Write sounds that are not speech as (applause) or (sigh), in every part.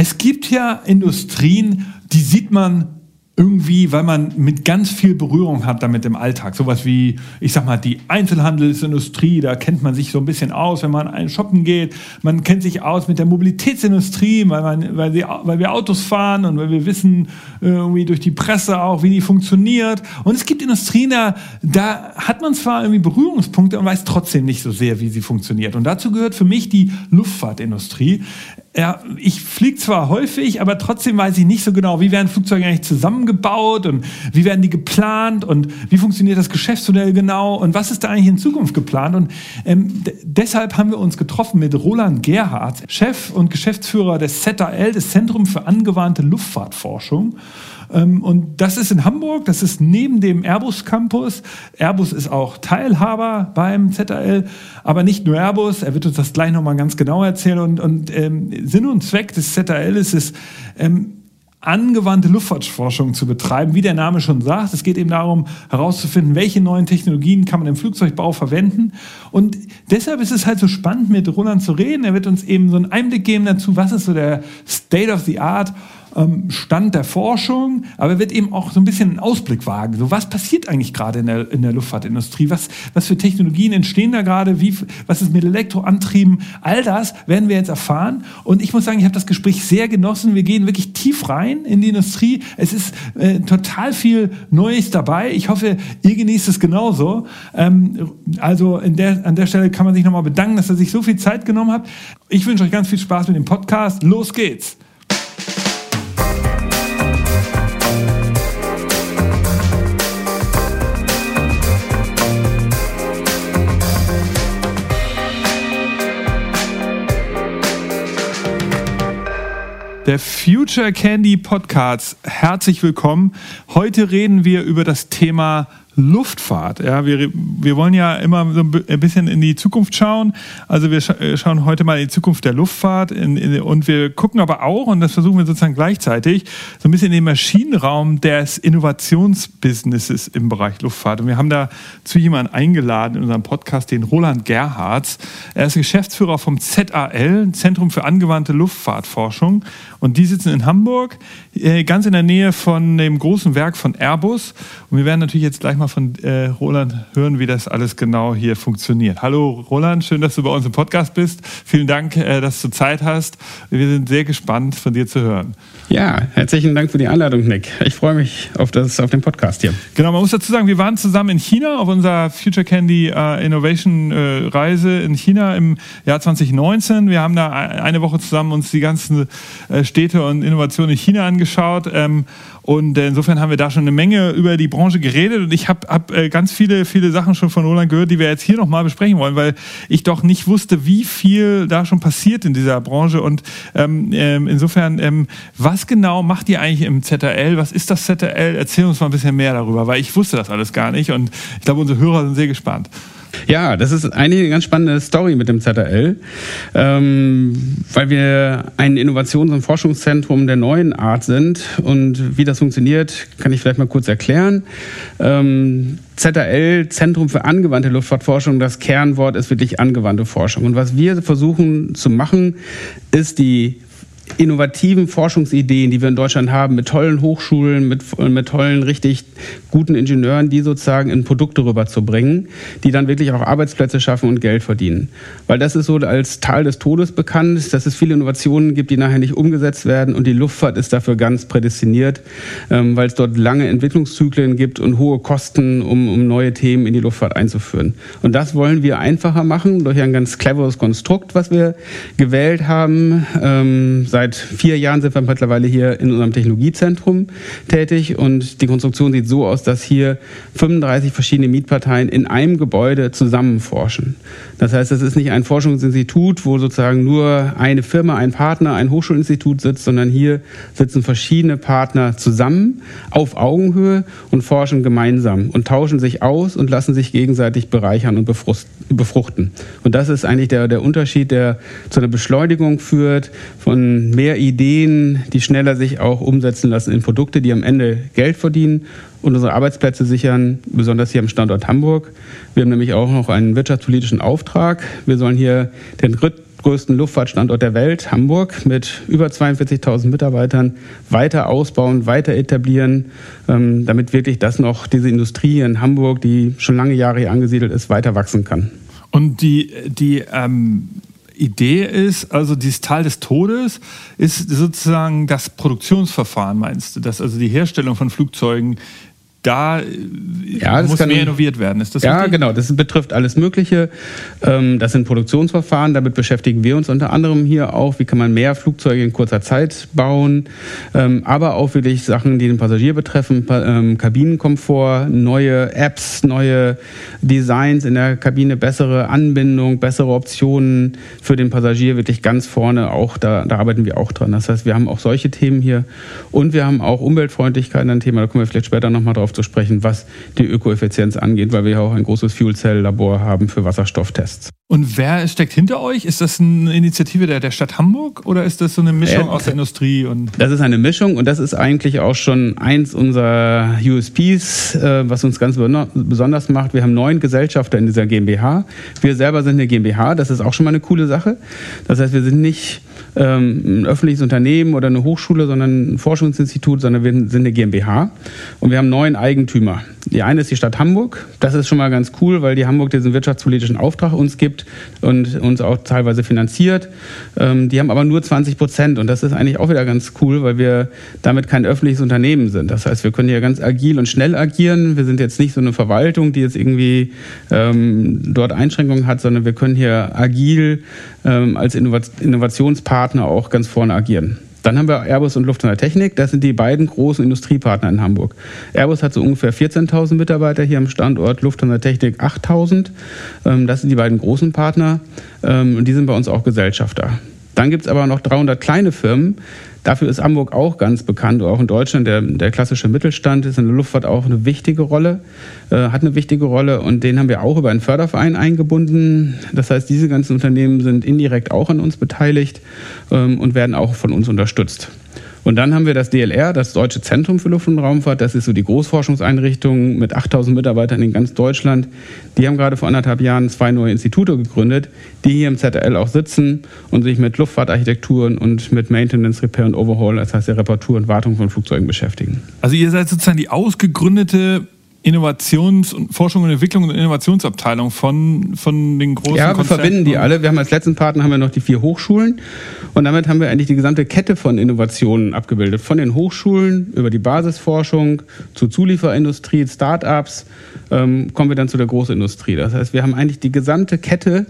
es gibt ja Industrien, die sieht man irgendwie, weil man mit ganz viel Berührung hat damit im Alltag. Sowas wie, ich sag mal, die Einzelhandelsindustrie, da kennt man sich so ein bisschen aus, wenn man einen shoppen geht. Man kennt sich aus mit der Mobilitätsindustrie, weil, man, weil, sie, weil wir Autos fahren und weil wir wissen irgendwie durch die Presse auch, wie die funktioniert. Und es gibt Industrien, da, da hat man zwar irgendwie Berührungspunkte und weiß trotzdem nicht so sehr, wie sie funktioniert. Und dazu gehört für mich die Luftfahrtindustrie ja, ich fliege zwar häufig, aber trotzdem weiß ich nicht so genau, wie werden Flugzeuge eigentlich zusammengebaut und wie werden die geplant und wie funktioniert das Geschäftsmodell genau und was ist da eigentlich in Zukunft geplant. Und ähm, deshalb haben wir uns getroffen mit Roland Gerhardt, Chef und Geschäftsführer des ZAL, des Zentrum für angewandte Luftfahrtforschung. Ähm, und das ist in Hamburg, das ist neben dem Airbus Campus. Airbus ist auch Teilhaber beim ZAL, aber nicht nur Airbus. Er wird uns das gleich nochmal ganz genau erzählen. Und, und ähm, Sinn und Zweck des ZAL ist es, ähm, angewandte Luftfahrtforschung zu betreiben, wie der Name schon sagt. Es geht eben darum, herauszufinden, welche neuen Technologien kann man im Flugzeugbau verwenden. Und deshalb ist es halt so spannend, mit Roland zu reden. Er wird uns eben so einen Einblick geben dazu, was ist so der State of the Art ähm, Stand der Forschung, aber er wird eben auch so ein bisschen einen Ausblick wagen. So, was passiert eigentlich gerade in der, in der Luftfahrtindustrie? Was, was für Technologien entstehen da gerade? Wie, was ist mit Elektroantrieben? All das werden wir jetzt erfahren. Und ich muss sagen, ich habe das Gespräch sehr genossen. Wir gehen wirklich tief rein in die Industrie. Es ist äh, total viel Neues dabei. Ich hoffe, ihr genießt es genauso. Ähm, also der, an der Stelle kann man sich nochmal bedanken, dass er sich so viel Zeit genommen hat. Ich wünsche euch ganz viel Spaß mit dem Podcast. Los geht's! Der Future Candy Podcast. Herzlich willkommen. Heute reden wir über das Thema Luftfahrt. Ja, wir, wir wollen ja immer so ein bisschen in die Zukunft schauen. Also wir äh, schauen heute mal in die Zukunft der Luftfahrt in, in, und wir gucken aber auch, und das versuchen wir sozusagen gleichzeitig, so ein bisschen in den Maschinenraum des Innovationsbusinesses im Bereich Luftfahrt. Und wir haben da zu jemanden eingeladen in unserem Podcast, den Roland Gerhards. Er ist Geschäftsführer vom ZAL, Zentrum für angewandte Luftfahrtforschung. Und die sitzen in Hamburg, äh, ganz in der Nähe von dem großen Werk von Airbus. Und wir werden natürlich jetzt gleich mal von äh, Roland hören, wie das alles genau hier funktioniert. Hallo Roland, schön, dass du bei uns im Podcast bist. Vielen Dank, äh, dass du Zeit hast. Wir sind sehr gespannt, von dir zu hören. Ja, herzlichen Dank für die Einladung, Nick. Ich freue mich auf, das, auf den Podcast hier. Genau, man muss dazu sagen, wir waren zusammen in China auf unserer Future Candy uh, Innovation uh, Reise in China im Jahr 2019. Wir haben da eine Woche zusammen uns die ganzen uh, Städte und Innovationen in China angeschaut. Ähm, und insofern haben wir da schon eine Menge über die Branche geredet und ich habe hab, äh, ganz viele, viele Sachen schon von Roland gehört, die wir jetzt hier nochmal besprechen wollen, weil ich doch nicht wusste, wie viel da schon passiert in dieser Branche. Und ähm, ähm, insofern, ähm, was genau macht ihr eigentlich im ZRL? Was ist das ZRL? Erzähl uns mal ein bisschen mehr darüber, weil ich wusste das alles gar nicht und ich glaube, unsere Hörer sind sehr gespannt. Ja, das ist eine ganz spannende Story mit dem ZRL, ähm, weil wir ein Innovations- und Forschungszentrum der neuen Art sind. Und wie das funktioniert, kann ich vielleicht mal kurz erklären. Ähm, ZRL, Zentrum für angewandte Luftfahrtforschung, das Kernwort ist wirklich angewandte Forschung. Und was wir versuchen zu machen, ist die innovativen Forschungsideen, die wir in Deutschland haben, mit tollen Hochschulen, mit, mit tollen, richtig guten Ingenieuren, die sozusagen in Produkte rüberzubringen, die dann wirklich auch Arbeitsplätze schaffen und Geld verdienen. Weil das ist so als Tal des Todes bekannt, dass es viele Innovationen gibt, die nachher nicht umgesetzt werden und die Luftfahrt ist dafür ganz prädestiniert, ähm, weil es dort lange Entwicklungszyklen gibt und hohe Kosten, um, um neue Themen in die Luftfahrt einzuführen. Und das wollen wir einfacher machen durch ein ganz cleveres Konstrukt, was wir gewählt haben. Ähm, Seit vier Jahren sind wir mittlerweile hier in unserem Technologiezentrum tätig und die Konstruktion sieht so aus, dass hier 35 verschiedene Mietparteien in einem Gebäude zusammen forschen. Das heißt, es ist nicht ein Forschungsinstitut, wo sozusagen nur eine Firma, ein Partner, ein Hochschulinstitut sitzt, sondern hier sitzen verschiedene Partner zusammen auf Augenhöhe und forschen gemeinsam und tauschen sich aus und lassen sich gegenseitig bereichern und befruchten. Und das ist eigentlich der, der Unterschied, der zu einer Beschleunigung führt von mehr Ideen, die schneller sich auch umsetzen lassen in Produkte, die am Ende Geld verdienen und unsere Arbeitsplätze sichern, besonders hier am Standort Hamburg. Wir haben nämlich auch noch einen wirtschaftspolitischen Auftrag. Wir sollen hier den größten Luftfahrtstandort der Welt, Hamburg, mit über 42.000 Mitarbeitern weiter ausbauen, weiter etablieren, ähm, damit wirklich das noch, diese Industrie in Hamburg, die schon lange Jahre hier angesiedelt ist, weiter wachsen kann. Und die, die ähm, Idee ist, also dieses Tal des Todes ist sozusagen das Produktionsverfahren, meinst du? Dass also die Herstellung von Flugzeugen da ja, muss kann, mehr innoviert werden. Ist das ja, richtig? genau. Das betrifft alles Mögliche. Ähm, das sind Produktionsverfahren. Damit beschäftigen wir uns unter anderem hier auch. Wie kann man mehr Flugzeuge in kurzer Zeit bauen? Ähm, aber auch wirklich Sachen, die den Passagier betreffen. Ähm, Kabinenkomfort, neue Apps, neue Designs in der Kabine, bessere Anbindung, bessere Optionen für den Passagier. Wirklich ganz vorne auch. Da, da arbeiten wir auch dran. Das heißt, wir haben auch solche Themen hier. Und wir haben auch Umweltfreundlichkeit ein Thema. Da kommen wir vielleicht später nochmal drauf zu sprechen, was die Ökoeffizienz angeht, weil wir ja auch ein großes Fuel Cell Labor haben für Wasserstofftests. Und wer steckt hinter euch? Ist das eine Initiative der, der Stadt Hamburg oder ist das so eine Mischung äh, aus der Industrie? Und das ist eine Mischung und das ist eigentlich auch schon eins unserer USPs, äh, was uns ganz besonders macht. Wir haben neun Gesellschafter in dieser GmbH. Wir selber sind eine GmbH, das ist auch schon mal eine coole Sache. Das heißt, wir sind nicht ähm, ein öffentliches Unternehmen oder eine Hochschule, sondern ein Forschungsinstitut, sondern wir sind eine GmbH und wir haben neun Eigentümer. Die eine ist die Stadt Hamburg. Das ist schon mal ganz cool, weil die Hamburg diesen wirtschaftspolitischen Auftrag uns gibt und uns auch teilweise finanziert. Ähm, die haben aber nur 20 Prozent und das ist eigentlich auch wieder ganz cool, weil wir damit kein öffentliches Unternehmen sind. Das heißt, wir können hier ganz agil und schnell agieren. Wir sind jetzt nicht so eine Verwaltung, die jetzt irgendwie ähm, dort Einschränkungen hat, sondern wir können hier agil ähm, als Innovationspartner auch ganz vorne agieren. Dann haben wir Airbus und Lufthansa Technik. Das sind die beiden großen Industriepartner in Hamburg. Airbus hat so ungefähr 14.000 Mitarbeiter hier am Standort, Lufthansa Technik 8.000. Ähm, das sind die beiden großen Partner ähm, und die sind bei uns auch Gesellschafter. Dann gibt es aber noch 300 kleine Firmen, Dafür ist Hamburg auch ganz bekannt, auch in Deutschland. Der, der klassische Mittelstand ist in der Luftfahrt auch eine wichtige Rolle, äh, hat eine wichtige Rolle und den haben wir auch über einen Förderverein eingebunden. Das heißt, diese ganzen Unternehmen sind indirekt auch an uns beteiligt ähm, und werden auch von uns unterstützt. Und dann haben wir das DLR, das Deutsche Zentrum für Luft- und Raumfahrt. Das ist so die Großforschungseinrichtung mit 8000 Mitarbeitern in ganz Deutschland. Die haben gerade vor anderthalb Jahren zwei neue Institute gegründet, die hier im ZRL auch sitzen und sich mit Luftfahrtarchitekturen und mit Maintenance, Repair und Overhaul, das heißt der Reparatur und Wartung von Flugzeugen beschäftigen. Also ihr seid sozusagen die ausgegründete Innovations- und Forschung und Entwicklung und Innovationsabteilung von, von den großen Ja, wir Konzerten verbinden die alle. Wir haben als letzten Partner haben wir noch die vier Hochschulen und damit haben wir eigentlich die gesamte Kette von Innovationen abgebildet. Von den Hochschulen über die Basisforschung zur Zulieferindustrie, Start-ups, ähm, kommen wir dann zu der Großindustrie. Das heißt, wir haben eigentlich die gesamte Kette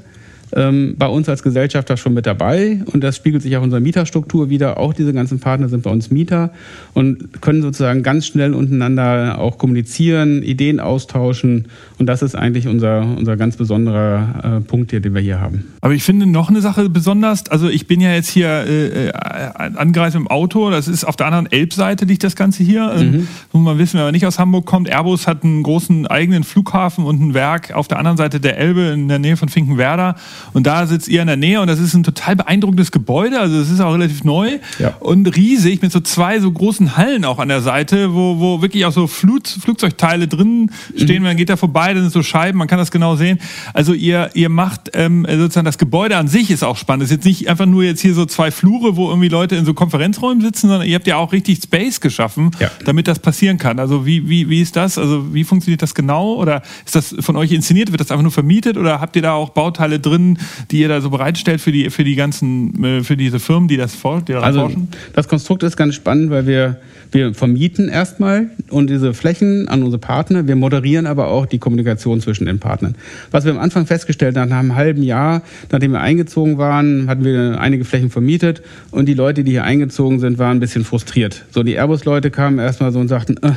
ähm, bei uns als Gesellschafter schon mit dabei und das spiegelt sich auch in unserer Mieterstruktur wieder. Auch diese ganzen Partner sind bei uns Mieter und können sozusagen ganz schnell untereinander auch kommunizieren, Ideen austauschen und das ist eigentlich unser, unser ganz besonderer äh, Punkt hier, den wir hier haben. Aber ich finde noch eine Sache besonders, also ich bin ja jetzt hier äh, äh angereist im Auto, das ist auf der anderen Elbseite liegt das Ganze hier. Ähm, mhm. Muss man wissen, wenn man nicht aus Hamburg kommt, Airbus hat einen großen eigenen Flughafen und ein Werk auf der anderen Seite der Elbe in der Nähe von Finkenwerder und da sitzt ihr in der Nähe und das ist ein total beeindruckendes Gebäude. Also es ist auch relativ neu ja. und riesig mit so zwei so großen Hallen auch an der Seite, wo, wo wirklich auch so Flug, Flugzeugteile drin stehen. Mhm. Man geht da vorbei, dann sind so Scheiben, man kann das genau sehen. Also ihr, ihr macht ähm, sozusagen das Gebäude an sich ist auch spannend. Es ist jetzt nicht einfach nur jetzt hier so zwei Flure, wo irgendwie Leute in so Konferenzräumen sitzen, sondern ihr habt ja auch richtig Space geschaffen, ja. damit das passieren kann. Also wie, wie, wie ist das? Also wie funktioniert das genau? Oder ist das von euch inszeniert? Wird das einfach nur vermietet oder habt ihr da auch Bauteile drin? Die ihr da so bereitstellt für die, für die ganzen, äh, für diese Firmen, die das die also, forschen? Das Konstrukt ist ganz spannend, weil wir, wir vermieten erstmal und diese Flächen an unsere Partner. Wir moderieren aber auch die Kommunikation zwischen den Partnern. Was wir am Anfang festgestellt haben, nach einem halben Jahr, nachdem wir eingezogen waren, hatten wir einige Flächen vermietet und die Leute, die hier eingezogen sind, waren ein bisschen frustriert. So, die Airbus-Leute kamen erstmal so und sagten, äh,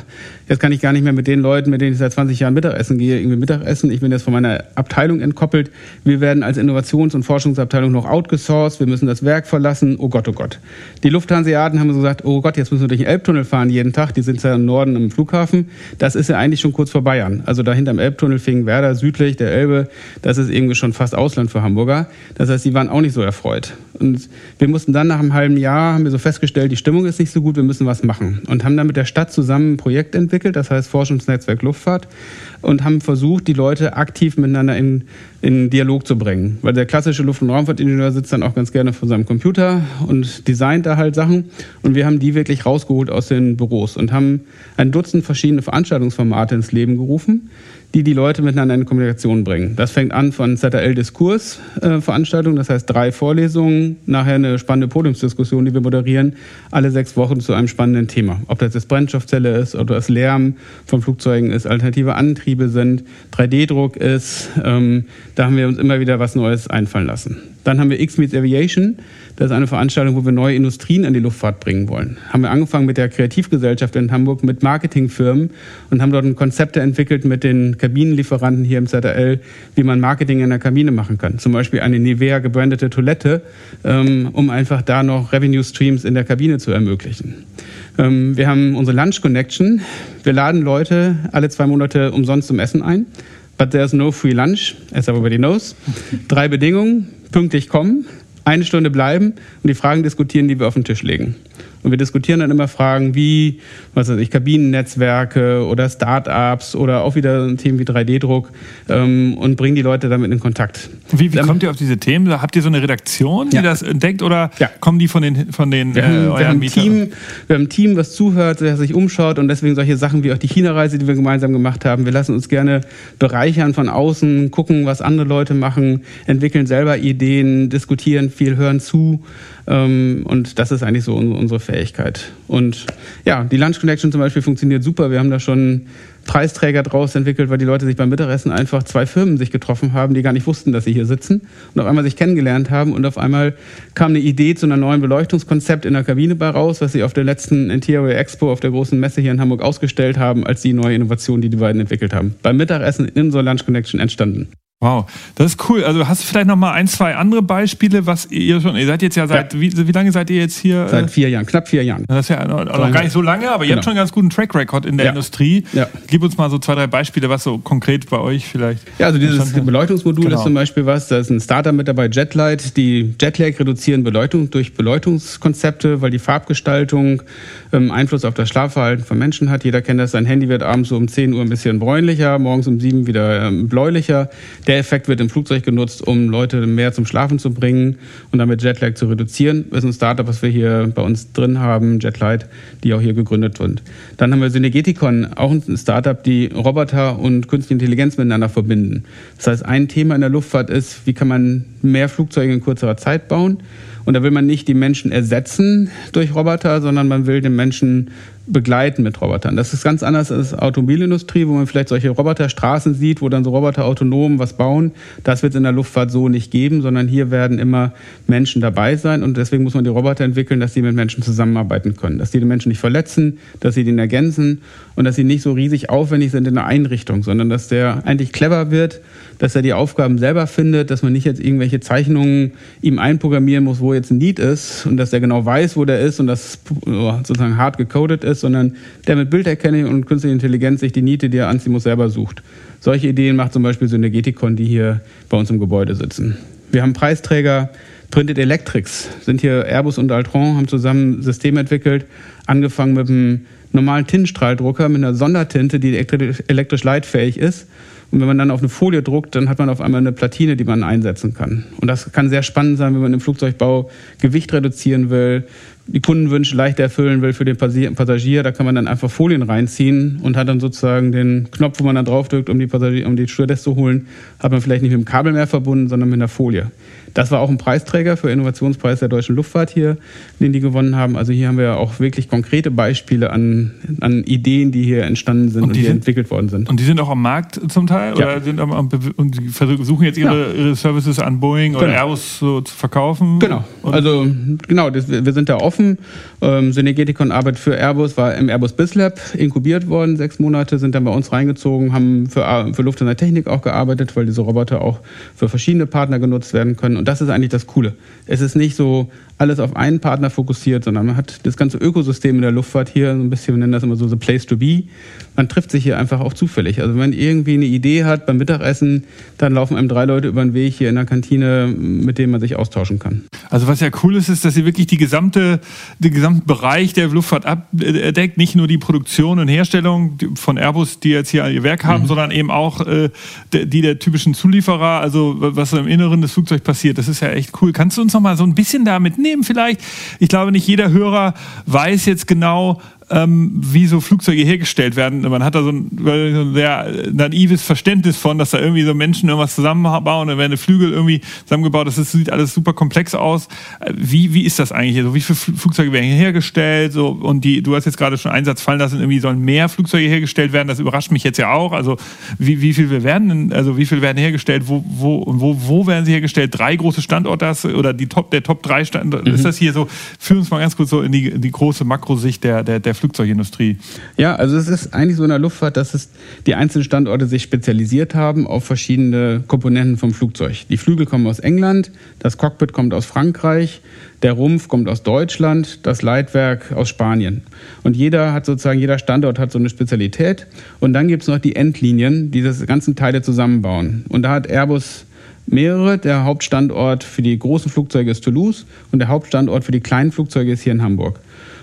jetzt kann ich gar nicht mehr mit den Leuten, mit denen ich seit 20 Jahren Mittagessen gehe, irgendwie Mittagessen. Ich bin jetzt von meiner Abteilung entkoppelt. Wir werden als Innovations- und Forschungsabteilung noch outgesourced. Wir müssen das Werk verlassen. Oh Gott, oh Gott. Die Lufthanseaten haben so gesagt, oh Gott, jetzt müssen wir durch den Elbtunnel fahren jeden Tag. Die sind ja im Norden im Flughafen. Das ist ja eigentlich schon kurz vor Bayern. Also dahinter im Elbtunnel fing Werder südlich der Elbe. Das ist irgendwie schon fast Ausland für Hamburger. Das heißt, die waren auch nicht so erfreut. Und wir mussten dann nach einem halben Jahr, haben wir so festgestellt, die Stimmung ist nicht so gut, wir müssen was machen. Und haben dann mit der Stadt zusammen ein Projekt entwickelt, das heißt Forschungsnetzwerk Luftfahrt, und haben versucht, die Leute aktiv miteinander in in Dialog zu bringen. Weil der klassische Luft- und Raumfahrtingenieur sitzt dann auch ganz gerne vor seinem Computer und designt da halt Sachen. Und wir haben die wirklich rausgeholt aus den Büros und haben ein Dutzend verschiedene Veranstaltungsformate ins Leben gerufen, die die Leute miteinander in Kommunikation bringen. Das fängt an von ZRL-Diskurs-Veranstaltungen, das heißt drei Vorlesungen, nachher eine spannende Podiumsdiskussion, die wir moderieren, alle sechs Wochen zu einem spannenden Thema. Ob das jetzt Brennstoffzelle ist, oder das Lärm von Flugzeugen ist, alternative Antriebe sind, 3D-Druck ist, ähm, da haben wir uns immer wieder was Neues einfallen lassen. Dann haben wir X Meets Aviation. Das ist eine Veranstaltung, wo wir neue Industrien in die Luftfahrt bringen wollen. Haben wir angefangen mit der Kreativgesellschaft in Hamburg, mit Marketingfirmen und haben dort Konzepte entwickelt mit den Kabinenlieferanten hier im ZRL, wie man Marketing in der Kabine machen kann. Zum Beispiel eine Nivea gebrandete Toilette, ähm, um einfach da noch Revenue Streams in der Kabine zu ermöglichen. Ähm, wir haben unsere Lunch Connection. Wir laden Leute alle zwei Monate umsonst zum Essen ein. But there's no free lunch, as everybody knows. Drei Bedingungen pünktlich kommen, eine Stunde bleiben und die Fragen diskutieren, die wir auf den Tisch legen. Und wir diskutieren dann immer Fragen wie, was weiß ich, Kabinennetzwerke oder Start-ups oder auch wieder Themen wie 3D-Druck ähm, und bringen die Leute damit in Kontakt. Wie, wie kommt ihr auf diese Themen? Habt ihr so eine Redaktion, die ja. das entdeckt oder ja. kommen die von den, von den wir, haben, äh, wir, haben Team, wir haben ein Team, was zuhört, das sich umschaut und deswegen solche Sachen wie auch die China-Reise, die wir gemeinsam gemacht haben. Wir lassen uns gerne bereichern von außen, gucken, was andere Leute machen, entwickeln selber Ideen, diskutieren viel, hören zu. Ähm, und das ist eigentlich so unsere Fähigkeit. Und ja, die Lunch Connection zum Beispiel funktioniert super. Wir haben da schon Preisträger draus entwickelt, weil die Leute sich beim Mittagessen einfach zwei Firmen sich getroffen haben, die gar nicht wussten, dass sie hier sitzen und auf einmal sich kennengelernt haben und auf einmal kam eine Idee zu einer neuen Beleuchtungskonzept in der Kabine bei raus, was sie auf der letzten Interior Expo auf der großen Messe hier in Hamburg ausgestellt haben, als die neue Innovation, die die beiden entwickelt haben. Beim Mittagessen in so Lunch Connection entstanden. Wow, das ist cool. Also hast du vielleicht noch mal ein, zwei andere Beispiele, was ihr schon, ihr seid jetzt ja seit, ja. Wie, wie lange seid ihr jetzt hier? Seit vier Jahren, knapp vier Jahren. Das ist ja noch, noch gar nicht so lange, aber genau. ihr habt genau. schon einen ganz guten Track Record in der ja. Industrie. Ja. Gib uns mal so zwei, drei Beispiele, was so konkret bei euch vielleicht. Ja, also dieses Beleuchtungsmodul genau. ist zum Beispiel was, da ist ein Startup mit dabei, Jetlight, die Jetlag reduzieren Beleuchtung durch Beleuchtungskonzepte, weil die Farbgestaltung ähm, Einfluss auf das Schlafverhalten von Menschen hat. Jeder kennt das, sein Handy wird abends so um 10 Uhr ein bisschen bräunlicher, morgens um 7 wieder ähm, bläulicher. Der Effekt wird im Flugzeug genutzt, um Leute mehr zum Schlafen zu bringen und damit Jetlag zu reduzieren. Das ist ein Startup, was wir hier bei uns drin haben, Jetlight, die auch hier gegründet sind. Dann haben wir Synergeticon, auch ein Startup, die Roboter und künstliche Intelligenz miteinander verbinden. Das heißt, ein Thema in der Luftfahrt ist, wie kann man mehr Flugzeuge in kürzerer Zeit bauen? Und da will man nicht die Menschen ersetzen durch Roboter, sondern man will den Menschen begleiten mit Robotern. Das ist ganz anders als Automobilindustrie, wo man vielleicht solche Roboterstraßen sieht, wo dann so Roboter autonom was bauen. Das wird es in der Luftfahrt so nicht geben, sondern hier werden immer Menschen dabei sein und deswegen muss man die Roboter entwickeln, dass sie mit Menschen zusammenarbeiten können, dass sie den Menschen nicht verletzen, dass sie den ergänzen und dass sie nicht so riesig aufwendig sind in der Einrichtung, sondern dass der eigentlich clever wird, dass er die Aufgaben selber findet, dass man nicht jetzt irgendwelche Zeichnungen ihm einprogrammieren muss, wo jetzt ein Lied ist und dass er genau weiß, wo der ist und das sozusagen hart gecodet ist, sondern der mit Bilderkennung und künstlicher Intelligenz sich die Niete, die er anziehen muss, selber sucht. Solche Ideen macht zum Beispiel Synergeticon, die hier bei uns im Gebäude sitzen. Wir haben Preisträger, Printed Electrics, sind hier Airbus und Altron, haben zusammen ein System entwickelt, angefangen mit einem normalen Tintenstrahldrucker mit einer Sondertinte, die elektrisch leitfähig ist. Und wenn man dann auf eine Folie druckt, dann hat man auf einmal eine Platine, die man einsetzen kann. Und das kann sehr spannend sein, wenn man im Flugzeugbau Gewicht reduzieren will, die Kundenwünsche leichter erfüllen will für den Passagier, da kann man dann einfach Folien reinziehen und hat dann sozusagen den Knopf, wo man dann draufdrückt, um die, Passagier, um die Stewardess zu holen, hat man vielleicht nicht mit dem Kabel mehr verbunden, sondern mit einer Folie. Das war auch ein Preisträger für Innovationspreis der deutschen Luftfahrt hier, den die gewonnen haben. Also hier haben wir auch wirklich konkrete Beispiele an, an Ideen, die hier entstanden sind und, und die, sind, entwickelt worden sind. Und die sind auch am Markt zum Teil? Ja. Oder sind am, am, und versuchen jetzt ihre, ja. ihre Services an Boeing genau. oder Airbus so zu verkaufen? Genau. also genau, das, wir sind da offen. Ähm, Synergeticon arbeitet für Airbus, war im Airbus BizLab inkubiert worden, sechs Monate, sind dann bei uns reingezogen, haben für, für Lufthansa Technik auch gearbeitet, weil diese Roboter auch für verschiedene Partner genutzt werden können. Und das ist eigentlich das Coole. Es ist nicht so alles auf einen Partner fokussiert, sondern man hat das ganze Ökosystem in der Luftfahrt hier so ein bisschen, wir nennen das immer so the place to be. Man trifft sich hier einfach auch zufällig. Also wenn man irgendwie eine Idee hat beim Mittagessen, dann laufen einem drei Leute über den Weg hier in der Kantine, mit denen man sich austauschen kann. Also was ja cool ist, ist, dass sie wirklich die gesamte, den gesamten Bereich der Luftfahrt abdeckt, nicht nur die Produktion und Herstellung von Airbus, die jetzt hier ihr Werk haben, mhm. sondern eben auch äh, die der typischen Zulieferer, also was im Inneren des Flugzeugs passiert. Das ist ja echt cool. Kannst du uns noch mal so ein bisschen da mitnehmen vielleicht? Ich glaube, nicht jeder Hörer weiß jetzt genau, ähm, wie so Flugzeuge hergestellt werden. Man hat da so ein, ein sehr naives Verständnis von, dass da irgendwie so Menschen irgendwas zusammenbauen, dann werden Flügel irgendwie zusammengebaut. Das ist, sieht alles super komplex aus. Wie, wie ist das eigentlich? Also wie viele Flugzeuge werden hergestellt? So, und die, du hast jetzt gerade schon einen Satz fallen lassen, irgendwie sollen mehr Flugzeuge hergestellt werden. Das überrascht mich jetzt ja auch. Also wie, wie viel werden, also wie viel werden hergestellt? Wo, wo, wo, wo werden sie hergestellt? Drei große Standorte oder die Top, der Top 3 Standorte? Mhm. Ist das hier so? Führ uns mal ganz kurz so in die, die große Makrosicht der, der, der Flugzeugindustrie? Ja, also es ist eigentlich so in der Luftfahrt, dass es die einzelnen Standorte sich spezialisiert haben auf verschiedene Komponenten vom Flugzeug. Die Flügel kommen aus England, das Cockpit kommt aus Frankreich, der Rumpf kommt aus Deutschland, das Leitwerk aus Spanien. Und jeder hat sozusagen, jeder Standort hat so eine Spezialität. Und dann gibt es noch die Endlinien, die das ganzen Teile zusammenbauen. Und da hat Airbus mehrere. Der Hauptstandort für die großen Flugzeuge ist Toulouse und der Hauptstandort für die kleinen Flugzeuge ist hier in Hamburg.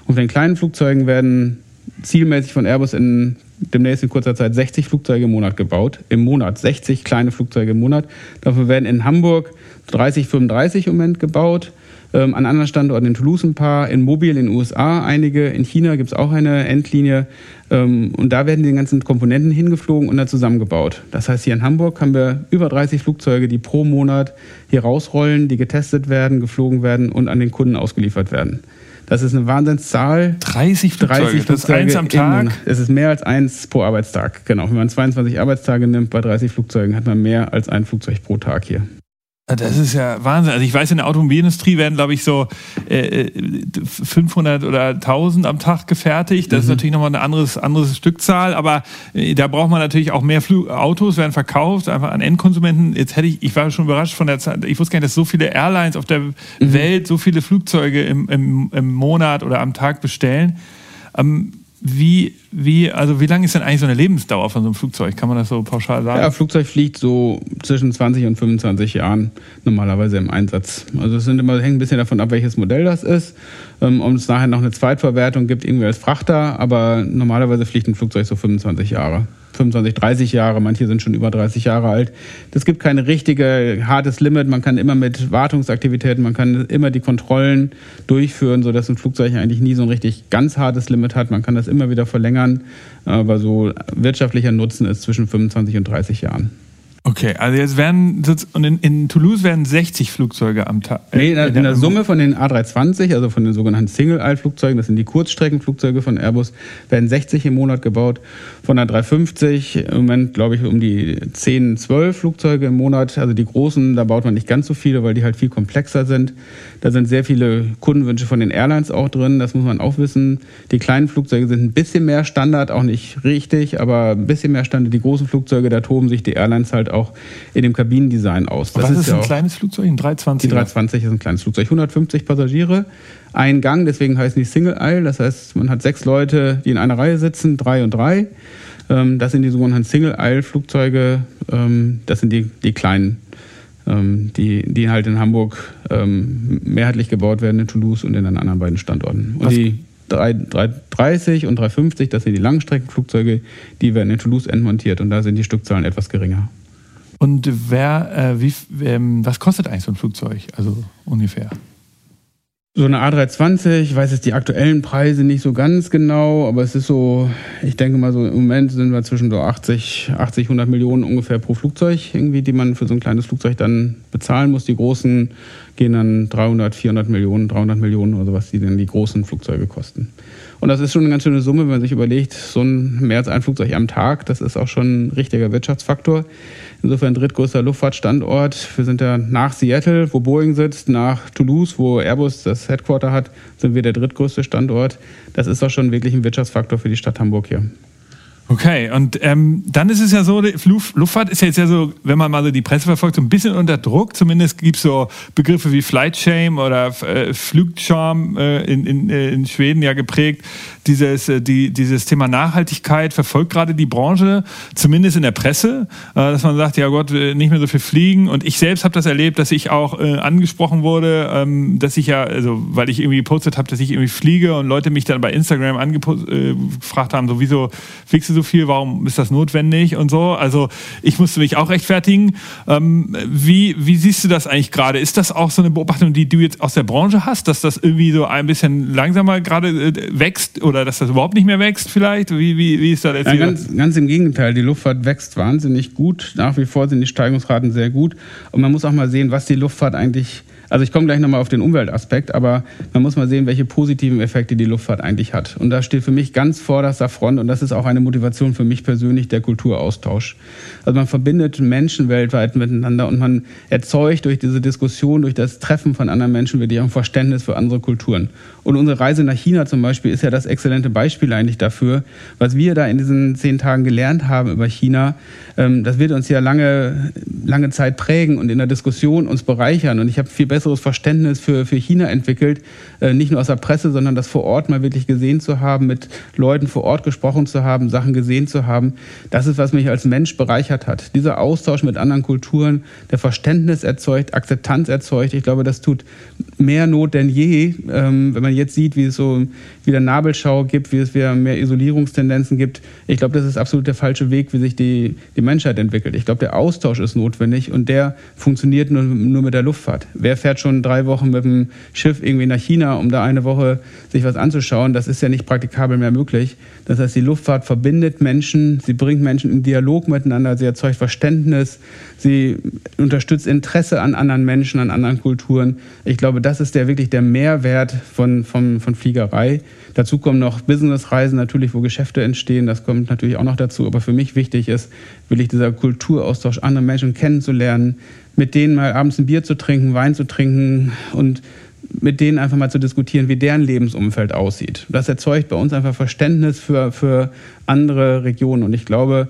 Und von den kleinen Flugzeugen werden zielmäßig von Airbus in demnächst in kurzer Zeit 60 Flugzeuge im Monat gebaut. Im Monat 60 kleine Flugzeuge im Monat. Dafür werden in Hamburg 30, 35 im Moment gebaut. Ähm, an anderen Standorten in Toulouse ein paar, in Mobil in den USA einige, in China gibt es auch eine Endlinie. Ähm, und da werden die ganzen Komponenten hingeflogen und dann zusammengebaut. Das heißt, hier in Hamburg haben wir über 30 Flugzeuge, die pro Monat hier rausrollen, die getestet werden, geflogen werden und an den Kunden ausgeliefert werden. Das ist eine Wahnsinnszahl. 30 Flugzeuge, 30 Flugzeuge das ist eins am Tag? Es ist mehr als eins pro Arbeitstag, genau. Wenn man 22 Arbeitstage nimmt bei 30 Flugzeugen, hat man mehr als ein Flugzeug pro Tag hier. Das ist ja Wahnsinn. Also ich weiß, in der Automobilindustrie werden, glaube ich, so äh, 500 oder 1000 am Tag gefertigt. Das mhm. ist natürlich nochmal eine anderes, anderes Stückzahl, aber äh, da braucht man natürlich auch mehr Flug Autos, werden verkauft, einfach an Endkonsumenten. Jetzt hätte ich, ich war schon überrascht von der Zeit, ich wusste gar nicht, dass so viele Airlines auf der mhm. Welt so viele Flugzeuge im, im, im Monat oder am Tag bestellen. Ähm, wie, wie, also wie lange ist denn eigentlich so eine Lebensdauer von so einem Flugzeug? Kann man das so pauschal sagen? Ja, Flugzeug fliegt so zwischen 20 und 25 Jahren normalerweise im Einsatz. Also es sind immer, hängt ein bisschen davon ab, welches Modell das ist. Ähm, ob es nachher noch eine Zweitverwertung gibt, irgendwie als Frachter, aber normalerweise fliegt ein Flugzeug so 25 Jahre. 25, 30 Jahre, manche sind schon über 30 Jahre alt. Es gibt keine richtige hartes Limit. Man kann immer mit Wartungsaktivitäten, man kann immer die Kontrollen durchführen, sodass ein Flugzeug eigentlich nie so ein richtig ganz hartes Limit hat. Man kann das immer wieder verlängern, aber so wirtschaftlicher Nutzen ist zwischen 25 und 30 Jahren. Okay, also jetzt werden und in, in, Toulouse werden 60 Flugzeuge am Tag. Äh, nee, in, der, in der Summe von den A320, also von den sogenannten Single-Aisle-Flugzeugen, das sind die Kurzstreckenflugzeuge von Airbus, werden 60 im Monat gebaut. Von der 350 im Moment, glaube ich, um die 10, 12 Flugzeuge im Monat. Also die großen, da baut man nicht ganz so viele, weil die halt viel komplexer sind. Da sind sehr viele Kundenwünsche von den Airlines auch drin, das muss man auch wissen. Die kleinen Flugzeuge sind ein bisschen mehr Standard, auch nicht richtig, aber ein bisschen mehr Standard. Die großen Flugzeuge, da toben sich die Airlines halt auch in dem Kabinendesign aus. Das Was ist, ist ja ein kleines Flugzeug? Ein 320? Die 320 ist ein kleines Flugzeug. 150 Passagiere, ein Gang, deswegen heißen die Single Aisle. Das heißt, man hat sechs Leute, die in einer Reihe sitzen, drei und drei. Ähm, das sind die sogenannten Single Aisle Flugzeuge. Ähm, das sind die, die kleinen ähm, die, die halt in Hamburg ähm, mehrheitlich gebaut werden, in Toulouse und in den anderen beiden Standorten. Und Was? die 330 und 350, das sind die Langstreckenflugzeuge, die werden in Toulouse entmontiert und da sind die Stückzahlen etwas geringer. Und wer, äh, wie, ähm, was kostet eigentlich so ein Flugzeug? Also ungefähr? So eine A320, ich weiß jetzt die aktuellen Preise nicht so ganz genau, aber es ist so, ich denke mal so, im Moment sind wir zwischen so 80, 80, 100 Millionen ungefähr pro Flugzeug irgendwie, die man für so ein kleines Flugzeug dann bezahlen muss. Die großen gehen dann 300, 400 Millionen, 300 Millionen oder sowas, die dann die großen Flugzeuge kosten. Und das ist schon eine ganz schöne Summe, wenn man sich überlegt, so ein mehr als ein Flugzeug am Tag, das ist auch schon ein richtiger Wirtschaftsfaktor. Insofern drittgrößter Luftfahrtstandort. Wir sind ja nach Seattle, wo Boeing sitzt, nach Toulouse, wo Airbus das Headquarter hat, sind wir der drittgrößte Standort. Das ist auch schon wirklich ein Wirtschaftsfaktor für die Stadt Hamburg hier. Okay, und ähm, dann ist es ja so, Luftfahrt ist jetzt ja so, wenn man mal so die Presse verfolgt, so ein bisschen unter Druck. Zumindest gibt es so Begriffe wie Flight Shame oder äh, Flugcharm äh, in, in, äh, in Schweden ja geprägt. Dieses, äh, die, dieses Thema Nachhaltigkeit verfolgt gerade die Branche, zumindest in der Presse, äh, dass man sagt, ja Gott, äh, nicht mehr so viel fliegen. Und ich selbst habe das erlebt, dass ich auch äh, angesprochen wurde, ähm, dass ich ja, also weil ich irgendwie gepostet habe, dass ich irgendwie fliege und Leute mich dann bei Instagram angefragt haben, so wieso fliegst du so viel, warum ist das notwendig und so. Also ich musste mich auch rechtfertigen. Ähm, wie, wie siehst du das eigentlich gerade? Ist das auch so eine Beobachtung, die du jetzt aus der Branche hast, dass das irgendwie so ein bisschen langsamer gerade wächst oder dass das überhaupt nicht mehr wächst vielleicht? Wie, wie, wie ist das jetzt? Ja, ganz, ganz im Gegenteil, die Luftfahrt wächst wahnsinnig gut. Nach wie vor sind die Steigungsraten sehr gut. Und man muss auch mal sehen, was die Luftfahrt eigentlich also ich komme gleich nochmal auf den Umweltaspekt, aber man muss mal sehen, welche positiven Effekte die Luftfahrt eigentlich hat. Und da steht für mich ganz vorderster Front und das ist auch eine Motivation für mich persönlich, der Kulturaustausch. Also man verbindet Menschen weltweit miteinander und man erzeugt durch diese Diskussion, durch das Treffen von anderen Menschen wirklich auch ein Verständnis für andere Kulturen. Und unsere Reise nach China zum Beispiel ist ja das exzellente Beispiel eigentlich dafür, was wir da in diesen zehn Tagen gelernt haben über China. Ähm, das wird uns ja lange, lange Zeit prägen und in der Diskussion uns bereichern. Und ich habe viel besseres Verständnis für, für China entwickelt, äh, nicht nur aus der Presse, sondern das vor Ort mal wirklich gesehen zu haben, mit Leuten vor Ort gesprochen zu haben, Sachen gesehen zu haben. Das ist, was mich als Mensch bereichert hat. Dieser Austausch mit anderen Kulturen, der Verständnis erzeugt, Akzeptanz erzeugt. Ich glaube, das tut mehr Not denn je, ähm, wenn man jetzt sieht, wie es so wieder Nabelschau gibt, wie es wieder mehr Isolierungstendenzen gibt. Ich glaube, das ist absolut der falsche Weg, wie sich die, die Menschheit entwickelt. Ich glaube, der Austausch ist notwendig und der funktioniert nur, nur mit der Luftfahrt. Wer fährt schon drei Wochen mit dem Schiff irgendwie nach China, um da eine Woche sich was anzuschauen? Das ist ja nicht praktikabel mehr möglich. Das heißt, die Luftfahrt verbindet Menschen, sie bringt Menschen in Dialog miteinander, sie erzeugt Verständnis, sie unterstützt Interesse an anderen Menschen, an anderen Kulturen. Ich glaube, das ist der wirklich der Mehrwert von, von, von Fliegerei. Dazu kommen noch Businessreisen natürlich, wo Geschäfte entstehen. Das kommt natürlich auch noch dazu. Aber für mich wichtig ist, wirklich dieser Kulturaustausch, andere Menschen kennenzulernen, mit denen mal abends ein Bier zu trinken, Wein zu trinken und mit denen einfach mal zu diskutieren, wie deren Lebensumfeld aussieht. Das erzeugt bei uns einfach Verständnis für, für andere Regionen. Und ich glaube,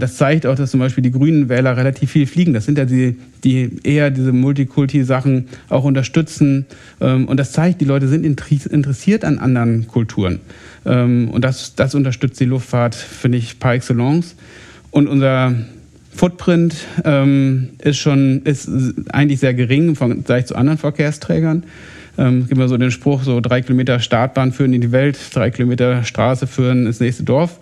das zeigt auch, dass zum Beispiel die grünen Wähler relativ viel fliegen. Das sind ja die, die eher diese Multikulti-Sachen auch unterstützen. Ähm, und das zeigt, die Leute sind interessiert an anderen Kulturen. Ähm, und das, das unterstützt die Luftfahrt, finde ich, par excellence. Und unser Footprint ähm, ist schon ist eigentlich sehr gering im Vergleich zu anderen Verkehrsträgern. Ähm, gibt mir so den Spruch, so drei Kilometer Startbahn führen in die Welt, drei Kilometer Straße führen ins nächste Dorf.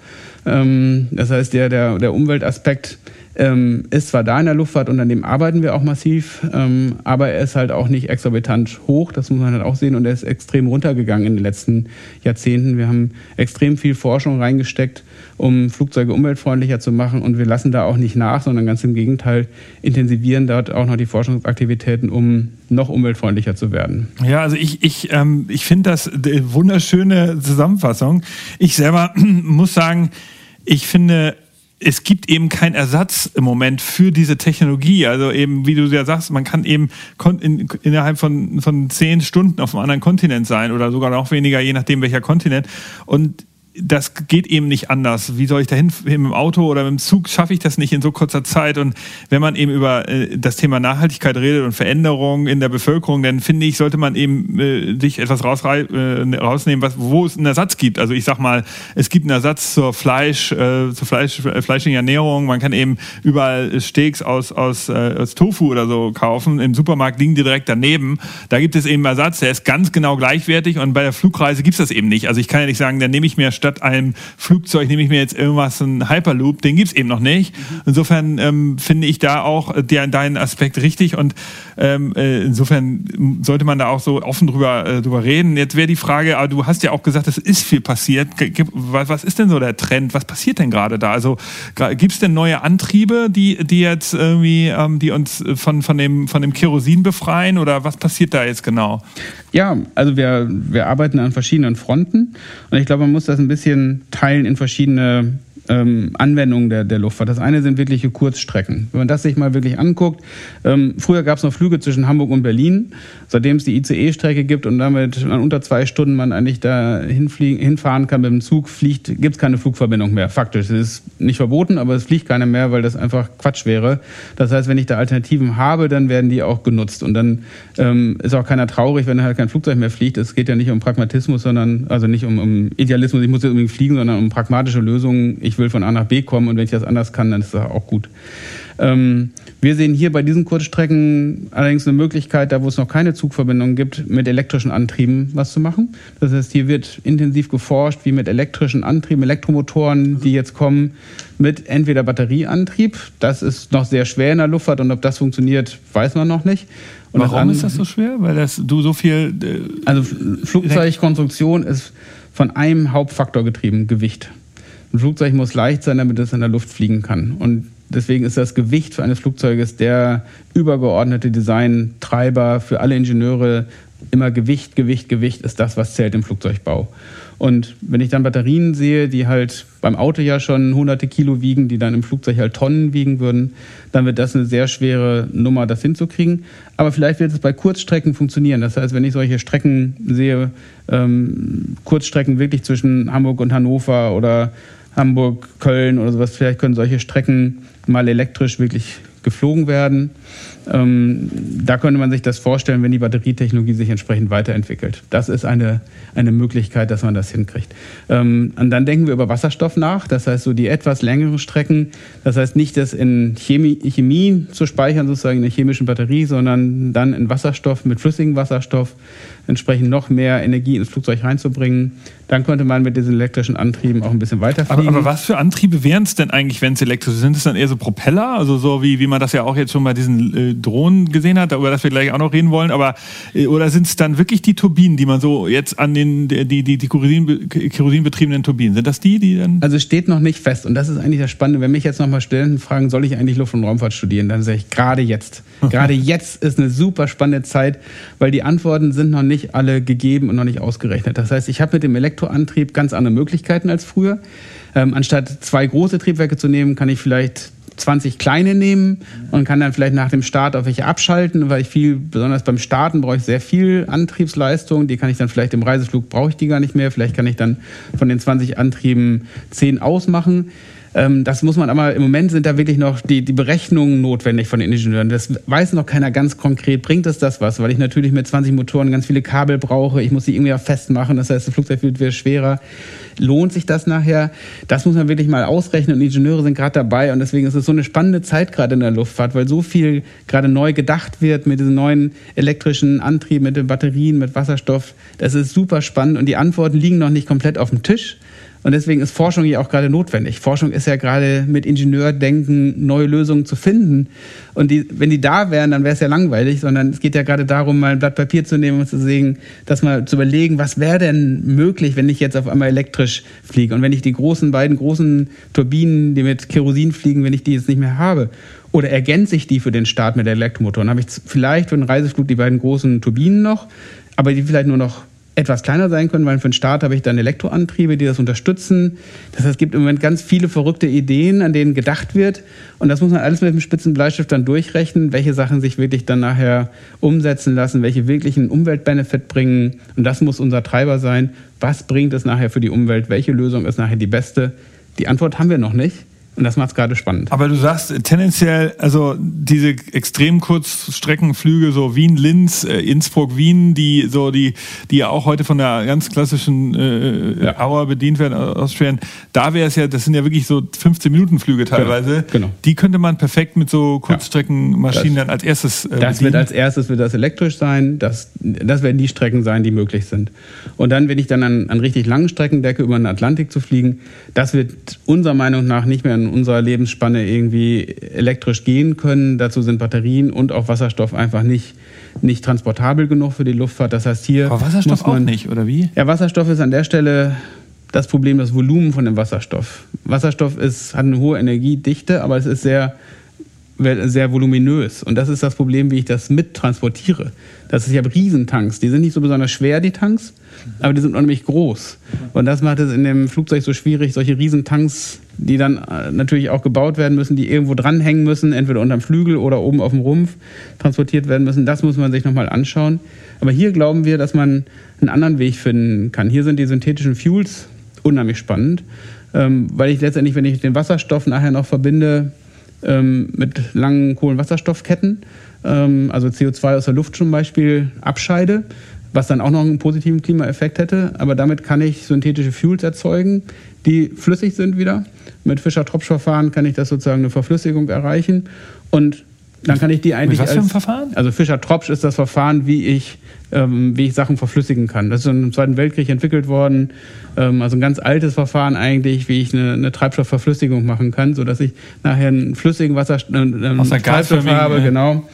Ähm, das heißt, der, der, der Umweltaspekt ähm, ist zwar da in der Luftfahrt und an dem arbeiten wir auch massiv, ähm, aber er ist halt auch nicht exorbitant hoch, das muss man halt auch sehen und er ist extrem runtergegangen in den letzten Jahrzehnten. Wir haben extrem viel Forschung reingesteckt, um Flugzeuge umweltfreundlicher zu machen und wir lassen da auch nicht nach, sondern ganz im Gegenteil intensivieren dort auch noch die Forschungsaktivitäten, um noch umweltfreundlicher zu werden. Ja, also ich, ich, ähm, ich finde das eine wunderschöne Zusammenfassung. Ich selber (clears throat) muss sagen, ich finde es gibt eben keinen Ersatz im Moment für diese Technologie. Also eben, wie du ja sagst, man kann eben in, innerhalb von, von zehn Stunden auf einem anderen Kontinent sein oder sogar noch weniger, je nachdem welcher Kontinent. Und das geht eben nicht anders. Wie soll ich dahin mit dem Auto oder mit dem Zug schaffe ich das nicht in so kurzer Zeit? Und wenn man eben über äh, das Thema Nachhaltigkeit redet und Veränderungen in der Bevölkerung, dann finde ich, sollte man eben äh, sich etwas rausrei äh, rausnehmen, was, wo es einen Ersatz gibt. Also ich sag mal, es gibt einen Ersatz zur Fleisch, äh, zur Fleisch, äh, fleischigen Ernährung. Man kann eben überall Steaks aus, aus, äh, aus Tofu oder so kaufen. Im Supermarkt liegen die direkt daneben. Da gibt es eben Ersatz, der ist ganz genau gleichwertig und bei der Flugreise gibt es das eben nicht. Also ich kann ja nicht sagen, dann nehme ich mir statt statt einem Flugzeug nehme ich mir jetzt irgendwas, ein Hyperloop, den gibt es eben noch nicht. Insofern ähm, finde ich da auch der, deinen Aspekt richtig und ähm, äh, insofern sollte man da auch so offen drüber, äh, drüber reden. Jetzt wäre die Frage, aber du hast ja auch gesagt, es ist viel passiert. Was, ist denn so der Trend? Was passiert denn gerade da? Also gibt es denn neue Antriebe, die, die jetzt irgendwie, ähm, die uns von, von, dem, von dem Kerosin befreien oder was passiert da jetzt genau? Ja, also wir, wir arbeiten an verschiedenen Fronten und ich glaube, man muss das ein bisschen teilen in verschiedene ähm, Anwendungen der, der Luftfahrt. Das eine sind wirkliche Kurzstrecken. Wenn man das sich mal wirklich anguckt, ähm, früher gab es noch Flüge zwischen Hamburg und Berlin, seitdem es die ICE-Strecke gibt und damit unter zwei Stunden man eigentlich da hinfahren kann mit dem Zug, fliegt, gibt es keine Flugverbindung mehr. Faktisch. Es ist nicht verboten, aber es fliegt keine mehr, weil das einfach Quatsch wäre. Das heißt, wenn ich da Alternativen habe, dann werden die auch genutzt. Und dann ähm, ist auch keiner traurig, wenn halt kein Flugzeug mehr fliegt. Es geht ja nicht um Pragmatismus, sondern, also nicht um, um Idealismus, ich muss jetzt unbedingt fliegen, sondern um pragmatische Lösungen. Ich will von A nach B kommen und wenn ich das anders kann, dann ist das auch gut. Ähm, wir sehen hier bei diesen Kurzstrecken allerdings eine Möglichkeit, da wo es noch keine Zugverbindung gibt, mit elektrischen Antrieben was zu machen. Das heißt, hier wird intensiv geforscht, wie mit elektrischen Antrieben, Elektromotoren, die jetzt kommen, mit entweder Batterieantrieb. Das ist noch sehr schwer in der Luftfahrt und ob das funktioniert, weiß man noch nicht. Und Warum ist das so schwer? Weil das, du so viel. Äh, also Flugzeugkonstruktion ist von einem Hauptfaktor getrieben, Gewicht. Ein Flugzeug muss leicht sein, damit es in der Luft fliegen kann. Und deswegen ist das Gewicht eines Flugzeuges der übergeordnete Designtreiber für alle Ingenieure. Immer Gewicht, Gewicht, Gewicht ist das, was zählt im Flugzeugbau. Und wenn ich dann Batterien sehe, die halt beim Auto ja schon hunderte Kilo wiegen, die dann im Flugzeug halt Tonnen wiegen würden, dann wird das eine sehr schwere Nummer, das hinzukriegen. Aber vielleicht wird es bei Kurzstrecken funktionieren. Das heißt, wenn ich solche Strecken sehe, ähm, Kurzstrecken wirklich zwischen Hamburg und Hannover oder Hamburg, Köln oder sowas, vielleicht können solche Strecken mal elektrisch wirklich geflogen werden. Ähm, da könnte man sich das vorstellen, wenn die Batterietechnologie sich entsprechend weiterentwickelt. Das ist eine, eine Möglichkeit, dass man das hinkriegt. Ähm, und dann denken wir über Wasserstoff nach, das heißt so die etwas längeren Strecken, das heißt nicht das in Chemie, Chemie zu speichern, sozusagen in der chemischen Batterie, sondern dann in Wasserstoff mit flüssigem Wasserstoff entsprechend noch mehr Energie ins Flugzeug reinzubringen. Dann könnte man mit diesen elektrischen Antrieben auch ein bisschen weiterfliegen. Aber, aber was für Antriebe wären es denn eigentlich, wenn es elektrisch sind? es dann eher so Propeller? Also so wie, wie man das ja auch jetzt schon bei diesen äh, Drohnen gesehen hat, über das wir gleich auch noch reden wollen. Aber äh, oder sind es dann wirklich die Turbinen, die man so jetzt an den die, die, die Kerosin, kerosinbetriebenen Turbinen? Sind das die, die dann. Also steht noch nicht fest. Und das ist eigentlich das Spannende. Wenn mich jetzt nochmal Studenten fragen, soll ich eigentlich Luft- und Raumfahrt studieren, dann sage ich gerade jetzt. (laughs) Gerade jetzt ist eine super spannende Zeit, weil die Antworten sind noch nicht alle gegeben und noch nicht ausgerechnet. Das heißt, ich habe mit dem Elektroantrieb ganz andere Möglichkeiten als früher. Ähm, anstatt zwei große Triebwerke zu nehmen, kann ich vielleicht 20 kleine nehmen und kann dann vielleicht nach dem Start auf welche abschalten, weil ich viel, besonders beim Starten brauche ich sehr viel Antriebsleistung. Die kann ich dann vielleicht im Reiseflug brauche ich die gar nicht mehr. Vielleicht kann ich dann von den 20 Antrieben 10 ausmachen. Ähm, das muss man aber, im Moment sind da wirklich noch die, die Berechnungen notwendig von den Ingenieuren. Das weiß noch keiner ganz konkret, bringt es das was? Weil ich natürlich mit 20 Motoren ganz viele Kabel brauche. Ich muss sie irgendwie festmachen. Das heißt, das Flugzeug wird schwerer. Lohnt sich das nachher? Das muss man wirklich mal ausrechnen und Ingenieure sind gerade dabei und deswegen ist es so eine spannende Zeit gerade in der Luftfahrt, weil so viel gerade neu gedacht wird mit diesen neuen elektrischen Antrieben, mit den Batterien, mit Wasserstoff. Das ist super spannend und die Antworten liegen noch nicht komplett auf dem Tisch. Und deswegen ist Forschung ja auch gerade notwendig. Forschung ist ja gerade mit Ingenieurdenken neue Lösungen zu finden. Und die, wenn die da wären, dann wäre es ja langweilig, sondern es geht ja gerade darum, mal ein Blatt Papier zu nehmen und zu sehen, dass mal zu überlegen, was wäre denn möglich, wenn ich jetzt auf einmal elektrisch fliege und wenn ich die großen beiden großen Turbinen, die mit Kerosin fliegen, wenn ich die jetzt nicht mehr habe. Oder ergänze ich die für den Start mit der Elektromotor? Dann habe ich vielleicht für den Reiseflug die beiden großen Turbinen noch, aber die vielleicht nur noch etwas kleiner sein können, weil für den Start habe ich dann Elektroantriebe, die das unterstützen. Das heißt, es gibt im Moment ganz viele verrückte Ideen, an denen gedacht wird. Und das muss man alles mit dem spitzen Bleistift dann durchrechnen, welche Sachen sich wirklich dann nachher umsetzen lassen, welche wirklich einen Umweltbenefit bringen. Und das muss unser Treiber sein. Was bringt es nachher für die Umwelt? Welche Lösung ist nachher die beste? Die Antwort haben wir noch nicht. Und das macht es gerade spannend. Aber du sagst tendenziell, also diese extrem Kurzstreckenflüge, so Wien-Linz, äh, Innsbruck-Wien, die so die, die ja auch heute von der ganz klassischen äh, ja. Hour bedient werden, Austrian, da wäre es ja, das sind ja wirklich so 15-Minuten-Flüge genau, teilweise. Genau, genau. Die könnte man perfekt mit so Kurzstreckenmaschinen ja, dann als erstes. Äh, das wird als erstes wird das elektrisch sein. Das, das werden die Strecken sein, die möglich sind. Und dann, wenn ich dann an, an richtig langen Strecken denke, über den Atlantik zu fliegen, das wird unserer Meinung nach nicht mehr ein unserer Lebensspanne irgendwie elektrisch gehen können. Dazu sind Batterien und auch Wasserstoff einfach nicht, nicht transportabel genug für die Luftfahrt. Das heißt, hier. Aber Wasserstoff man, auch nicht, oder wie? Ja, Wasserstoff ist an der Stelle das Problem, das Volumen von dem Wasserstoff. Wasserstoff ist, hat eine hohe Energiedichte, aber es ist sehr, sehr voluminös. Und das ist das Problem, wie ich das mittransportiere. Das ist, ich habe Riesentanks. Die sind nicht so besonders schwer, die Tanks, aber die sind unheimlich groß. Und das macht es in dem Flugzeug so schwierig, solche Riesentanks die dann äh, natürlich auch gebaut werden müssen, die irgendwo dranhängen müssen, entweder unterm Flügel oder oben auf dem Rumpf transportiert werden müssen. Das muss man sich nochmal anschauen. Aber hier glauben wir, dass man einen anderen Weg finden kann. Hier sind die synthetischen Fuels unheimlich spannend, ähm, weil ich letztendlich, wenn ich den Wasserstoff nachher noch verbinde ähm, mit langen Kohlenwasserstoffketten, ähm, also CO2 aus der Luft zum Beispiel, abscheide, was dann auch noch einen positiven Klimaeffekt hätte. Aber damit kann ich synthetische Fuels erzeugen, die flüssig sind wieder. Mit Fischer-Tropsch-Verfahren kann ich das sozusagen eine Verflüssigung erreichen. Und dann kann ich die eigentlich. Mit was für ein Verfahren? Also Fischer-Tropsch ist das Verfahren, wie ich, ähm, wie ich Sachen verflüssigen kann. Das ist im Zweiten Weltkrieg entwickelt worden. Ähm, also ein ganz altes Verfahren eigentlich, wie ich eine, eine Treibstoffverflüssigung machen kann, sodass ich nachher einen flüssigen Wasserstoff, äh, einen Treibstoff habe, ja. genau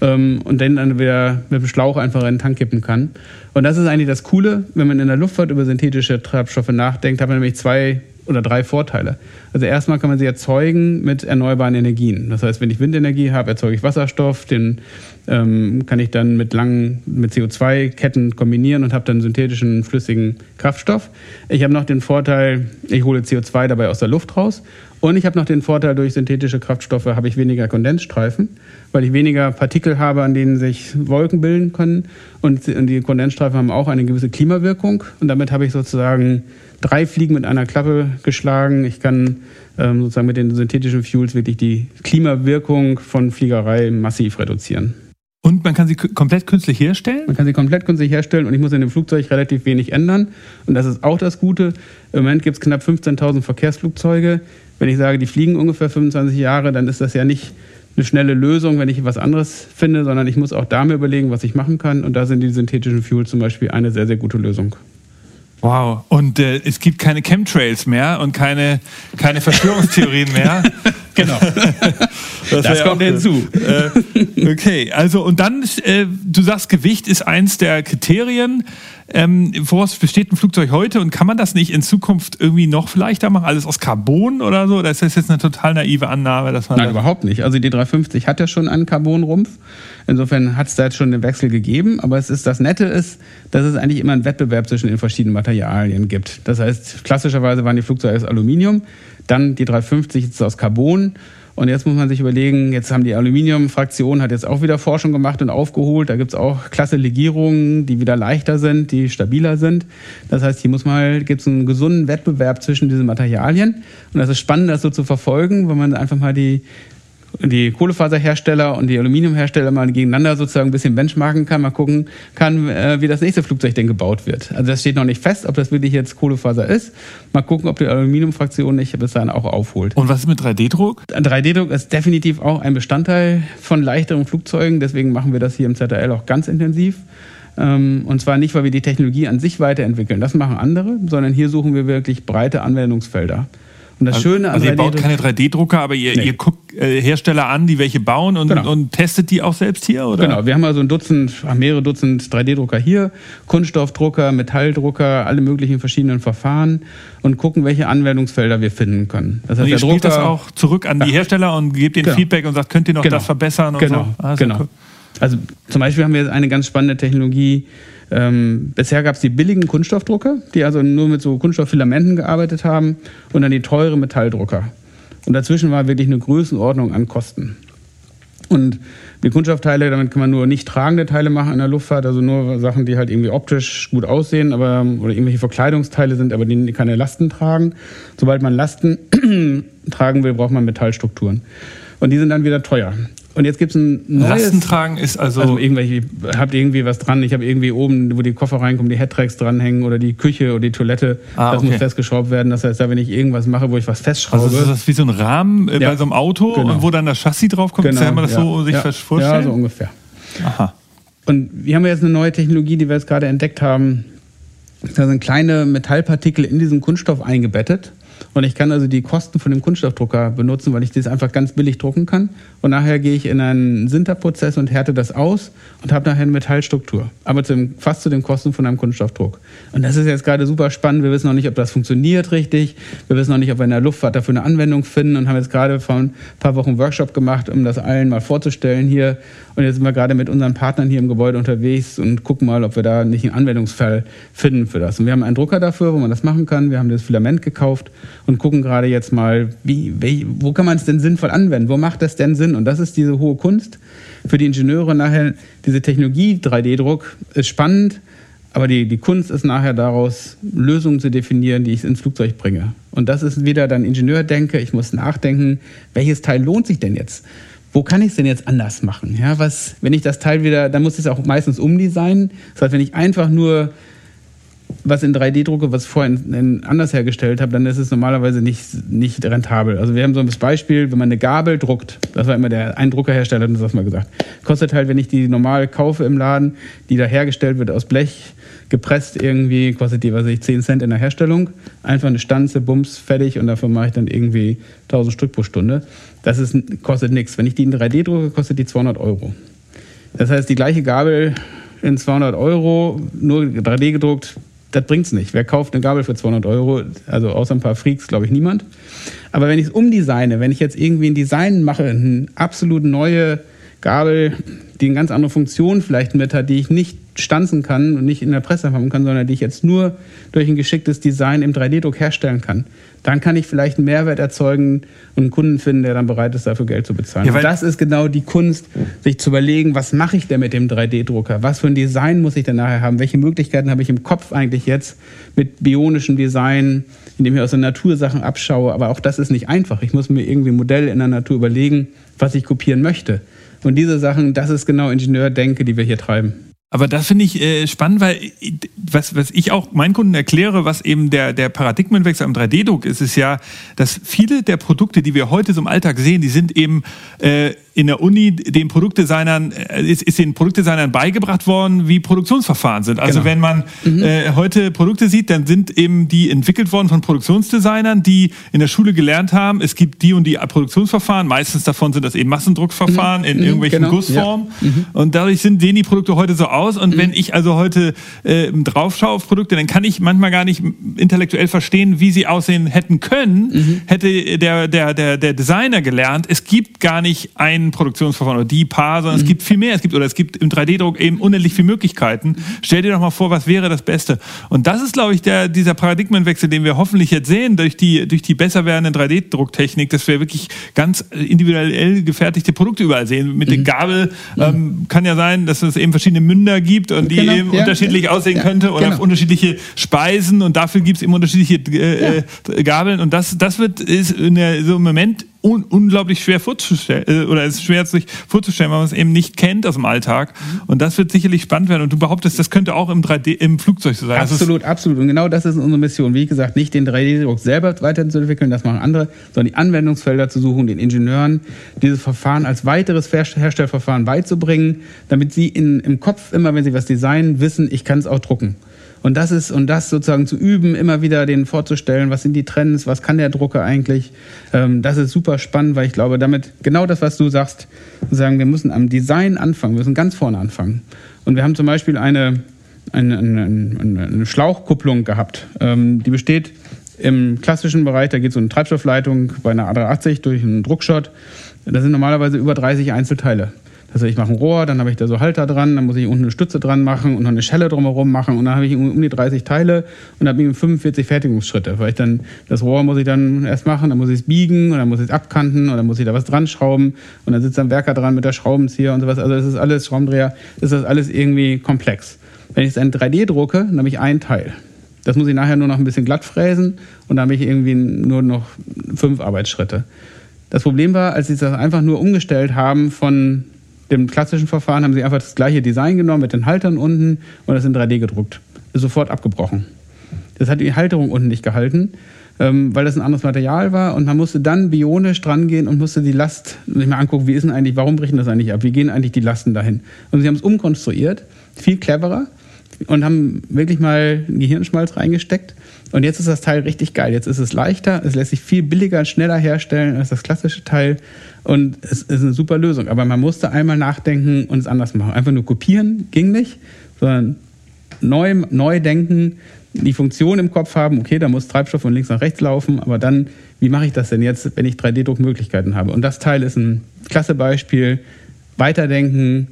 ähm, und den dann wieder mit dem Schlauch einfach in den Tank kippen kann. Und das ist eigentlich das Coole, wenn man in der Luftfahrt über synthetische Treibstoffe nachdenkt, hat man nämlich zwei oder drei Vorteile. Also erstmal kann man sie erzeugen mit erneuerbaren Energien. Das heißt, wenn ich Windenergie habe, erzeuge ich Wasserstoff, den ähm, kann ich dann mit langen, mit CO2-Ketten kombinieren und habe dann synthetischen flüssigen Kraftstoff. Ich habe noch den Vorteil, ich hole CO2 dabei aus der Luft raus und ich habe noch den Vorteil, durch synthetische Kraftstoffe habe ich weniger Kondensstreifen, weil ich weniger Partikel habe, an denen sich Wolken bilden können. Und die Kondensstreifen haben auch eine gewisse Klimawirkung. Und damit habe ich sozusagen drei Fliegen mit einer Klappe geschlagen. Ich kann ähm, sozusagen mit den synthetischen Fuels wirklich die Klimawirkung von Fliegerei massiv reduzieren. Und man kann sie komplett künstlich herstellen? Man kann sie komplett künstlich herstellen und ich muss in dem Flugzeug relativ wenig ändern. Und das ist auch das Gute. Im Moment gibt es knapp 15.000 Verkehrsflugzeuge. Wenn ich sage, die fliegen ungefähr 25 Jahre, dann ist das ja nicht eine schnelle Lösung, wenn ich was anderes finde, sondern ich muss auch da mir überlegen, was ich machen kann. Und da sind die synthetischen Fuels zum Beispiel eine sehr, sehr gute Lösung. Wow, und äh, es gibt keine Chemtrails mehr und keine, keine Verschwörungstheorien mehr. (laughs) genau. (laughs) das, das kommt hinzu. Äh, okay, also und dann, äh, du sagst, Gewicht ist eins der Kriterien. Ähm, woraus besteht ein Flugzeug heute und kann man das nicht in Zukunft irgendwie noch leichter machen? Alles aus Carbon oder so? Oder ist das jetzt eine total naive Annahme? Dass man Nein, überhaupt nicht. Also die 350 hat ja schon einen Carbonrumpf. Insofern hat es da jetzt schon einen Wechsel gegeben. Aber es ist das Nette ist, dass es eigentlich immer einen Wettbewerb zwischen den verschiedenen Materialien gibt. Das heißt, klassischerweise waren die Flugzeuge aus Aluminium, dann die 350 ist aus Carbon und jetzt muss man sich überlegen, jetzt haben die Aluminiumfraktion hat jetzt auch wieder Forschung gemacht und aufgeholt. Da gibt es auch klasse Legierungen, die wieder leichter sind, die stabiler sind. Das heißt, hier muss mal, gibt es einen gesunden Wettbewerb zwischen diesen Materialien. Und das ist spannend, das so zu verfolgen, wenn man einfach mal die die Kohlefaserhersteller und die Aluminiumhersteller mal gegeneinander sozusagen ein bisschen benchmarken kann, mal gucken kann, äh, wie das nächste Flugzeug denn gebaut wird. Also das steht noch nicht fest, ob das wirklich jetzt Kohlefaser ist. Mal gucken, ob die Aluminiumfraktion nicht bis dahin auch aufholt. Und was ist mit 3D-Druck? 3D-Druck ist definitiv auch ein Bestandteil von leichteren Flugzeugen. Deswegen machen wir das hier im ZRL auch ganz intensiv. Ähm, und zwar nicht, weil wir die Technologie an sich weiterentwickeln. Das machen andere, sondern hier suchen wir wirklich breite Anwendungsfelder. Und das also, Schöne an Also ihr baut keine 3D-Drucker, aber ihr, nee. ihr guckt äh, Hersteller an, die welche bauen und, genau. und, testet die auch selbst hier, oder? Genau, wir haben also ein Dutzend, mehrere Dutzend 3D-Drucker hier, Kunststoffdrucker, Metalldrucker, alle möglichen verschiedenen Verfahren und gucken, welche Anwendungsfelder wir finden können. Das heißt, und ihr der Drucker, das auch zurück an die Hersteller und gebt ihnen genau. Feedback und sagt, könnt ihr noch genau. das verbessern und genau. so? Ah, genau. Also zum Beispiel haben wir eine ganz spannende Technologie, ähm, bisher gab es die billigen Kunststoffdrucker, die also nur mit so Kunststofffilamenten gearbeitet haben und dann die teuren Metalldrucker. Und dazwischen war wirklich eine Größenordnung an Kosten. Und die Kunststoffteile, damit kann man nur nicht tragende Teile machen in der Luftfahrt, also nur Sachen, die halt irgendwie optisch gut aussehen, aber oder irgendwelche Verkleidungsteile sind, aber die keine Lasten tragen. Sobald man Lasten (clears throat) tragen will, braucht man Metallstrukturen. Und die sind dann wieder teuer. Und jetzt gibt es ein neues... Lastentragen ist also... Also irgendwelche, habt irgendwie was dran. Ich habe irgendwie oben, wo die Koffer reinkommen, die Headtracks dranhängen oder die Küche oder die Toilette. Ah, das okay. muss festgeschraubt werden. Das heißt, da wenn ich irgendwas mache, wo ich was festschraube... Also ist das wie so ein Rahmen äh, ja. bei so einem Auto, genau. wo dann das Chassis draufkommt? Genau, kann man das ja. so sich ja. vorstellen? Ja, so ungefähr. Aha. Und wir haben jetzt eine neue Technologie, die wir jetzt gerade entdeckt haben. Da sind kleine Metallpartikel in diesen Kunststoff eingebettet. Und ich kann also die Kosten von dem Kunststoffdrucker benutzen, weil ich das einfach ganz billig drucken kann. Und nachher gehe ich in einen Sinterprozess und härte das aus und habe nachher eine Metallstruktur. Aber zu dem, fast zu den Kosten von einem Kunststoffdruck. Und das ist jetzt gerade super spannend. Wir wissen noch nicht, ob das funktioniert richtig. Wir wissen noch nicht, ob wir in der Luftfahrt dafür eine Anwendung finden und haben jetzt gerade vor ein paar Wochen einen Workshop gemacht, um das allen mal vorzustellen hier. Und jetzt sind wir gerade mit unseren Partnern hier im Gebäude unterwegs und gucken mal, ob wir da nicht einen Anwendungsfall finden für das. Und wir haben einen Drucker dafür, wo man das machen kann. Wir haben das Filament gekauft und gucken gerade jetzt mal, wie, wie wo kann man es denn sinnvoll anwenden? Wo macht das denn Sinn? Und das ist diese hohe Kunst für die Ingenieure nachher. Diese Technologie 3D-Druck ist spannend, aber die, die Kunst ist nachher daraus, Lösungen zu definieren, die ich ins Flugzeug bringe. Und das ist wieder dann Ingenieurdenke. Ich muss nachdenken, welches Teil lohnt sich denn jetzt? Wo kann ich es denn jetzt anders machen? Ja, was, wenn ich das Teil wieder, dann muss ich es auch meistens umdesignen. Das heißt, wenn ich einfach nur was in 3D drucke, was vorher in, in anders hergestellt habe, dann ist es normalerweise nicht, nicht rentabel. Also wir haben so ein Beispiel, wenn man eine Gabel druckt, das war immer der ein Druckerhersteller, das mal gesagt, kostet halt, wenn ich die normal kaufe im Laden, die da hergestellt wird aus Blech, gepresst irgendwie, kostet die, weiß ich, 10 Cent in der Herstellung, einfach eine Stanze, Bums, fertig und dafür mache ich dann irgendwie 1000 Stück pro Stunde. Das ist, kostet nichts. Wenn ich die in 3D drucke, kostet die 200 Euro. Das heißt, die gleiche Gabel in 200 Euro, nur 3D gedruckt, das bringt es nicht. Wer kauft eine Gabel für 200 Euro? Also außer ein paar Freaks, glaube ich, niemand. Aber wenn ich es umdesigne, wenn ich jetzt irgendwie ein Design mache, eine absolut neue Gabel, die eine ganz andere Funktion vielleicht mit hat, die ich nicht stanzen kann und nicht in der Presse haben kann, sondern die ich jetzt nur durch ein geschicktes Design im 3D-Druck herstellen kann, dann kann ich vielleicht einen Mehrwert erzeugen und einen Kunden finden, der dann bereit ist, dafür Geld zu bezahlen. Ja, das ist genau die Kunst, sich zu überlegen, was mache ich denn mit dem 3D-Drucker? Was für ein Design muss ich denn nachher haben? Welche Möglichkeiten habe ich im Kopf eigentlich jetzt mit bionischem Design, indem ich aus der Natur Sachen abschaue? Aber auch das ist nicht einfach. Ich muss mir irgendwie ein Modell in der Natur überlegen, was ich kopieren möchte. Und diese Sachen, das ist genau Ingenieurdenke, die wir hier treiben. Aber das finde ich äh, spannend, weil was, was ich auch meinen Kunden erkläre, was eben der, der Paradigmenwechsel am 3D-Druck ist, ist ja, dass viele der Produkte, die wir heute so im Alltag sehen, die sind eben äh, in der Uni den Produktdesignern, äh, ist, ist den Produktdesignern beigebracht worden, wie Produktionsverfahren sind. Also genau. wenn man mhm. äh, heute Produkte sieht, dann sind eben die entwickelt worden von Produktionsdesignern, die in der Schule gelernt haben, es gibt die und die Produktionsverfahren, meistens davon sind das eben Massendruckverfahren mhm. in mhm. irgendwelchen genau. Gussformen. Ja. Mhm. Und dadurch sind, sehen die Produkte heute so aus. Und mhm. wenn ich also heute äh, draufschaue auf Produkte, dann kann ich manchmal gar nicht intellektuell verstehen, wie sie aussehen hätten können, mhm. hätte der, der, der, der Designer gelernt. Es gibt gar nicht ein ein Produktionsverfahren oder die paar, sondern mhm. es gibt viel mehr. Es gibt oder es gibt im 3D-Druck eben unendlich viele Möglichkeiten. Stell dir doch mal vor, was wäre das Beste? Und das ist, glaube ich, der, dieser Paradigmenwechsel, den wir hoffentlich jetzt sehen durch die, durch die besser werdende 3D-Drucktechnik, dass wir wirklich ganz individuell gefertigte Produkte überall sehen. Mit mhm. den Gabel mhm. ähm, kann ja sein, dass es eben verschiedene Münder gibt und die genau, eben ja, unterschiedlich ja, aussehen ja, könnte oder genau. unterschiedliche Speisen und dafür gibt es eben unterschiedliche äh, äh, Gabeln und das, das wird ist in der, so im Moment un unglaublich schwer vorzustellen, äh, oder es ist schwer sich vorzustellen, weil man es eben nicht kennt aus dem Alltag. Mhm. Und das wird sicherlich spannend werden. Und du behauptest, das könnte auch im 3D, im Flugzeug so sein. Absolut, absolut. Und genau das ist unsere Mission. Wie gesagt, nicht den 3D-Druck selber weiterzuentwickeln, das machen andere, sondern die Anwendungsfelder zu suchen, den Ingenieuren dieses Verfahren als weiteres Herstellverfahren beizubringen, damit sie in, im Kopf immer, wenn sie was designen, wissen, ich kann es auch drucken. Und das ist, und das sozusagen zu üben, immer wieder denen vorzustellen, was sind die Trends, was kann der Drucker eigentlich, ähm, das ist super spannend, weil ich glaube, damit genau das, was du sagst, sagen, wir müssen am Design anfangen, wir müssen ganz vorne anfangen. Und wir haben zum Beispiel eine, eine, eine, eine Schlauchkupplung gehabt, ähm, die besteht im klassischen Bereich, da geht so eine Treibstoffleitung bei einer A380 durch einen Druckshot. Da sind normalerweise über 30 Einzelteile. Also ich mache ein Rohr, dann habe ich da so Halter dran, dann muss ich unten eine Stütze dran machen und noch eine Schelle drumherum machen und dann habe ich um die 30 Teile und habe ich 45 Fertigungsschritte, weil ich dann das Rohr muss ich dann erst machen, dann muss ich es biegen und dann muss ich es abkanten und dann muss ich da was dran schrauben und dann sitzt ein Werker dran mit der Schraubenzieher und sowas. Also das ist alles Schraubendreher, das ist alles irgendwie komplex. Wenn ich es in 3D drucke, dann habe ich ein Teil. Das muss ich nachher nur noch ein bisschen glatt fräsen und dann habe ich irgendwie nur noch fünf Arbeitsschritte. Das Problem war, als sie das einfach nur umgestellt haben von dem klassischen Verfahren haben sie einfach das gleiche Design genommen mit den Haltern unten und das in 3D gedruckt. Ist sofort abgebrochen. Das hat die Halterung unten nicht gehalten, ähm, weil das ein anderes Material war und man musste dann bionisch dran gehen und musste die Last sich mal angucken, wie ist denn eigentlich, warum bricht das eigentlich ab, wie gehen eigentlich die Lasten dahin. Und sie haben es umkonstruiert, viel cleverer und haben wirklich mal einen Gehirnschmalz reingesteckt und jetzt ist das Teil richtig geil. Jetzt ist es leichter, es lässt sich viel billiger und schneller herstellen als das klassische Teil. Und es ist eine super Lösung. Aber man musste einmal nachdenken und es anders machen. Einfach nur kopieren ging nicht, sondern neu, neu denken, die Funktion im Kopf haben, okay, da muss Treibstoff von links nach rechts laufen, aber dann, wie mache ich das denn jetzt, wenn ich 3D-Druckmöglichkeiten habe? Und das Teil ist ein klasse Beispiel. Weiterdenken,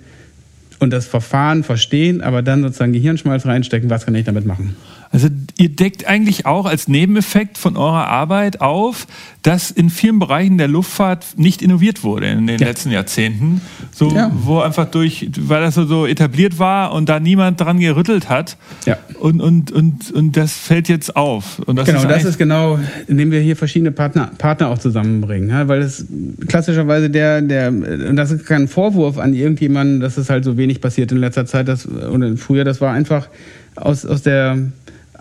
und das Verfahren verstehen, aber dann sozusagen Gehirnschmalz reinstecken, was kann ich damit machen? Also ihr deckt eigentlich auch als Nebeneffekt von eurer Arbeit auf, dass in vielen Bereichen der Luftfahrt nicht innoviert wurde in den ja. letzten Jahrzehnten. So, ja. wo einfach durch, weil das so etabliert war und da niemand dran gerüttelt hat. Ja. Und, und, und, und das fällt jetzt auf. Und das genau, ist das ist genau, indem wir hier verschiedene Partner, Partner auch zusammenbringen. Ja, weil es klassischerweise der, der, und das ist kein Vorwurf an irgendjemanden, dass es halt so wenig passiert in letzter Zeit, das, oder früher, das war einfach aus, aus der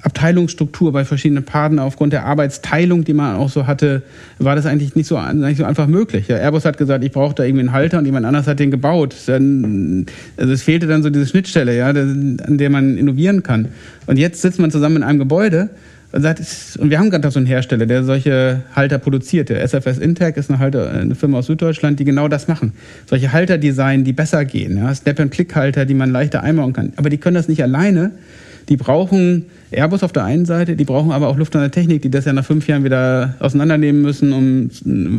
Abteilungsstruktur bei verschiedenen Partnern, aufgrund der Arbeitsteilung, die man auch so hatte, war das eigentlich nicht so, nicht so einfach möglich. Ja, Airbus hat gesagt, ich brauche da irgendwie einen Halter und jemand anders hat den gebaut. Dann, also es fehlte dann so diese Schnittstelle, ja, an der man innovieren kann. Und jetzt sitzt man zusammen in einem Gebäude und, sagt, und wir haben gerade so einen Hersteller, der solche Halter produziert. Der SFS Intec ist eine, Halter, eine Firma aus Süddeutschland, die genau das machen. Solche Halter designen, die besser gehen. Ja? Snap-and-Click-Halter, die man leichter einbauen kann. Aber die können das nicht alleine. Die brauchen Airbus auf der einen Seite, die brauchen aber auch Lufthansa Technik, die das ja nach fünf Jahren wieder auseinandernehmen müssen, um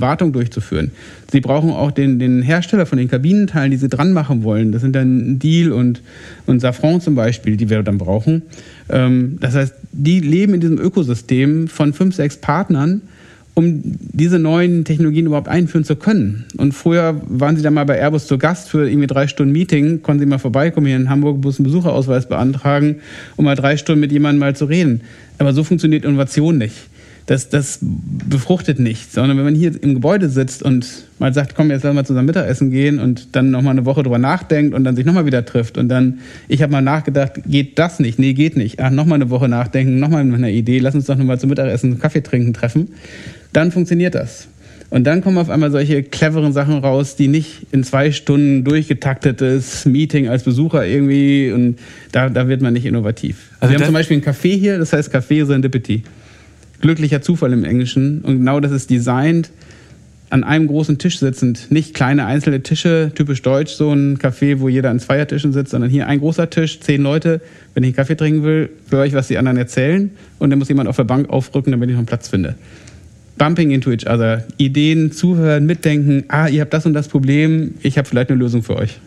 Wartung durchzuführen. Sie brauchen auch den, den Hersteller von den Kabinenteilen, die sie dran machen wollen. Das sind dann Deal und, und Safran zum Beispiel, die wir dann brauchen. Ähm, das heißt, die leben in diesem Ökosystem von fünf, sechs Partnern, um diese neuen Technologien überhaupt einführen zu können. Und früher waren sie dann mal bei Airbus zu Gast für irgendwie drei Stunden Meeting, konnten sie mal vorbeikommen hier in Hamburg, mussten Besucherausweis beantragen, um mal drei Stunden mit jemandem mal zu reden. Aber so funktioniert Innovation nicht. Das, das befruchtet nicht, sondern wenn man hier im Gebäude sitzt und mal sagt, komm, jetzt lass mal zusammen Mittagessen gehen und dann nochmal eine Woche drüber nachdenkt und dann sich nochmal wieder trifft und dann, ich habe mal nachgedacht, geht das nicht? Nee, geht nicht. Ach, nochmal eine Woche nachdenken, nochmal eine Idee, lass uns doch nochmal zum Mittagessen Kaffee trinken treffen dann funktioniert das. Und dann kommen auf einmal solche cleveren Sachen raus, die nicht in zwei Stunden durchgetaktetes Meeting als Besucher irgendwie und da, da wird man nicht innovativ. Also wir haben zum Beispiel ein Café hier, das heißt Café Serendipity. Glücklicher Zufall im Englischen. Und genau das ist designt, an einem großen Tisch sitzend. Nicht kleine einzelne Tische, typisch deutsch, so ein Café, wo jeder an Zweiertischen sitzt, sondern hier ein großer Tisch, zehn Leute. Wenn ich einen Kaffee trinken will, höre ich, was die anderen erzählen und dann muss jemand auf der Bank aufrücken, damit ich noch einen Platz finde. Bumping into each other. Ideen, zuhören, mitdenken. Ah, ihr habt das und das Problem. Ich habe vielleicht eine Lösung für euch.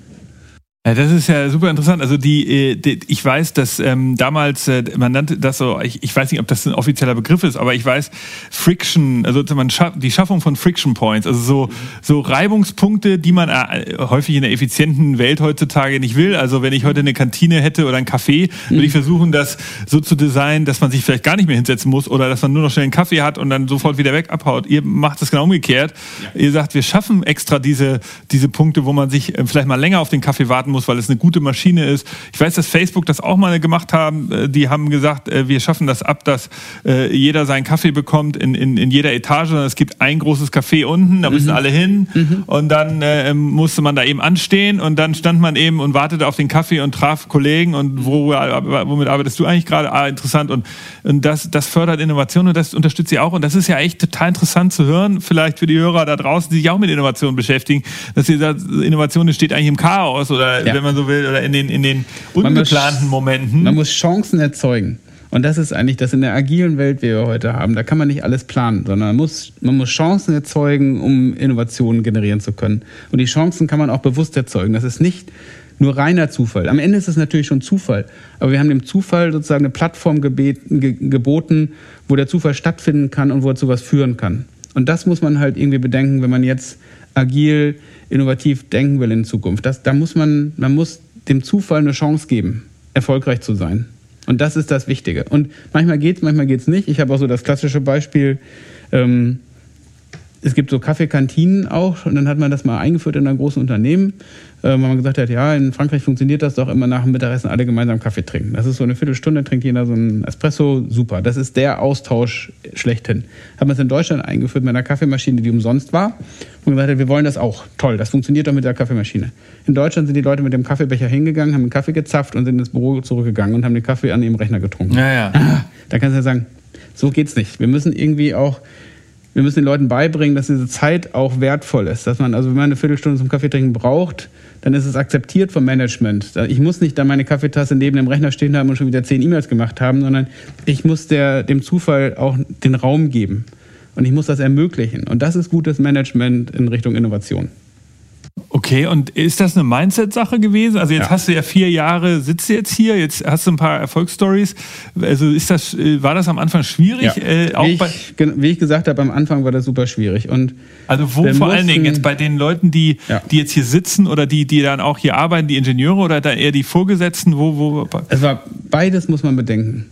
Ja, das ist ja super interessant. Also die, äh, die ich weiß, dass ähm, damals äh, man nannte das so. Ich, ich weiß nicht, ob das ein offizieller Begriff ist, aber ich weiß Friction, also man schaff, die Schaffung von Friction Points, also so so Reibungspunkte, die man äh, häufig in der effizienten Welt heutzutage nicht will. Also wenn ich heute eine Kantine hätte oder ein Café, würde ich versuchen, das so zu designen, dass man sich vielleicht gar nicht mehr hinsetzen muss oder dass man nur noch schnell einen Kaffee hat und dann sofort wieder weg abhaut. Ihr macht das genau umgekehrt. Ja. Ihr sagt, wir schaffen extra diese diese Punkte, wo man sich äh, vielleicht mal länger auf den Kaffee warten muss, weil es eine gute Maschine ist. Ich weiß, dass Facebook das auch mal gemacht haben. Äh, die haben gesagt, äh, wir schaffen das ab, dass äh, jeder seinen Kaffee bekommt in, in, in jeder Etage. Es gibt ein großes Café unten, da müssen mhm. alle hin. Mhm. Und dann äh, musste man da eben anstehen und dann stand man eben und wartete auf den Kaffee und traf Kollegen und wo, womit arbeitest du eigentlich gerade? Ah, interessant. Und, und das, das fördert Innovation und das unterstützt sie auch. Und das ist ja echt total interessant zu hören, vielleicht für die Hörer da draußen, die sich auch mit Innovation beschäftigen, dass sie sagt, Innovation steht eigentlich im Chaos oder ja. wenn man so will, oder in den, in den ungeplanten man Momenten. Man muss Chancen erzeugen. Und das ist eigentlich das in der agilen Welt, die wir heute haben. Da kann man nicht alles planen, sondern man muss, man muss Chancen erzeugen, um Innovationen generieren zu können. Und die Chancen kann man auch bewusst erzeugen. Das ist nicht nur reiner Zufall. Am Ende ist es natürlich schon Zufall. Aber wir haben dem Zufall sozusagen eine Plattform gebeten, ge geboten, wo der Zufall stattfinden kann und wo er zu was führen kann. Und das muss man halt irgendwie bedenken, wenn man jetzt agil innovativ denken will in Zukunft. Das, da muss man, man muss dem Zufall eine Chance geben, erfolgreich zu sein. Und das ist das Wichtige. Und manchmal geht es, manchmal geht es nicht. Ich habe auch so das klassische Beispiel, ähm, es gibt so Kaffeekantinen auch und dann hat man das mal eingeführt in einem großen Unternehmen äh, weil man gesagt hat, ja, in Frankreich funktioniert das doch immer nach dem Mittagessen alle gemeinsam Kaffee trinken. Das ist so eine Viertelstunde, trinkt jeder so einen Espresso, super. Das ist der Austausch schlechthin. Haben wir es in Deutschland eingeführt mit einer Kaffeemaschine, die umsonst war und gesagt hat, wir wollen das auch. Toll, das funktioniert doch mit der Kaffeemaschine. In Deutschland sind die Leute mit dem Kaffeebecher hingegangen, haben einen Kaffee gezapft und sind ins Büro zurückgegangen und haben den Kaffee an ihrem Rechner getrunken. Ja, ja. Ah, da kannst du ja sagen, so geht's nicht. Wir müssen irgendwie auch wir müssen den Leuten beibringen, dass diese Zeit auch wertvoll ist. Dass man, also wenn man eine Viertelstunde zum Kaffee trinken braucht, dann ist es akzeptiert vom Management. Ich muss nicht da meine Kaffeetasse neben dem Rechner stehen haben und schon wieder zehn E-Mails gemacht haben, sondern ich muss der, dem Zufall auch den Raum geben. Und ich muss das ermöglichen. Und das ist gutes Management in Richtung Innovation. Okay, und ist das eine Mindset-Sache gewesen? Also jetzt ja. hast du ja vier Jahre, sitzt du jetzt hier, jetzt hast du ein paar Erfolgsstories. Also ist das, äh, war das am Anfang schwierig? Ja. Äh, wie, ich, wie, ich, gesagt habe, am Anfang war das super schwierig. Und also wo vor mussten, allen Dingen jetzt bei den Leuten, die, ja. die jetzt hier sitzen oder die, die dann auch hier arbeiten, die Ingenieure oder da eher die Vorgesetzten, wo, wo? Es war beides muss man bedenken.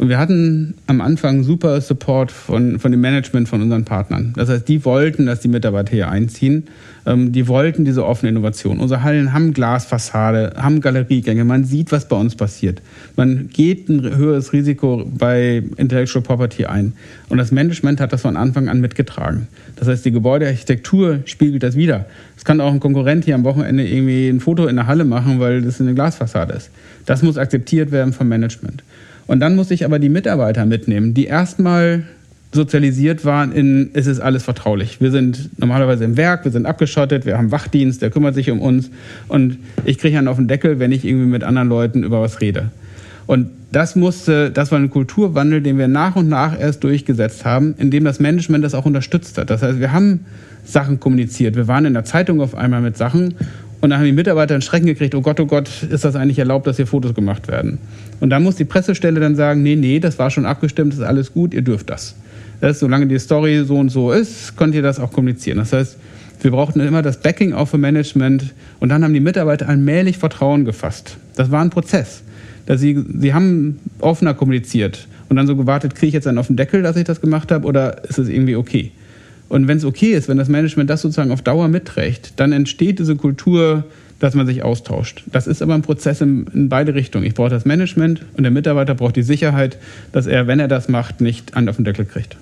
Und wir hatten am Anfang super Support von, von dem Management von unseren Partnern. Das heißt, die wollten, dass die Mitarbeiter hier einziehen. Ähm, die wollten diese offene Innovation. Unsere Hallen haben Glasfassade, haben Galeriegänge. Man sieht, was bei uns passiert. Man geht ein höheres Risiko bei Intellectual Property ein. Und das Management hat das von Anfang an mitgetragen. Das heißt, die Gebäudearchitektur spiegelt das wieder. Es kann auch ein Konkurrent hier am Wochenende irgendwie ein Foto in der Halle machen, weil das eine Glasfassade ist. Das muss akzeptiert werden vom Management. Und dann muss ich aber die Mitarbeiter mitnehmen, die erstmal sozialisiert waren in, es ist alles vertraulich. Wir sind normalerweise im Werk, wir sind abgeschottet, wir haben Wachdienst, der kümmert sich um uns und ich kriege einen auf den Deckel, wenn ich irgendwie mit anderen Leuten über was rede. Und das musste, das war ein Kulturwandel, den wir nach und nach erst durchgesetzt haben, indem das Management das auch unterstützt hat. Das heißt, wir haben Sachen kommuniziert. Wir waren in der Zeitung auf einmal mit Sachen und dann haben die Mitarbeiter einen Schrecken gekriegt, oh Gott, oh Gott, ist das eigentlich erlaubt, dass hier Fotos gemacht werden? Und dann muss die Pressestelle dann sagen, nee, nee, das war schon abgestimmt, das ist alles gut, ihr dürft das. das ist, solange die Story so und so ist, könnt ihr das auch kommunizieren. Das heißt, wir brauchten immer das Backing auch für Management und dann haben die Mitarbeiter allmählich Vertrauen gefasst. Das war ein Prozess. Dass sie, sie haben offener kommuniziert und dann so gewartet, kriege ich jetzt einen auf den Deckel, dass ich das gemacht habe oder ist es irgendwie okay? Und wenn es okay ist, wenn das Management das sozusagen auf Dauer mitträgt, dann entsteht diese Kultur, dass man sich austauscht. Das ist aber ein Prozess in, beide Richtungen. Ich brauche das Management und der Mitarbeiter braucht die Sicherheit, dass er, wenn er das macht, nicht einen auf den Deckel kriegt.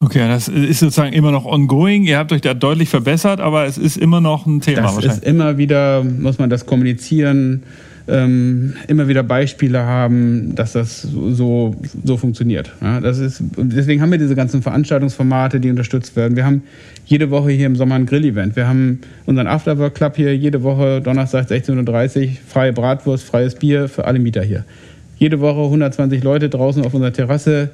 Okay, das ist sozusagen immer noch ongoing. Ihr habt euch da deutlich verbessert, aber es ist immer noch ein Thema. Das ist immer wieder, muss man das kommunizieren ähm, immer wieder Beispiele haben, dass das so, so funktioniert. Ja, das ist, deswegen haben wir diese ganzen Veranstaltungsformate, die unterstützt werden. Wir haben jede Woche hier im Sommer ein Grill-Event. Wir haben unseren Afterwork Club hier jede Woche Donnerstag 16.30 Uhr, freie Bratwurst, freies Bier für alle Mieter hier. Jede Woche 120 Leute draußen auf unserer Terrasse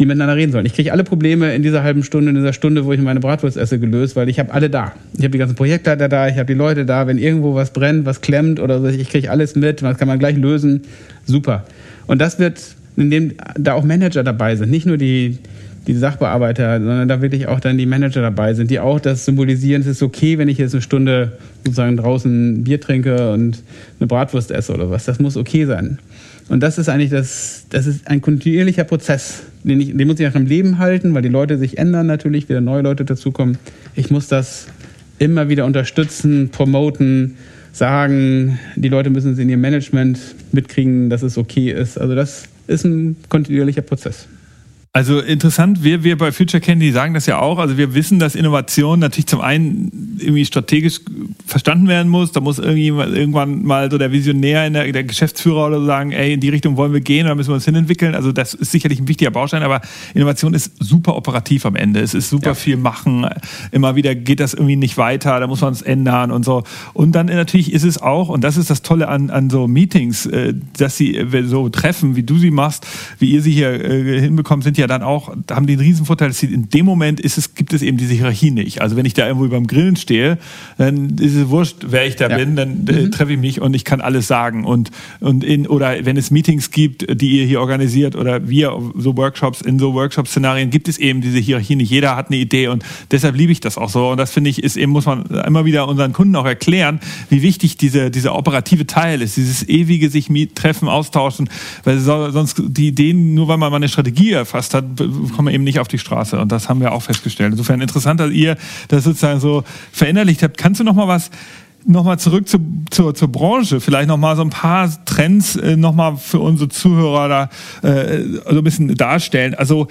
die miteinander reden sollen. Ich kriege alle Probleme in dieser halben Stunde, in dieser Stunde, wo ich meine Bratwurst esse, gelöst, weil ich habe alle da. Ich habe die ganzen Projektleiter da, ich habe die Leute da. Wenn irgendwo was brennt, was klemmt oder so, ich kriege alles mit, das kann man gleich lösen. Super. Und das wird, indem da auch Manager dabei sind, nicht nur die, die Sachbearbeiter, sondern da wirklich auch dann die Manager dabei sind, die auch das symbolisieren, es ist okay, wenn ich jetzt eine Stunde sozusagen draußen Bier trinke und eine Bratwurst esse oder was. Das muss okay sein. Und das ist eigentlich das, das ist ein kontinuierlicher Prozess, den, ich, den muss ich auch im Leben halten, weil die Leute sich ändern natürlich, wieder neue Leute dazukommen. Ich muss das immer wieder unterstützen, promoten, sagen, die Leute müssen es in ihr Management mitkriegen, dass es okay ist. Also das ist ein kontinuierlicher Prozess. Also interessant, wir, wir bei Future Candy sagen das ja auch. Also wir wissen, dass Innovation natürlich zum einen irgendwie strategisch verstanden werden muss. Da muss irgendwann mal so der Visionär, in der, der Geschäftsführer oder so sagen, ey, in die Richtung wollen wir gehen, da müssen wir uns hinentwickeln. Also das ist sicherlich ein wichtiger Baustein, aber Innovation ist super operativ am Ende. Es ist super ja. viel machen. Immer wieder geht das irgendwie nicht weiter, da muss man es ändern und so. Und dann natürlich ist es auch, und das ist das Tolle an, an so Meetings, äh, dass sie äh, so treffen, wie du sie machst, wie ihr sie hier äh, hinbekommt, sind ja dann auch, haben die einen riesen Vorteil, dass in dem Moment ist es, gibt es eben diese Hierarchie nicht. Also wenn ich da irgendwo beim Grillen stehe, dann ist es wurscht, wer ich da ja. bin, dann äh, mhm. treffe ich mich und ich kann alles sagen. Und, und in, oder wenn es Meetings gibt, die ihr hier organisiert oder wir so Workshops, in so Workshop-Szenarien gibt es eben diese Hierarchie nicht. Jeder hat eine Idee und deshalb liebe ich das auch so. Und das finde ich, ist eben, muss man immer wieder unseren Kunden auch erklären, wie wichtig diese, dieser operative Teil ist, dieses ewige sich treffen, austauschen, weil sonst die Ideen, nur weil man mal eine Strategie erfasst, hat, kommen wir eben nicht auf die Straße. Und das haben wir auch festgestellt. Insofern interessant, dass ihr das sozusagen so verinnerlicht habt. Kannst du noch mal was Nochmal zurück zu, zur, zur Branche, vielleicht nochmal so ein paar Trends äh, nochmal für unsere Zuhörer da äh, so ein bisschen darstellen. Also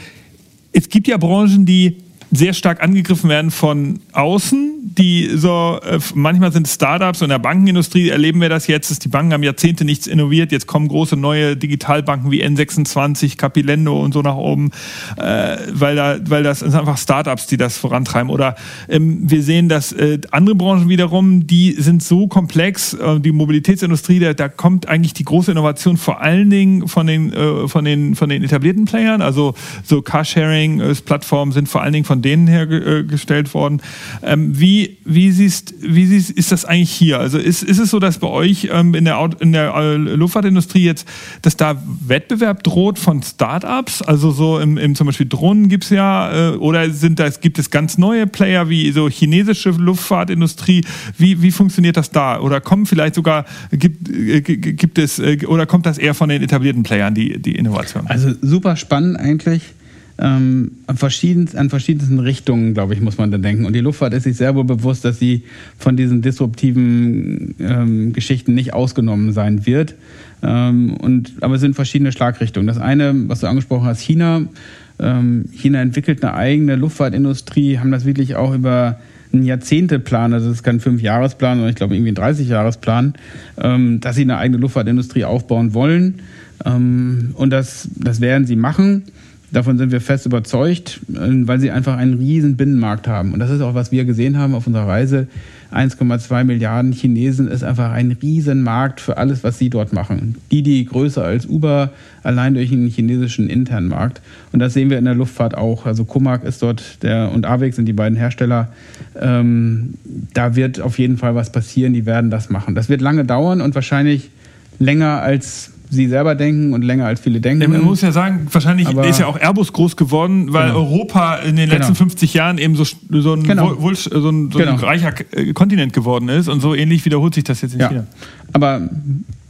es gibt ja Branchen, die sehr stark angegriffen werden von außen, die so, äh, manchmal sind Startups und in der Bankenindustrie erleben wir das jetzt, die Banken haben Jahrzehnte nichts innoviert, jetzt kommen große neue Digitalbanken wie N26, Capilendo und so nach oben, äh, weil, da, weil das sind einfach Startups, die das vorantreiben. Oder ähm, wir sehen, dass äh, andere Branchen wiederum, die sind so komplex, äh, die Mobilitätsindustrie, da, da kommt eigentlich die große Innovation vor allen Dingen von den, äh, von den, von den etablierten Playern, also so Carsharing-Plattformen sind vor allen Dingen von von denen hergestellt worden. Ähm, wie, wie, siehst, wie siehst, ist das eigentlich hier? Also ist, ist es so, dass bei euch ähm, in der, in der äh, Luftfahrtindustrie jetzt, dass da Wettbewerb droht von Startups? Also so im, im zum Beispiel Drohnen gibt es ja, äh, oder sind das, gibt es ganz neue Player wie so chinesische Luftfahrtindustrie? Wie, wie funktioniert das da? Oder kommen vielleicht sogar, gibt, äh, gibt es, äh, oder kommt das eher von den etablierten Playern, die, die Innovation? Also super spannend eigentlich. Ähm, an, verschiedensten, an verschiedensten Richtungen, glaube ich, muss man da denken. Und die Luftfahrt ist sich sehr wohl bewusst, dass sie von diesen disruptiven ähm, Geschichten nicht ausgenommen sein wird. Ähm, und, aber es sind verschiedene Schlagrichtungen. Das eine, was du angesprochen hast, China. Ähm, China entwickelt eine eigene Luftfahrtindustrie, haben das wirklich auch über einen Jahrzehnteplan, also das ist kein Fünfjahresplan, sondern ich glaube irgendwie ein 30-Jahresplan, ähm, dass sie eine eigene Luftfahrtindustrie aufbauen wollen. Ähm, und das, das werden sie machen. Davon sind wir fest überzeugt, äh, weil sie einfach einen riesen Binnenmarkt haben. Und das ist auch, was wir gesehen haben auf unserer Reise. 1,2 Milliarden Chinesen ist einfach ein Riesenmarkt für alles, was sie dort machen. Die, die größer als Uber, allein durch einen chinesischen internen Markt. Und das sehen wir in der Luftfahrt auch. Also Comac ist dort der und Avix sind die beiden Hersteller. Ähm, da wird auf jeden Fall was passieren. Die werden das machen. Das wird lange dauern und wahrscheinlich länger als sie selber denken und länger als viele denken. Man muss ja sagen, wahrscheinlich Aber ist ja auch Airbus groß geworden, weil genau. Europa in den letzten genau. 50 Jahren eben so, so ein, genau. wohl, so ein, so ein genau. reicher äh, Kontinent geworden ist und so ähnlich wiederholt sich das jetzt in ja. China. Aber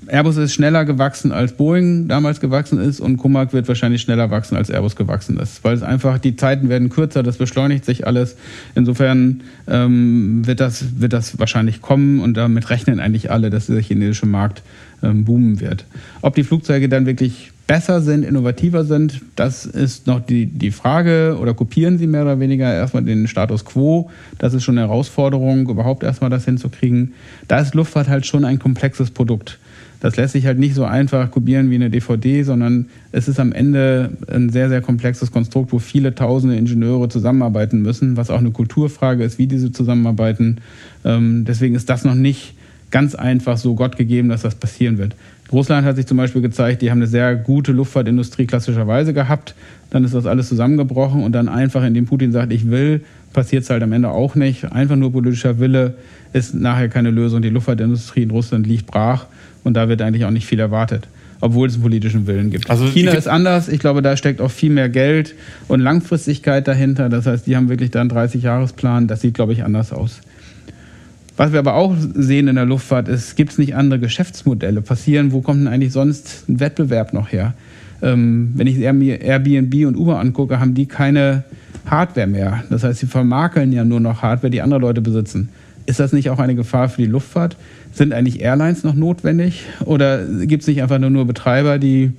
Airbus ist schneller gewachsen als Boeing damals gewachsen ist und Comac wird wahrscheinlich schneller wachsen als Airbus gewachsen ist, weil es einfach die Zeiten werden kürzer, das beschleunigt sich alles. Insofern ähm, wird das wird das wahrscheinlich kommen und damit rechnen eigentlich alle, dass der chinesische Markt ähm, boomen wird. Ob die Flugzeuge dann wirklich besser sind, innovativer sind, das ist noch die, die Frage. Oder kopieren sie mehr oder weniger erstmal den Status quo? Das ist schon eine Herausforderung, überhaupt erstmal das hinzukriegen. Da ist Luftfahrt halt schon ein komplexes Produkt. Das lässt sich halt nicht so einfach kopieren wie eine DVD, sondern es ist am Ende ein sehr, sehr komplexes Konstrukt, wo viele tausende Ingenieure zusammenarbeiten müssen, was auch eine Kulturfrage ist, wie diese zusammenarbeiten. Ähm, deswegen ist das noch nicht ganz einfach so Gott gegeben, dass das passieren wird. Russland hat sich zum Beispiel gezeigt, die haben eine sehr gute Luftfahrtindustrie klassischerweise gehabt. Dann ist das alles zusammengebrochen und dann einfach, indem Putin sagt, ich will, passiert es halt am Ende auch nicht. Einfach nur politischer Wille ist nachher keine Lösung. Die Luftfahrtindustrie in Russland liegt brach und da wird eigentlich auch nicht viel erwartet obwohl es einen politischen Willen gibt. Also China ist anders. Ich glaube, da steckt auch viel mehr Geld und Langfristigkeit dahinter. Das heißt, die haben wirklich da einen 30-Jahres-Plan. Das sieht, glaube ich, anders aus. Was wir aber auch sehen in der Luftfahrt ist, gibt es nicht andere Geschäftsmodelle passieren? Wo kommt denn eigentlich sonst ein Wettbewerb noch her? Ähm, wenn ich Airbnb und Uber angucke, haben die keine Hardware mehr. Das heißt, sie vermakeln ja nur noch Hardware, die andere Leute besitzen. Ist das nicht auch eine Gefahr für die Luftfahrt? Sind eigentlich Airlines noch notwendig? Oder gibt es nicht einfach nur, nur Betreiber, die,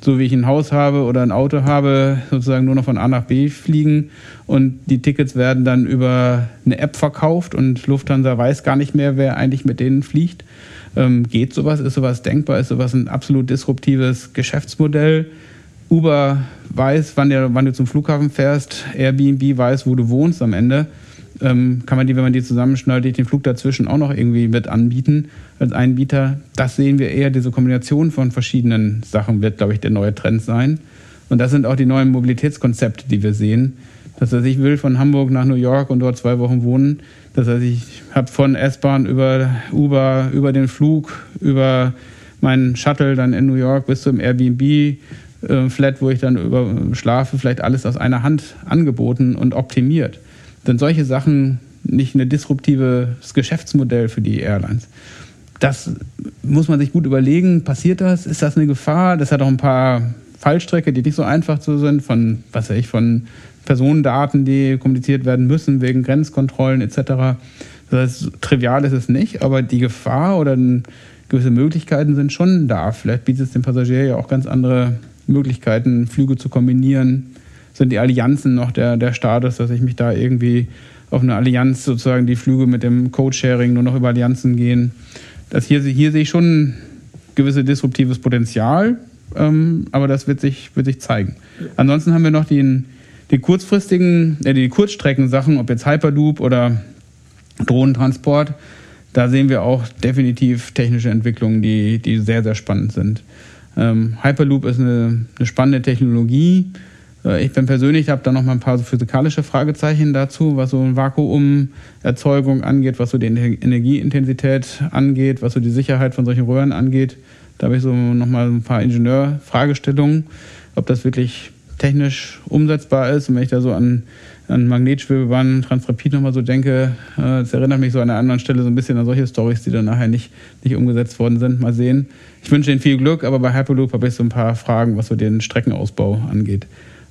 so wie ich ein Haus habe oder ein Auto habe, sozusagen nur noch von A nach B fliegen und die Tickets werden dann über eine App verkauft und Lufthansa weiß gar nicht mehr, wer eigentlich mit denen fliegt? Ähm, geht sowas? Ist sowas denkbar? Ist sowas ein absolut disruptives Geschäftsmodell? Uber weiß, wann, der, wann du zum Flughafen fährst. Airbnb weiß, wo du wohnst am Ende ähm, kann man die, wenn man die zusammenschneidet, den Flug dazwischen auch noch irgendwie mit anbieten als Einbieter. Das sehen wir eher, diese Kombination von verschiedenen Sachen wird, glaube ich, der neue Trend sein. Und das sind auch die neuen Mobilitätskonzepte, die wir sehen. Das heißt, ich will von Hamburg nach New York und dort zwei Wochen wohnen. Das heißt, ich habe von S-Bahn über Uber, über den Flug, über meinen Shuttle dann in New York bis zum Airbnb, äh, Flat, wo ich dann über schlafe, vielleicht alles aus einer Hand angeboten und optimiert sind solche Sachen nicht ein disruptives Geschäftsmodell für die Airlines. Das muss man sich gut überlegen. Passiert das? Ist das eine Gefahr? Das hat auch ein paar Fallstrecke, die nicht so einfach zu sind, von, was weiß ich, von Personendaten, die kommuniziert werden müssen wegen Grenzkontrollen etc. Das heißt, trivial ist es nicht, aber die Gefahr oder gewisse Möglichkeiten sind schon da. Vielleicht bietet es dem Passagier ja auch ganz andere Möglichkeiten, Flüge zu kombinieren, sind die Allianzen noch der, der Status, dass ich mich da irgendwie auf eine Allianz sozusagen die Flüge mit dem Code-Sharing nur noch über Allianzen gehen. Das hier, hier sehe ich schon ein gewisses disruptives Potenzial, ähm, aber das wird sich, wird sich zeigen. Ansonsten haben wir noch den, die kurzfristigen, äh, die Kurzstreckensachen, ob jetzt Hyperloop oder Drohnentransport. Da sehen wir auch definitiv technische Entwicklungen, die, die sehr, sehr spannend sind. Ähm, Hyperloop ist eine, eine spannende Technologie ich bin persönlich, habe da noch mal ein paar physikalische Fragezeichen dazu, was so eine Vakuumerzeugung angeht, was so die Energieintensität angeht, was so die Sicherheit von solchen Röhren angeht. Da habe ich so noch mal ein paar Ingenieurfragestellungen, ob das wirklich technisch umsetzbar ist. Und wenn ich da so an, an Magnetschwebebahn, Transrapid nochmal so denke, äh, das erinnert mich so an einer anderen Stelle so ein bisschen an solche Stories, die dann nachher nicht, nicht umgesetzt worden sind. Mal sehen. Ich wünsche Ihnen viel Glück, aber bei Hyperloop habe ich so ein paar Fragen, was so den Streckenausbau angeht.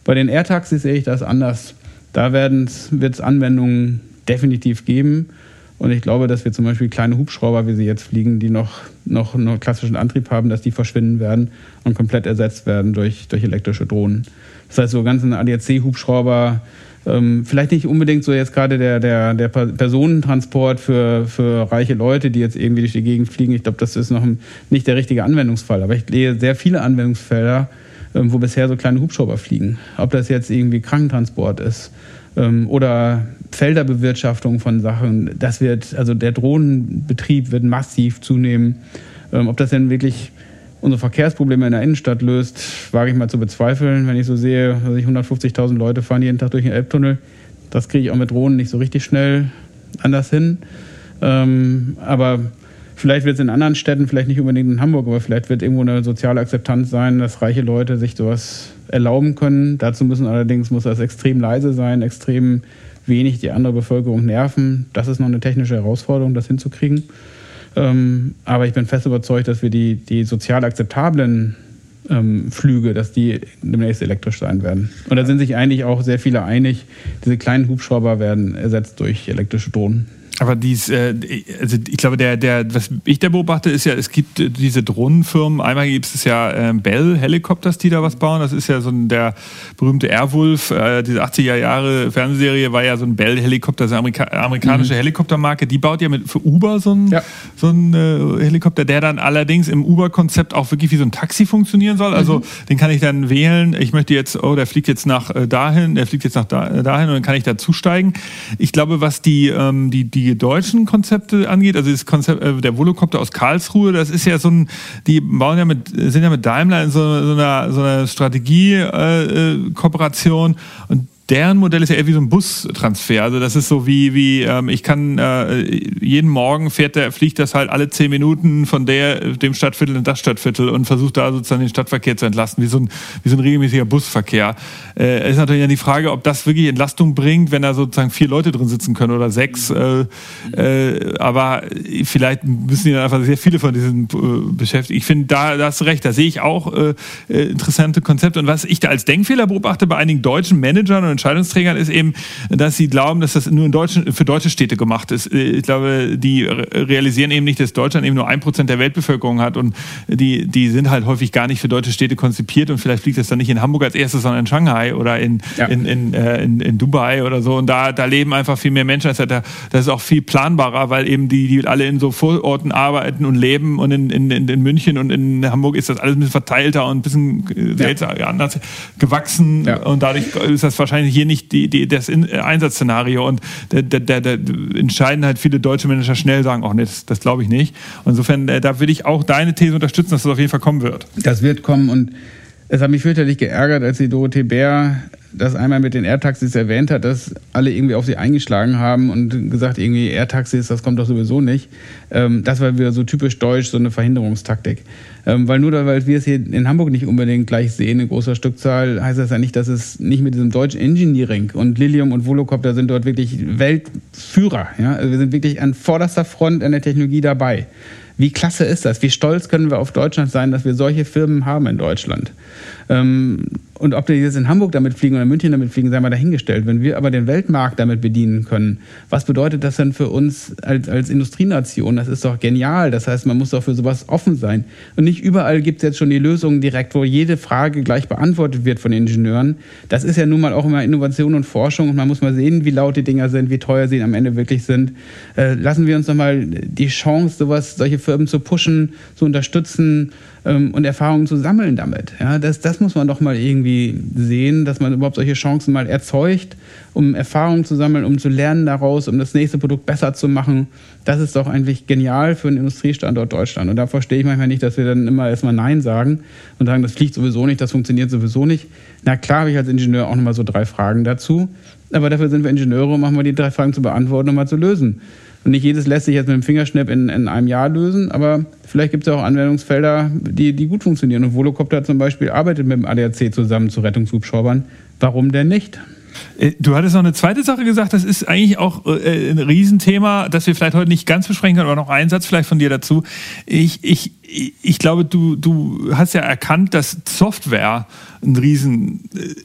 Bei den Air-Taxis sehe ich das anders. Da wird es Anwendungen definitiv geben. Und ich glaube, dass wir zum Beispiel kleine Hubschrauber, wie sie jetzt fliegen, die noch, noch einen klassischen Antrieb haben, dass die verschwinden werden und komplett ersetzt werden durch, durch elektrische Drohnen. Das heißt, so ganzen ADAC-Hubschrauber, ähm, vielleicht nicht unbedingt so jetzt gerade der, der, der Personentransport für, für reiche Leute, die jetzt irgendwie durch die Gegend fliegen. Ich glaube, das ist noch nicht der richtige Anwendungsfall. Aber ich sehe sehr viele Anwendungsfelder, wo bisher so kleine Hubschrauber fliegen. Ob das jetzt irgendwie Krankentransport ist ähm, oder Felderbewirtschaftung von Sachen. Das wird, also der Drohnenbetrieb wird massiv zunehmen. Ähm, ob das denn wirklich unsere Verkehrsprobleme in der Innenstadt löst, wage ich mal zu bezweifeln. Wenn ich so sehe, dass 150.000 Leute fahren jeden Tag durch den Elbtunnel, das kriege ich auch mit Drohnen nicht so richtig schnell anders hin. Ähm, aber vielleicht wird es in anderen Städten, vielleicht nicht unbedingt in Hamburg, aber vielleicht wird irgendwo eine soziale Akzeptanz sein, dass reiche Leute sich sowas erlauben können. Dazu müssen allerdings muss das extrem leise sein, extrem wenig die andere Bevölkerung nerven. Das ist noch eine technische Herausforderung, das hinzukriegen. Ähm, aber ich bin fest überzeugt, dass wir die, die sozial akzeptablen ähm, Flüge, dass die demnächst elektrisch sein werden. Und da sind sich eigentlich auch sehr viele einig, diese kleinen Hubschrauber werden ersetzt durch elektrische Drohnen. Aber dies, äh, also ich glaube, der, der, was ich da beobachte, ist ja, es gibt diese Drohnenfirmen. Einmal gibt es ja äh, Bell Helikopters, die da was bauen. Das ist ja so ein, der berühmte Airwolf, äh, diese 80er Jahre Fernsehserie war ja so ein Bell Helikopter, eine Amerika amerikanische mhm. Helikoptermarke. Die baut ja mit, für Uber so einen, ja. so einen äh, Helikopter, der dann allerdings im Uber-Konzept auch wirklich wie so ein Taxi funktionieren soll. Also mhm. den kann ich dann wählen. Ich möchte jetzt, oh, der fliegt jetzt nach äh, dahin, der fliegt jetzt nach da, dahin und dann kann ich da zusteigen. Ich glaube, was die, ähm, die, die die deutschen Konzepte angeht, also das Konzept, äh, der Volocopter aus Karlsruhe, das ist ja so ein, die bauen ja mit, sind ja mit Daimler in so, so einer, so einer Strategie-Kooperation äh, äh und deren Modell ist ja eher wie so ein Bustransfer. Also das ist so wie, wie ähm, ich kann äh, jeden Morgen fährt der, fliegt das halt alle zehn Minuten von der, dem Stadtviertel in das Stadtviertel und versucht da sozusagen den Stadtverkehr zu entlasten, wie so ein, wie so ein regelmäßiger Busverkehr. Äh, ist natürlich ja die Frage, ob das wirklich Entlastung bringt, wenn da sozusagen vier Leute drin sitzen können oder sechs. Äh, äh, aber vielleicht müssen die dann einfach sehr viele von diesen äh, beschäftigen. Ich finde, da, da hast du recht, da sehe ich auch äh, äh, interessante Konzepte. Und was ich da als Denkfehler beobachte bei einigen deutschen Managern und Entscheidungsträgern ist eben, dass sie glauben, dass das nur in deutschen, für deutsche Städte gemacht ist. Ich glaube, die realisieren eben nicht, dass Deutschland eben nur ein Prozent der Weltbevölkerung hat und die, die sind halt häufig gar nicht für deutsche Städte konzipiert und vielleicht fliegt das dann nicht in Hamburg als erstes, sondern in Shanghai oder in, ja. in, in, äh, in, in, Dubai oder so. Und da, da leben einfach viel mehr Menschen. Das ist auch viel planbarer, weil eben die, die alle in so Vororten arbeiten und leben und in, in, in München und in Hamburg ist das alles ein bisschen verteilter und ein bisschen ja. anders gewachsen ja. und dadurch ist das wahrscheinlich hier nicht die, die, das In Einsatzszenario. Und da, da, da, entscheiden halt viele deutsche Manager schnell sagen, ach nee, das, das glaube ich nicht. Und insofern, äh, da würde ich auch deine These unterstützen, dass das auf jeden Fall kommen wird. Das wird kommen und es hat mich fürchterlich geärgert, als die Dorothee Bär das einmal mit den Airtaxis erwähnt hat, dass alle irgendwie auf sie eingeschlagen haben und gesagt, irgendwie Airtaxis, das kommt doch sowieso nicht. Ähm, das war wieder so typisch deutsch, so eine Verhinderungstaktik. Ähm, weil nur weil wir es hier in Hamburg nicht unbedingt gleich sehen, in großer Stückzahl, heißt das ja nicht, dass es nicht mit diesem deutschen Engineering und Lilium und Volocopter sind dort wirklich Weltführer. Ja? Also wir sind wirklich an vorderster Front an der Technologie dabei. Wie klasse ist das? Wie stolz können wir auf Deutschland sein, dass wir solche Firmen haben in Deutschland? Ähm, und ob die jetzt in Hamburg damit fliegen oder in München damit fliegen, sei mal dahingestellt. Wenn wir aber den Weltmarkt damit bedienen können, was bedeutet das denn für uns als, als Industrienation? Das ist doch genial. Das heißt, man muss doch für sowas offen sein. Und nicht überall gibt es jetzt schon die Lösungen direkt, wo jede Frage gleich beantwortet wird von Ingenieuren. Das ist ja nun mal auch immer Innovation und Forschung und man muss mal sehen, wie laut die Dinger sind, wie teuer sie am Ende wirklich sind. Äh, lassen wir uns doch mal die Chance, sowas, solche Firmen zu pushen, zu unterstützen ähm, und Erfahrungen zu sammeln damit. Ja, das, das muss man doch mal irgendwie sehen, dass man überhaupt solche Chancen mal erzeugt, um Erfahrungen zu sammeln, um zu lernen daraus, um das nächste Produkt besser zu machen. Das ist doch eigentlich genial für einen Industriestandort Deutschland. Und da verstehe ich manchmal nicht, dass wir dann immer erstmal Nein sagen und sagen, das fliegt sowieso nicht, das funktioniert sowieso nicht. Na klar habe ich als Ingenieur auch nochmal so drei Fragen dazu. Aber dafür sind wir Ingenieure und machen wir die drei Fragen zu beantworten und mal zu lösen. Und nicht jedes lässt sich jetzt mit dem Fingerschnipp in, in einem Jahr lösen, aber vielleicht gibt es auch Anwendungsfelder, die, die gut funktionieren. Und Volocopter zum Beispiel arbeitet mit dem ADAC zusammen zu Rettungshubschraubern. Warum denn nicht? Äh, du hattest noch eine zweite Sache gesagt, das ist eigentlich auch äh, ein Riesenthema, das wir vielleicht heute nicht ganz besprechen können, aber noch ein Satz vielleicht von dir dazu. Ich, ich, ich glaube, du, du hast ja erkannt, dass Software ein Riesen, äh,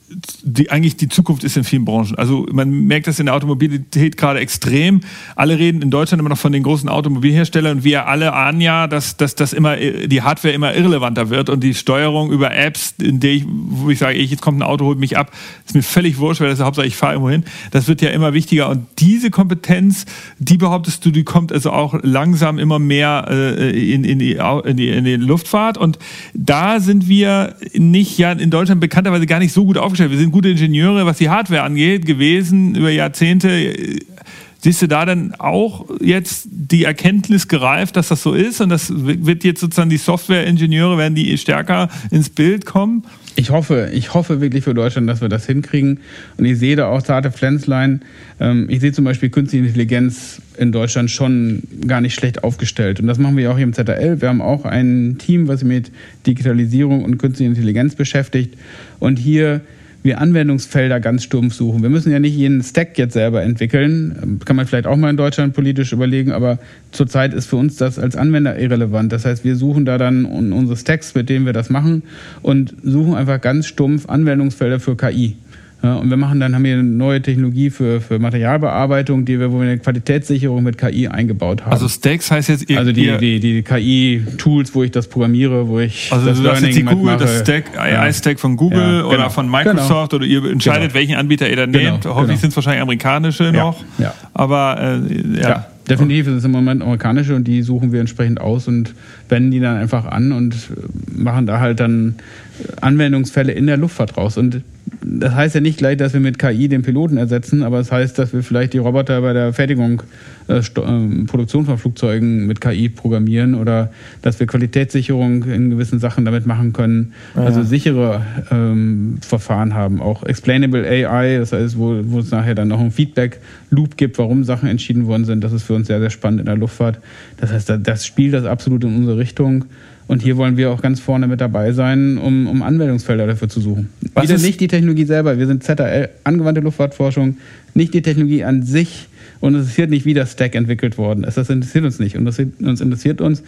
die eigentlich die Zukunft ist in vielen Branchen. Also man merkt das in der Automobilität gerade extrem. Alle reden in Deutschland immer noch von den großen Automobilherstellern und wir alle ahnen ja, dass, dass, dass immer die Hardware immer irrelevanter wird und die Steuerung über Apps, in der ich, wo ich sage, jetzt kommt ein Auto, holt mich ab, ist mir völlig wurscht, weil das ist Hauptsache ich fahre irgendwo hin. Das wird ja immer wichtiger und diese Kompetenz, die behauptest du, die kommt also auch langsam immer mehr äh, in, in, die, in, die, in die Luftfahrt und da sind wir nicht ja in Deutschland bekannterweise gar nicht so gut aufgestellt. Wir sind gute Ingenieure, was die Hardware angeht, gewesen über Jahrzehnte. Siehst du da dann auch jetzt die Erkenntnis gereift, dass das so ist und das wird jetzt sozusagen die Software-Ingenieure, werden die stärker ins Bild kommen? Ich hoffe, ich hoffe wirklich für Deutschland, dass wir das hinkriegen. Und ich sehe da auch zarte Pflänzlein. Ähm, ich sehe zum Beispiel künstliche Intelligenz in Deutschland schon gar nicht schlecht aufgestellt. Und das machen wir auch hier im ZRL. Wir haben auch ein Team, was sich mit Digitalisierung und künstlicher Intelligenz beschäftigt. Und hier wir Anwendungsfelder ganz stumpf suchen. Wir müssen ja nicht jeden Stack jetzt selber entwickeln. Kann man vielleicht auch mal in Deutschland politisch überlegen, aber zurzeit ist für uns das als Anwender irrelevant. Das heißt, wir suchen da dann unsere Stacks, mit denen wir das machen und suchen einfach ganz stumpf Anwendungsfelder für KI. Ja, und wir machen dann, haben wir eine neue Technologie für, für Materialbearbeitung, die wir, wo wir eine Qualitätssicherung mit KI eingebaut haben. Also Stacks heißt jetzt ihr, Also die, die, die KI-Tools, wo ich das programmiere, wo ich also das Learning jetzt die Google, das Stack, AI-Stack von Google ja, genau. oder von Microsoft genau. oder ihr entscheidet, genau. welchen Anbieter ihr dann genau. nehmt. Hoffentlich genau. sind es wahrscheinlich amerikanische noch. Ja. Aber äh, ja. Definitiv ist es im Moment amerikanische und die suchen wir entsprechend aus und wenden die dann einfach an und machen da halt dann Anwendungsfälle in der Luftfahrt raus. Und das heißt ja nicht gleich, dass wir mit KI den Piloten ersetzen, aber es das heißt, dass wir vielleicht die Roboter bei der Fertigung, äh, äh, Produktion von Flugzeugen mit KI programmieren oder dass wir Qualitätssicherung in gewissen Sachen damit machen können. Ja. Also sichere ähm, Verfahren haben. Auch Explainable AI, das heißt, wo, wo es nachher dann noch ein Feedback-Loop gibt, warum Sachen entschieden worden sind. Das ist für uns sehr, sehr spannend in der Luftfahrt. Das heißt, das spielt das absolut in unsere Richtung. Und hier wollen wir auch ganz vorne mit dabei sein, um, um Anwendungsfelder dafür zu suchen. Was Wieder nicht die Technologie selber. Wir sind ZRL, angewandte Luftfahrtforschung, nicht die Technologie an sich. Und es interessiert nicht, wie das Stack entwickelt worden ist. Das interessiert uns nicht. Und das uns interessiert uns,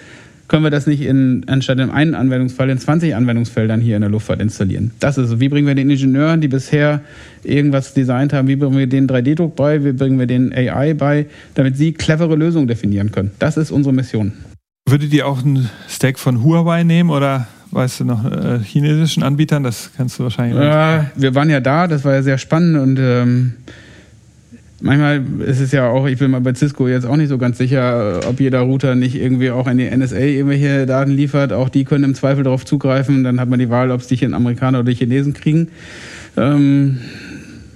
können wir das nicht in, anstatt in einem Anwendungsfall in 20 Anwendungsfeldern hier in der Luftfahrt installieren. Das ist so. Wie bringen wir den Ingenieuren, die bisher irgendwas designt haben, wie bringen wir denen 3D-Druck bei, wie bringen wir denen AI bei, damit sie clevere Lösungen definieren können. Das ist unsere Mission. Würdet ihr auch einen Stack von Huawei nehmen oder weißt du noch äh, chinesischen Anbietern? Das kannst du wahrscheinlich. Ja, wir waren ja da, das war ja sehr spannend und ähm, manchmal ist es ja auch, ich bin mal bei Cisco jetzt auch nicht so ganz sicher, ob jeder Router nicht irgendwie auch an die NSA irgendwelche Daten liefert. Auch die können im Zweifel darauf zugreifen. Dann hat man die Wahl, ob es die Amerikaner oder Chinesen kriegen. Ähm,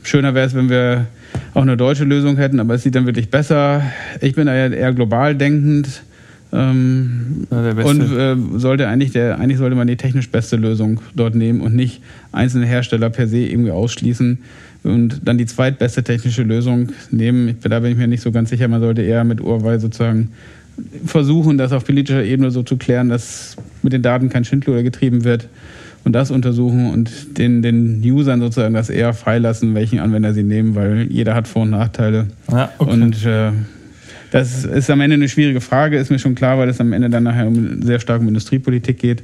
schöner wäre es, wenn wir auch eine deutsche Lösung hätten, aber es sieht dann wirklich besser. Ich bin da ja eher global denkend. Ähm, und äh, sollte eigentlich der, eigentlich sollte man die technisch beste Lösung dort nehmen und nicht einzelne Hersteller per se irgendwie ausschließen und dann die zweitbeste technische Lösung nehmen. Ich, da bin ich mir nicht so ganz sicher. Man sollte eher mit Urweil sozusagen versuchen, das auf politischer Ebene so zu klären, dass mit den Daten kein Schindluder getrieben wird und das untersuchen und den, den Usern sozusagen das eher freilassen, welchen Anwender sie nehmen, weil jeder hat Vor- und Nachteile. Ja, okay. Und äh, das ist am Ende eine schwierige Frage, ist mir schon klar, weil es am Ende dann nachher sehr stark um Industriepolitik geht.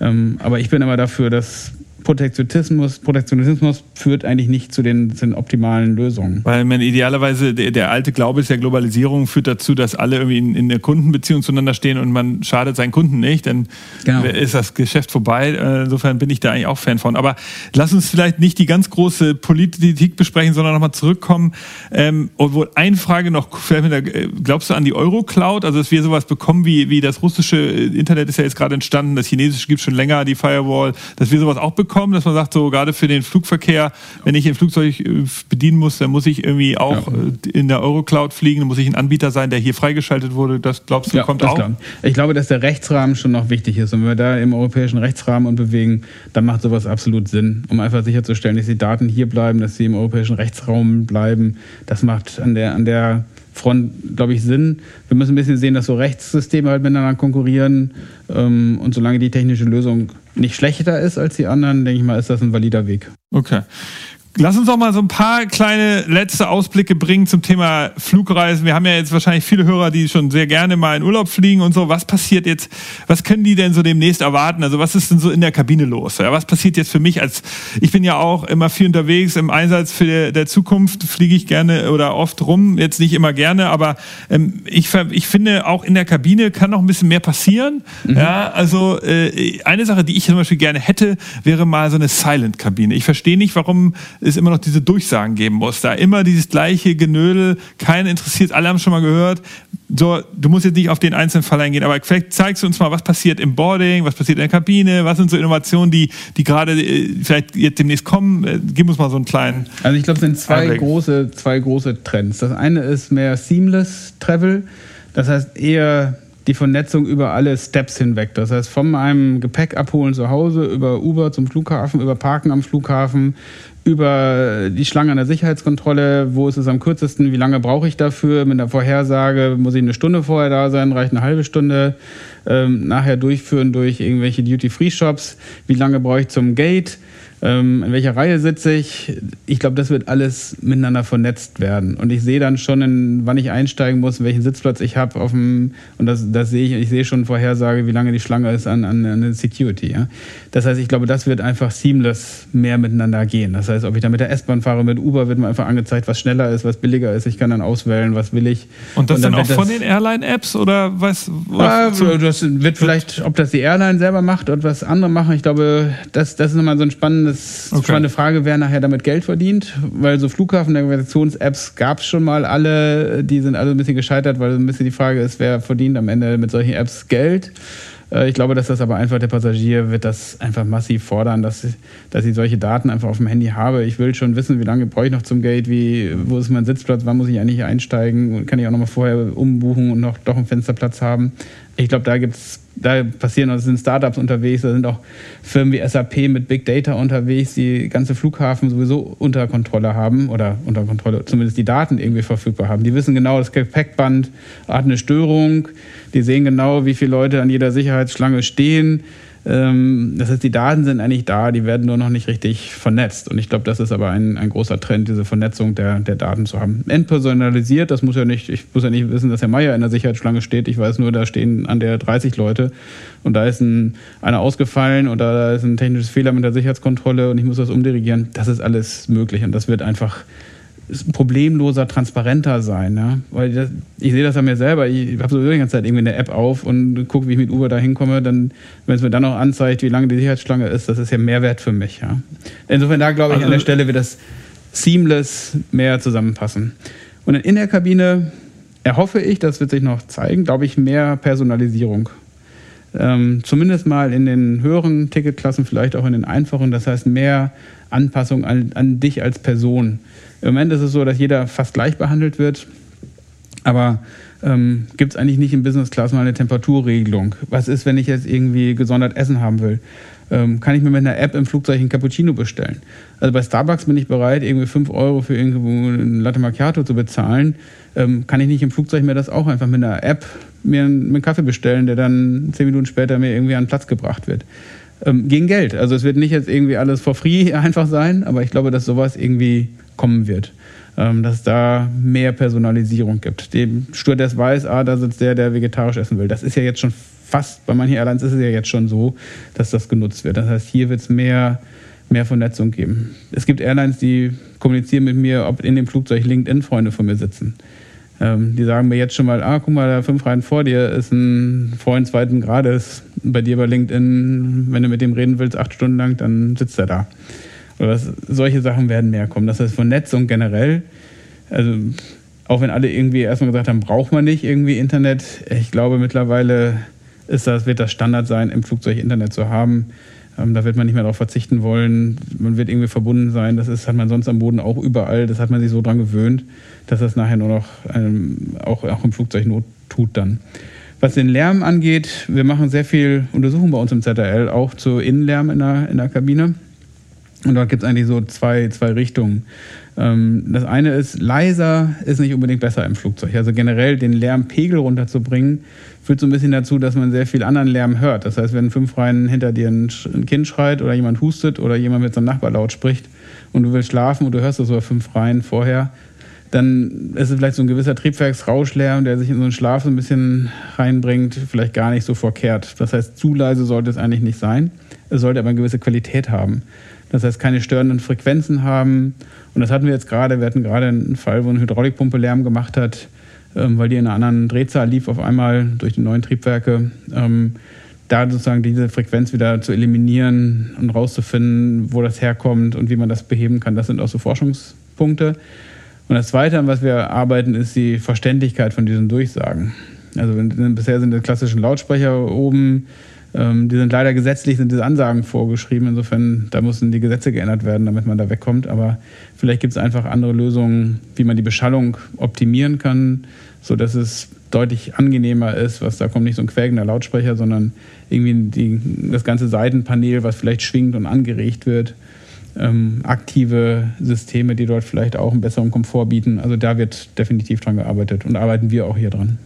Ähm, aber ich bin immer dafür, dass Protektionismus, Protektionismus führt eigentlich nicht zu den, zu den optimalen Lösungen. Weil man idealerweise, der, der, alte Glaube ist ja Globalisierung führt dazu, dass alle irgendwie in, in der Kundenbeziehung zueinander stehen und man schadet seinen Kunden nicht, dann genau. ist das Geschäft vorbei. Äh, insofern bin ich da eigentlich auch Fan von. Aber lass uns vielleicht nicht die ganz große Politik besprechen, sondern nochmal zurückkommen. Ähm, obwohl eine Frage noch, äh, glaubst du an die Euro-Cloud? Also, dass wir sowas bekommen wie, wie das russische Internet ist ja jetzt gerade entstanden, das chinesische gibt es schon länger, die Firewall, dass wir sowas auch bekommen bekommen, dass man sagt, so gerade für den Flugverkehr, wenn ich ein Flugzeug äh, bedienen muss, dann muss ich irgendwie auch ja. Äh, in der Eurocloud fliegen, dann muss ich ein Anbieter sein, der hier freigeschaltet wurde. Das glaubst du, ja, kommt auch? Klar. Ich glaube, dass der Rechtsrahmen schon noch wichtig ist. Und wenn wir da im europäischen Rechtsrahmen und bewegen, dann macht sowas absolut Sinn, um einfach sicherzustellen, dass die Daten hier bleiben, dass sie im europäischen Rechtsraum bleiben. Das macht an der, an der Front, glaube ich, Sinn. Wir müssen ein bisschen sehen, dass so Rechtssysteme halt miteinander konkurrieren. Ähm, und solange die technische Lösung nicht schlechter ist als die anderen, denke ich mal, ist das ein valider Weg. Okay. Lass uns doch mal so ein paar kleine letzte Ausblicke bringen zum Thema Flugreisen. Wir haben ja jetzt wahrscheinlich viele Hörer, die schon sehr gerne mal in Urlaub fliegen und so. Was passiert jetzt? Was können die denn so demnächst erwarten? Also was ist denn so in der Kabine los? Ja, was passiert jetzt für mich als, ich bin ja auch immer viel unterwegs im Einsatz für der, der Zukunft, fliege ich gerne oder oft rum. Jetzt nicht immer gerne, aber ähm, ich, ich finde auch in der Kabine kann noch ein bisschen mehr passieren. Mhm. Ja, also äh, eine Sache, die ich zum Beispiel gerne hätte, wäre mal so eine Silent-Kabine. Ich verstehe nicht, warum es immer noch diese Durchsagen geben muss. Da immer dieses gleiche Genödel, keinen interessiert, alle haben schon mal gehört. So, du musst jetzt nicht auf den einzelnen Fall eingehen, aber vielleicht zeigst du uns mal, was passiert im Boarding, was passiert in der Kabine, was sind so Innovationen, die, die gerade äh, vielleicht jetzt demnächst kommen. Äh, gib uns mal so einen kleinen. Also ich glaube, es sind zwei große, zwei große Trends. Das eine ist mehr Seamless Travel. Das heißt eher die Vernetzung über alle Steps hinweg. Das heißt, von meinem Gepäck abholen zu Hause, über Uber zum Flughafen, über Parken am Flughafen, über die Schlange an der Sicherheitskontrolle, wo ist es am kürzesten, wie lange brauche ich dafür, mit der Vorhersage, muss ich eine Stunde vorher da sein, reicht eine halbe Stunde, ähm, nachher durchführen durch irgendwelche Duty-Free-Shops, wie lange brauche ich zum Gate, ähm, in welcher Reihe sitze ich. Ich glaube, das wird alles miteinander vernetzt werden. Und ich sehe dann schon, in, wann ich einsteigen muss, welchen Sitzplatz ich habe auf dem, und das, das sehe ich, ich sehe schon Vorhersage, wie lange die Schlange ist an, an, an Security. Ja? Das heißt, ich glaube, das wird einfach seamless mehr miteinander gehen. Das heißt, ob ich da mit der S-Bahn fahre, mit Uber, wird mir einfach angezeigt, was schneller ist, was billiger ist. Ich kann dann auswählen, was will ich. Und das und dann, dann auch von den Airline-Apps oder was? Ja, das wird vielleicht, ob das die Airline selber macht oder was andere machen. Ich glaube, das, das ist nochmal so ein spannendes das okay. eine Frage, wer nachher damit Geld verdient, weil so Flughafen-Navigations-Apps gab es schon mal alle, die sind alle ein bisschen gescheitert, weil so ein bisschen die Frage ist, wer verdient am Ende mit solchen Apps Geld. Äh, ich glaube, dass das aber einfach der Passagier wird das einfach massiv fordern, dass, dass ich solche Daten einfach auf dem Handy habe. Ich will schon wissen, wie lange brauche ich noch zum Gate, wie, wo ist mein Sitzplatz, wann muss ich eigentlich einsteigen und kann ich auch noch mal vorher umbuchen und noch doch einen Fensterplatz haben. Ich glaube, da gibt's, da passieren, da sind Startups unterwegs, da sind auch Firmen wie SAP mit Big Data unterwegs, die ganze Flughafen sowieso unter Kontrolle haben oder unter Kontrolle, zumindest die Daten irgendwie verfügbar haben. Die wissen genau, das Gepäckband hat eine Störung, die sehen genau, wie viele Leute an jeder Sicherheitsschlange stehen das heißt, die Daten sind eigentlich da, die werden nur noch nicht richtig vernetzt. Und ich glaube, das ist aber ein, ein großer Trend, diese Vernetzung der, der Daten zu haben. Entpersonalisiert, das muss ja nicht, ich muss ja nicht wissen, dass Herr Meier in der Sicherheitsschlange steht. Ich weiß nur, da stehen an der 30 Leute und da ist ein, einer ausgefallen oder da ist ein technisches Fehler mit der Sicherheitskontrolle und ich muss das umdirigieren. Das ist alles möglich und das wird einfach problemloser, transparenter sein. Ja? Weil das, ich sehe das an mir selber. Ich habe sowieso die ganze Zeit irgendwie eine App auf und gucke, wie ich mit Uber da hinkomme. Dann, wenn es mir dann noch anzeigt, wie lange die Sicherheitsschlange ist, das ist ja Mehrwert für mich. Ja? Insofern da glaube ich, also, an der Stelle wird das seamless mehr zusammenpassen. Und in der Kabine erhoffe ich, das wird sich noch zeigen, glaube ich, mehr Personalisierung. Ähm, zumindest mal in den höheren Ticketklassen, vielleicht auch in den einfachen. Das heißt, mehr Anpassung an, an dich als Person. Im Moment ist es so, dass jeder fast gleich behandelt wird. Aber ähm, gibt es eigentlich nicht in Business Class mal eine Temperaturregelung? Was ist, wenn ich jetzt irgendwie gesondert Essen haben will? Ähm, kann ich mir mit einer App im Flugzeug einen Cappuccino bestellen? Also bei Starbucks bin ich bereit, irgendwie 5 Euro für irgendwo ein Latte Macchiato zu bezahlen. Ähm, kann ich nicht im Flugzeug mir das auch einfach mit einer App mir einen, einen Kaffee bestellen, der dann 10 Minuten später mir irgendwie an den Platz gebracht wird? Ähm, gegen Geld. Also es wird nicht jetzt irgendwie alles for free (laughs) einfach sein, aber ich glaube, dass sowas irgendwie kommen wird. Ähm, dass es da mehr Personalisierung gibt. Dem Stewardess weiß, ah, da sitzt der, der vegetarisch essen will. Das ist ja jetzt schon fast, bei manchen Airlines ist es ja jetzt schon so, dass das genutzt wird. Das heißt, hier wird es mehr, mehr Vernetzung geben. Es gibt Airlines, die kommunizieren mit mir, ob in dem Flugzeug LinkedIn-Freunde von mir sitzen. Ähm, die sagen mir jetzt schon mal, ah, guck mal, da fünf Reihen vor dir ist ein Freund zweiten Grades. Bei dir bei LinkedIn, wenn du mit dem reden willst, acht Stunden lang, dann sitzt er da. Oder was, solche Sachen werden mehr kommen. Das heißt, Vernetzung generell, also auch wenn alle irgendwie erstmal gesagt haben, braucht man nicht irgendwie Internet. Ich glaube, mittlerweile ist das, wird das Standard sein, im Flugzeug Internet zu haben. Ähm, da wird man nicht mehr darauf verzichten wollen. Man wird irgendwie verbunden sein. Das ist, hat man sonst am Boden auch überall. Das hat man sich so dran gewöhnt, dass das nachher nur noch ähm, auch, auch im Flugzeug Not tut dann. Was den Lärm angeht, wir machen sehr viel Untersuchungen bei uns im ZRL, auch zu Innenlärm in der, in der Kabine. Und dort gibt es eigentlich so zwei, zwei Richtungen. Ähm, das eine ist, leiser ist nicht unbedingt besser im Flugzeug. Also generell den Lärmpegel runterzubringen, führt so ein bisschen dazu, dass man sehr viel anderen Lärm hört. Das heißt, wenn fünf Reihen hinter dir ein Kind schreit oder jemand hustet oder jemand mit seinem Nachbar laut spricht und du willst schlafen und du hörst das über fünf Reihen vorher, dann ist es vielleicht so ein gewisser Triebwerksrauschlärm, der sich in so einen Schlaf so ein bisschen reinbringt, vielleicht gar nicht so verkehrt. Das heißt, zu leise sollte es eigentlich nicht sein. Es sollte aber eine gewisse Qualität haben. Das heißt, keine störenden Frequenzen haben. Und das hatten wir jetzt gerade. Wir hatten gerade einen Fall, wo eine Hydraulikpumpe Lärm gemacht hat, weil die in einer anderen Drehzahl lief auf einmal durch die neuen Triebwerke. Ähm, da sozusagen diese Frequenz wieder zu eliminieren und rauszufinden, wo das herkommt und wie man das beheben kann, das sind auch so Forschungspunkte. Und das Zweite, an was wir arbeiten, ist die Verständlichkeit von diesen Durchsagen. Also bisher sind die klassischen Lautsprecher oben, ähm, die sind leider gesetzlich, sind diese Ansagen vorgeschrieben. Insofern, da müssen die Gesetze geändert werden, damit man da wegkommt. Aber vielleicht gibt es einfach andere Lösungen, wie man die Beschallung optimieren kann, sodass es deutlich angenehmer ist. Was da kommt nicht so ein quäkender Lautsprecher, sondern irgendwie die, das ganze Seitenpanel, was vielleicht schwingt und angeregt wird. Ähm, aktive Systeme, die dort vielleicht auch einen besseren Komfort bieten. Also da wird definitiv dran gearbeitet und arbeiten wir auch hier dran.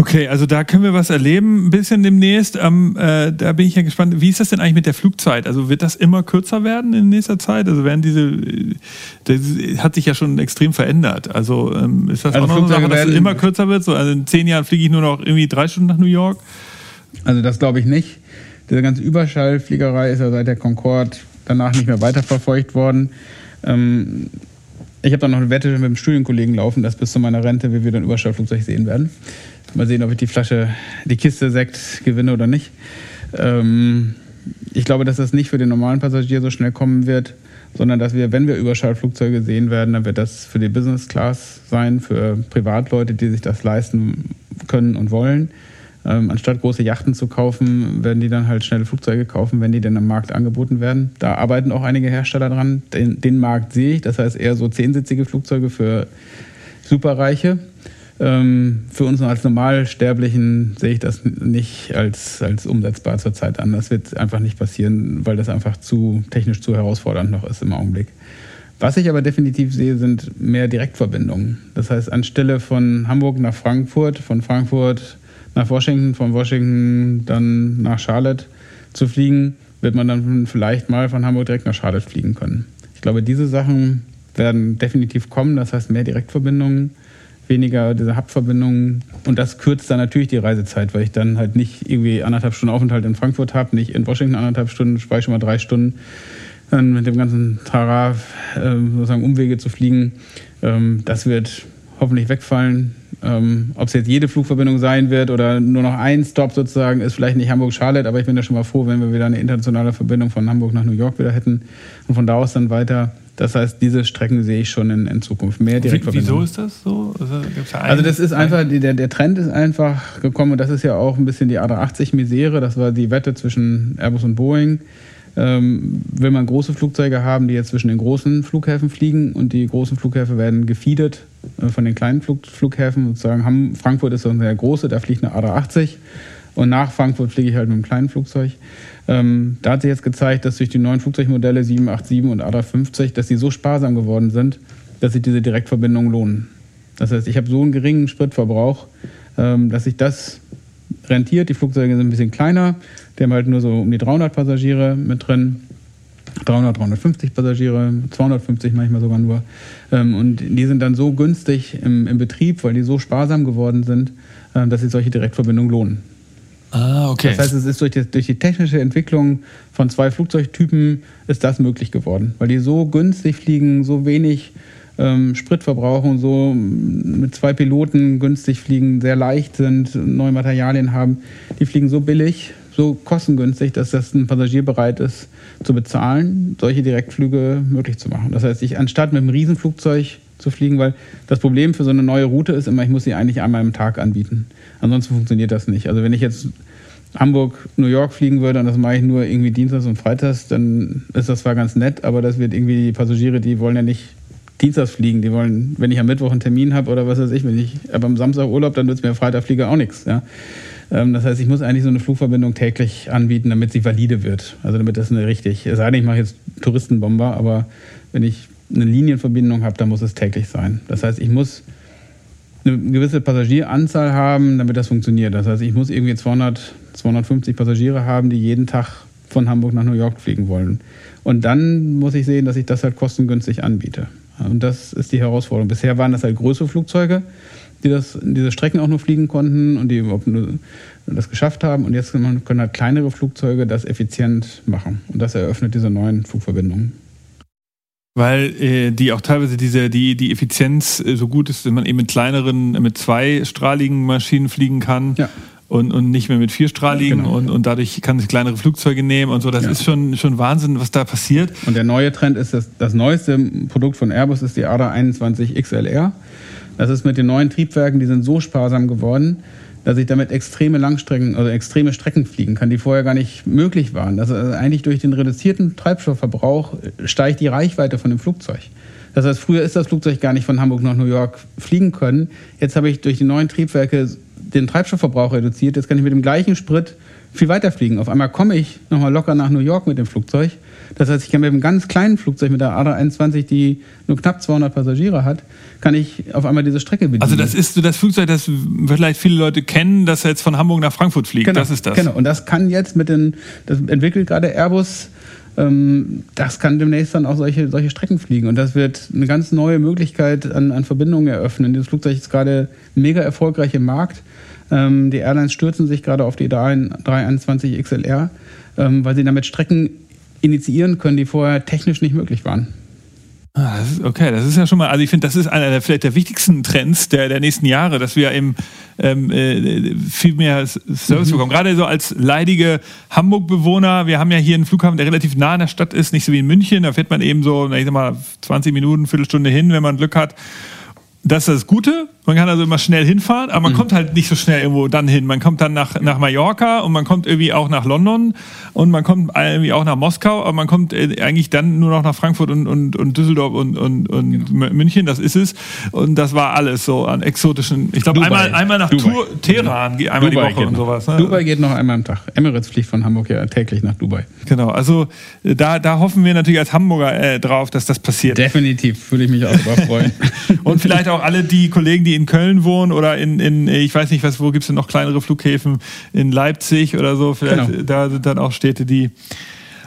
Okay, also da können wir was erleben, ein bisschen demnächst. Ähm, äh, da bin ich ja gespannt. Wie ist das denn eigentlich mit der Flugzeit? Also wird das immer kürzer werden in nächster Zeit? Also werden diese, das hat sich ja schon extrem verändert. Also ähm, ist das also auch noch eine Sache, dass es immer kürzer wird? So, also in zehn Jahren fliege ich nur noch irgendwie drei Stunden nach New York? Also das glaube ich nicht. Diese ganze Überschallfliegerei ist ja seit der Concorde danach nicht mehr weiterverfolgt worden. Ähm, ich habe dann noch eine Wette mit dem Studienkollegen laufen, dass bis zu meiner Rente wir wieder ein Überschallflugzeug sehen werden. Mal sehen, ob ich die Flasche, die Kiste Sekt gewinne oder nicht. Ähm, ich glaube, dass das nicht für den normalen Passagier so schnell kommen wird, sondern dass wir, wenn wir Überschallflugzeuge sehen werden, dann wird das für die Business Class sein, für Privatleute, die sich das leisten können und wollen. Ähm, anstatt große Yachten zu kaufen, werden die dann halt schnelle Flugzeuge kaufen, wenn die denn am Markt angeboten werden. Da arbeiten auch einige Hersteller dran. Den, den Markt sehe ich, das heißt eher so zehnsitzige Flugzeuge für Superreiche. Ähm, für uns als Normalsterblichen sehe ich das nicht als, als umsetzbar zurzeit an. Das wird einfach nicht passieren, weil das einfach zu technisch zu herausfordernd noch ist im Augenblick. Was ich aber definitiv sehe, sind mehr Direktverbindungen. Das heißt, anstelle von Hamburg nach Frankfurt, von Frankfurt nach Washington, von Washington dann nach Charlotte zu fliegen, wird man dann vielleicht mal von Hamburg direkt nach Charlotte fliegen können. Ich glaube, diese Sachen werden definitiv kommen. Das heißt, mehr Direktverbindungen weniger diese Hub-Verbindungen. Und das kürzt dann natürlich die Reisezeit, weil ich dann halt nicht irgendwie anderthalb Stunden Aufenthalt in Frankfurt habe, nicht in Washington anderthalb Stunden, spare ich schon mal drei Stunden. Dann mit dem ganzen Tara äh, sozusagen Umwege zu fliegen, ähm, das wird hoffentlich wegfallen. Ähm, Ob es jetzt jede Flugverbindung sein wird oder nur noch ein Stop sozusagen, ist vielleicht nicht Hamburg-Charlotte, aber ich bin da schon mal froh, wenn wir wieder eine internationale Verbindung von Hamburg nach New York wieder hätten und von da aus dann weiter das heißt, diese Strecken sehe ich schon in, in Zukunft mehr Direktverbindungen. Wieso ist das so? Also, da also das ist einfach, der, der Trend ist einfach gekommen und das ist ja auch ein bisschen die A380-Misere. Das war die Wette zwischen Airbus und Boeing. Ähm, will man große Flugzeuge haben, die jetzt zwischen den großen Flughäfen fliegen und die großen Flughäfen werden gefeedet äh, von den kleinen Flug, Flughäfen. Sozusagen haben, Frankfurt ist so ein sehr große, da fliegt eine A380 und nach Frankfurt fliege ich halt mit einem kleinen Flugzeug. Ähm, da hat sich jetzt gezeigt, dass durch die neuen Flugzeugmodelle 787 und A350, dass die so sparsam geworden sind, dass sich diese Direktverbindungen lohnen. Das heißt, ich habe so einen geringen Spritverbrauch, ähm, dass sich das rentiert. Die Flugzeuge sind ein bisschen kleiner. Die haben halt nur so um die 300 Passagiere mit drin. 300, 350 Passagiere, 250 manchmal sogar nur. Ähm, und die sind dann so günstig im, im Betrieb, weil die so sparsam geworden sind, äh, dass sich solche Direktverbindungen lohnen. Ah, okay. Das heißt, es ist durch die, durch die technische Entwicklung von zwei Flugzeugtypen ist das möglich geworden, weil die so günstig fliegen, so wenig ähm, Sprit verbrauchen, so mit zwei Piloten günstig fliegen, sehr leicht sind, neue Materialien haben. Die fliegen so billig, so kostengünstig, dass das ein Passagier bereit ist zu bezahlen, solche Direktflüge möglich zu machen. Das heißt, ich anstatt mit einem Riesenflugzeug zu fliegen, weil das Problem für so eine neue Route ist immer, ich muss sie eigentlich einmal am Tag anbieten. Ansonsten funktioniert das nicht. Also wenn ich jetzt Hamburg, New York fliegen würde und das mache ich nur irgendwie Dienstags und Freitags, dann ist das zwar ganz nett, aber das wird irgendwie die Passagiere, die wollen ja nicht Dienstags fliegen, die wollen, wenn ich am Mittwoch einen Termin habe oder was weiß ich, wenn ich aber am Samstag Urlaub, dann nützt mir Freitag Flieger auch nichts. Ja? Ähm, das heißt, ich muss eigentlich so eine Flugverbindung täglich anbieten, damit sie valide wird. Also damit das eine richtig, es sei denn, ich mache jetzt Touristenbomber, aber wenn ich eine Linienverbindung habe, dann muss es täglich sein. Das heißt, ich muss eine gewisse Passagieranzahl haben, damit das funktioniert. Das heißt, ich muss irgendwie 200, 250 Passagiere haben, die jeden Tag von Hamburg nach New York fliegen wollen. Und dann muss ich sehen, dass ich das halt kostengünstig anbiete. Und das ist die Herausforderung. Bisher waren das halt größere Flugzeuge, die das, diese Strecken auch nur fliegen konnten und die überhaupt nur das geschafft haben. Und jetzt können halt kleinere Flugzeuge das effizient machen. Und das eröffnet diese neuen Flugverbindungen weil äh, die auch teilweise diese die die Effizienz äh, so gut ist, dass man eben mit kleineren mit zweistrahligen Maschinen fliegen kann. Ja. Und, und nicht mehr mit vierstrahligen genau. und, und dadurch kann sich kleinere Flugzeuge nehmen und so. Das ja. ist schon, schon Wahnsinn, was da passiert. Und der neue Trend ist, dass das neueste Produkt von Airbus ist die ADA21 XLR. Das ist mit den neuen Triebwerken, die sind so sparsam geworden, dass ich damit extreme Langstrecken, also extreme Strecken fliegen kann, die vorher gar nicht möglich waren. Also eigentlich durch den reduzierten Treibstoffverbrauch steigt die Reichweite von dem Flugzeug. Das heißt, früher ist das Flugzeug gar nicht von Hamburg nach New York fliegen können. Jetzt habe ich durch die neuen Triebwerke den Treibstoffverbrauch reduziert. Jetzt kann ich mit dem gleichen Sprit viel weiter fliegen. Auf einmal komme ich nochmal locker nach New York mit dem Flugzeug das heißt, ich kann mit einem ganz kleinen Flugzeug, mit der A321, die nur knapp 200 Passagiere hat, kann ich auf einmal diese Strecke bedienen. Also das ist so das Flugzeug, das vielleicht viele Leute kennen, das jetzt von Hamburg nach Frankfurt fliegt. Genau, das ist das. Genau. Und das kann jetzt mit den, das entwickelt gerade Airbus ähm, das kann demnächst dann auch solche, solche Strecken fliegen. Und das wird eine ganz neue Möglichkeit an, an Verbindungen eröffnen. Dieses Flugzeug ist gerade mega erfolgreich im Markt. Ähm, die Airlines stürzen sich gerade auf die 321 XLR, ähm, weil sie damit Strecken initiieren können, die vorher technisch nicht möglich waren. Ah, das ist, okay, das ist ja schon mal, also ich finde, das ist einer der vielleicht der wichtigsten Trends der, der nächsten Jahre, dass wir eben ähm, äh, viel mehr Service mhm. bekommen. Gerade so als leidige Hamburg-Bewohner, wir haben ja hier einen Flughafen, der relativ nah an der Stadt ist, nicht so wie in München, da fährt man eben so, ich sag mal, 20 Minuten, Viertelstunde hin, wenn man Glück hat. Das ist das Gute. Man kann also immer schnell hinfahren, aber man mhm. kommt halt nicht so schnell irgendwo dann hin. Man kommt dann nach, nach Mallorca und man kommt irgendwie auch nach London und man kommt irgendwie auch nach Moskau, aber man kommt äh, eigentlich dann nur noch nach Frankfurt und, und, und Düsseldorf und, und, und genau. München, das ist es. Und das war alles so an exotischen. Ich glaube, einmal, einmal nach Tour, Teheran, einmal Dubai die Woche und sowas. Ne? Dubai geht noch einmal am Tag. Emirates fliegt von Hamburg ja täglich nach Dubai. Genau, also äh, da, da hoffen wir natürlich als Hamburger äh, drauf, dass das passiert. Definitiv, würde ich mich auch drauf freuen. (laughs) und vielleicht auch alle die Kollegen, die in Köln wohnen oder in, in ich weiß nicht, was, wo gibt es denn noch kleinere Flughäfen, in Leipzig oder so, vielleicht genau. da sind dann auch Städte, die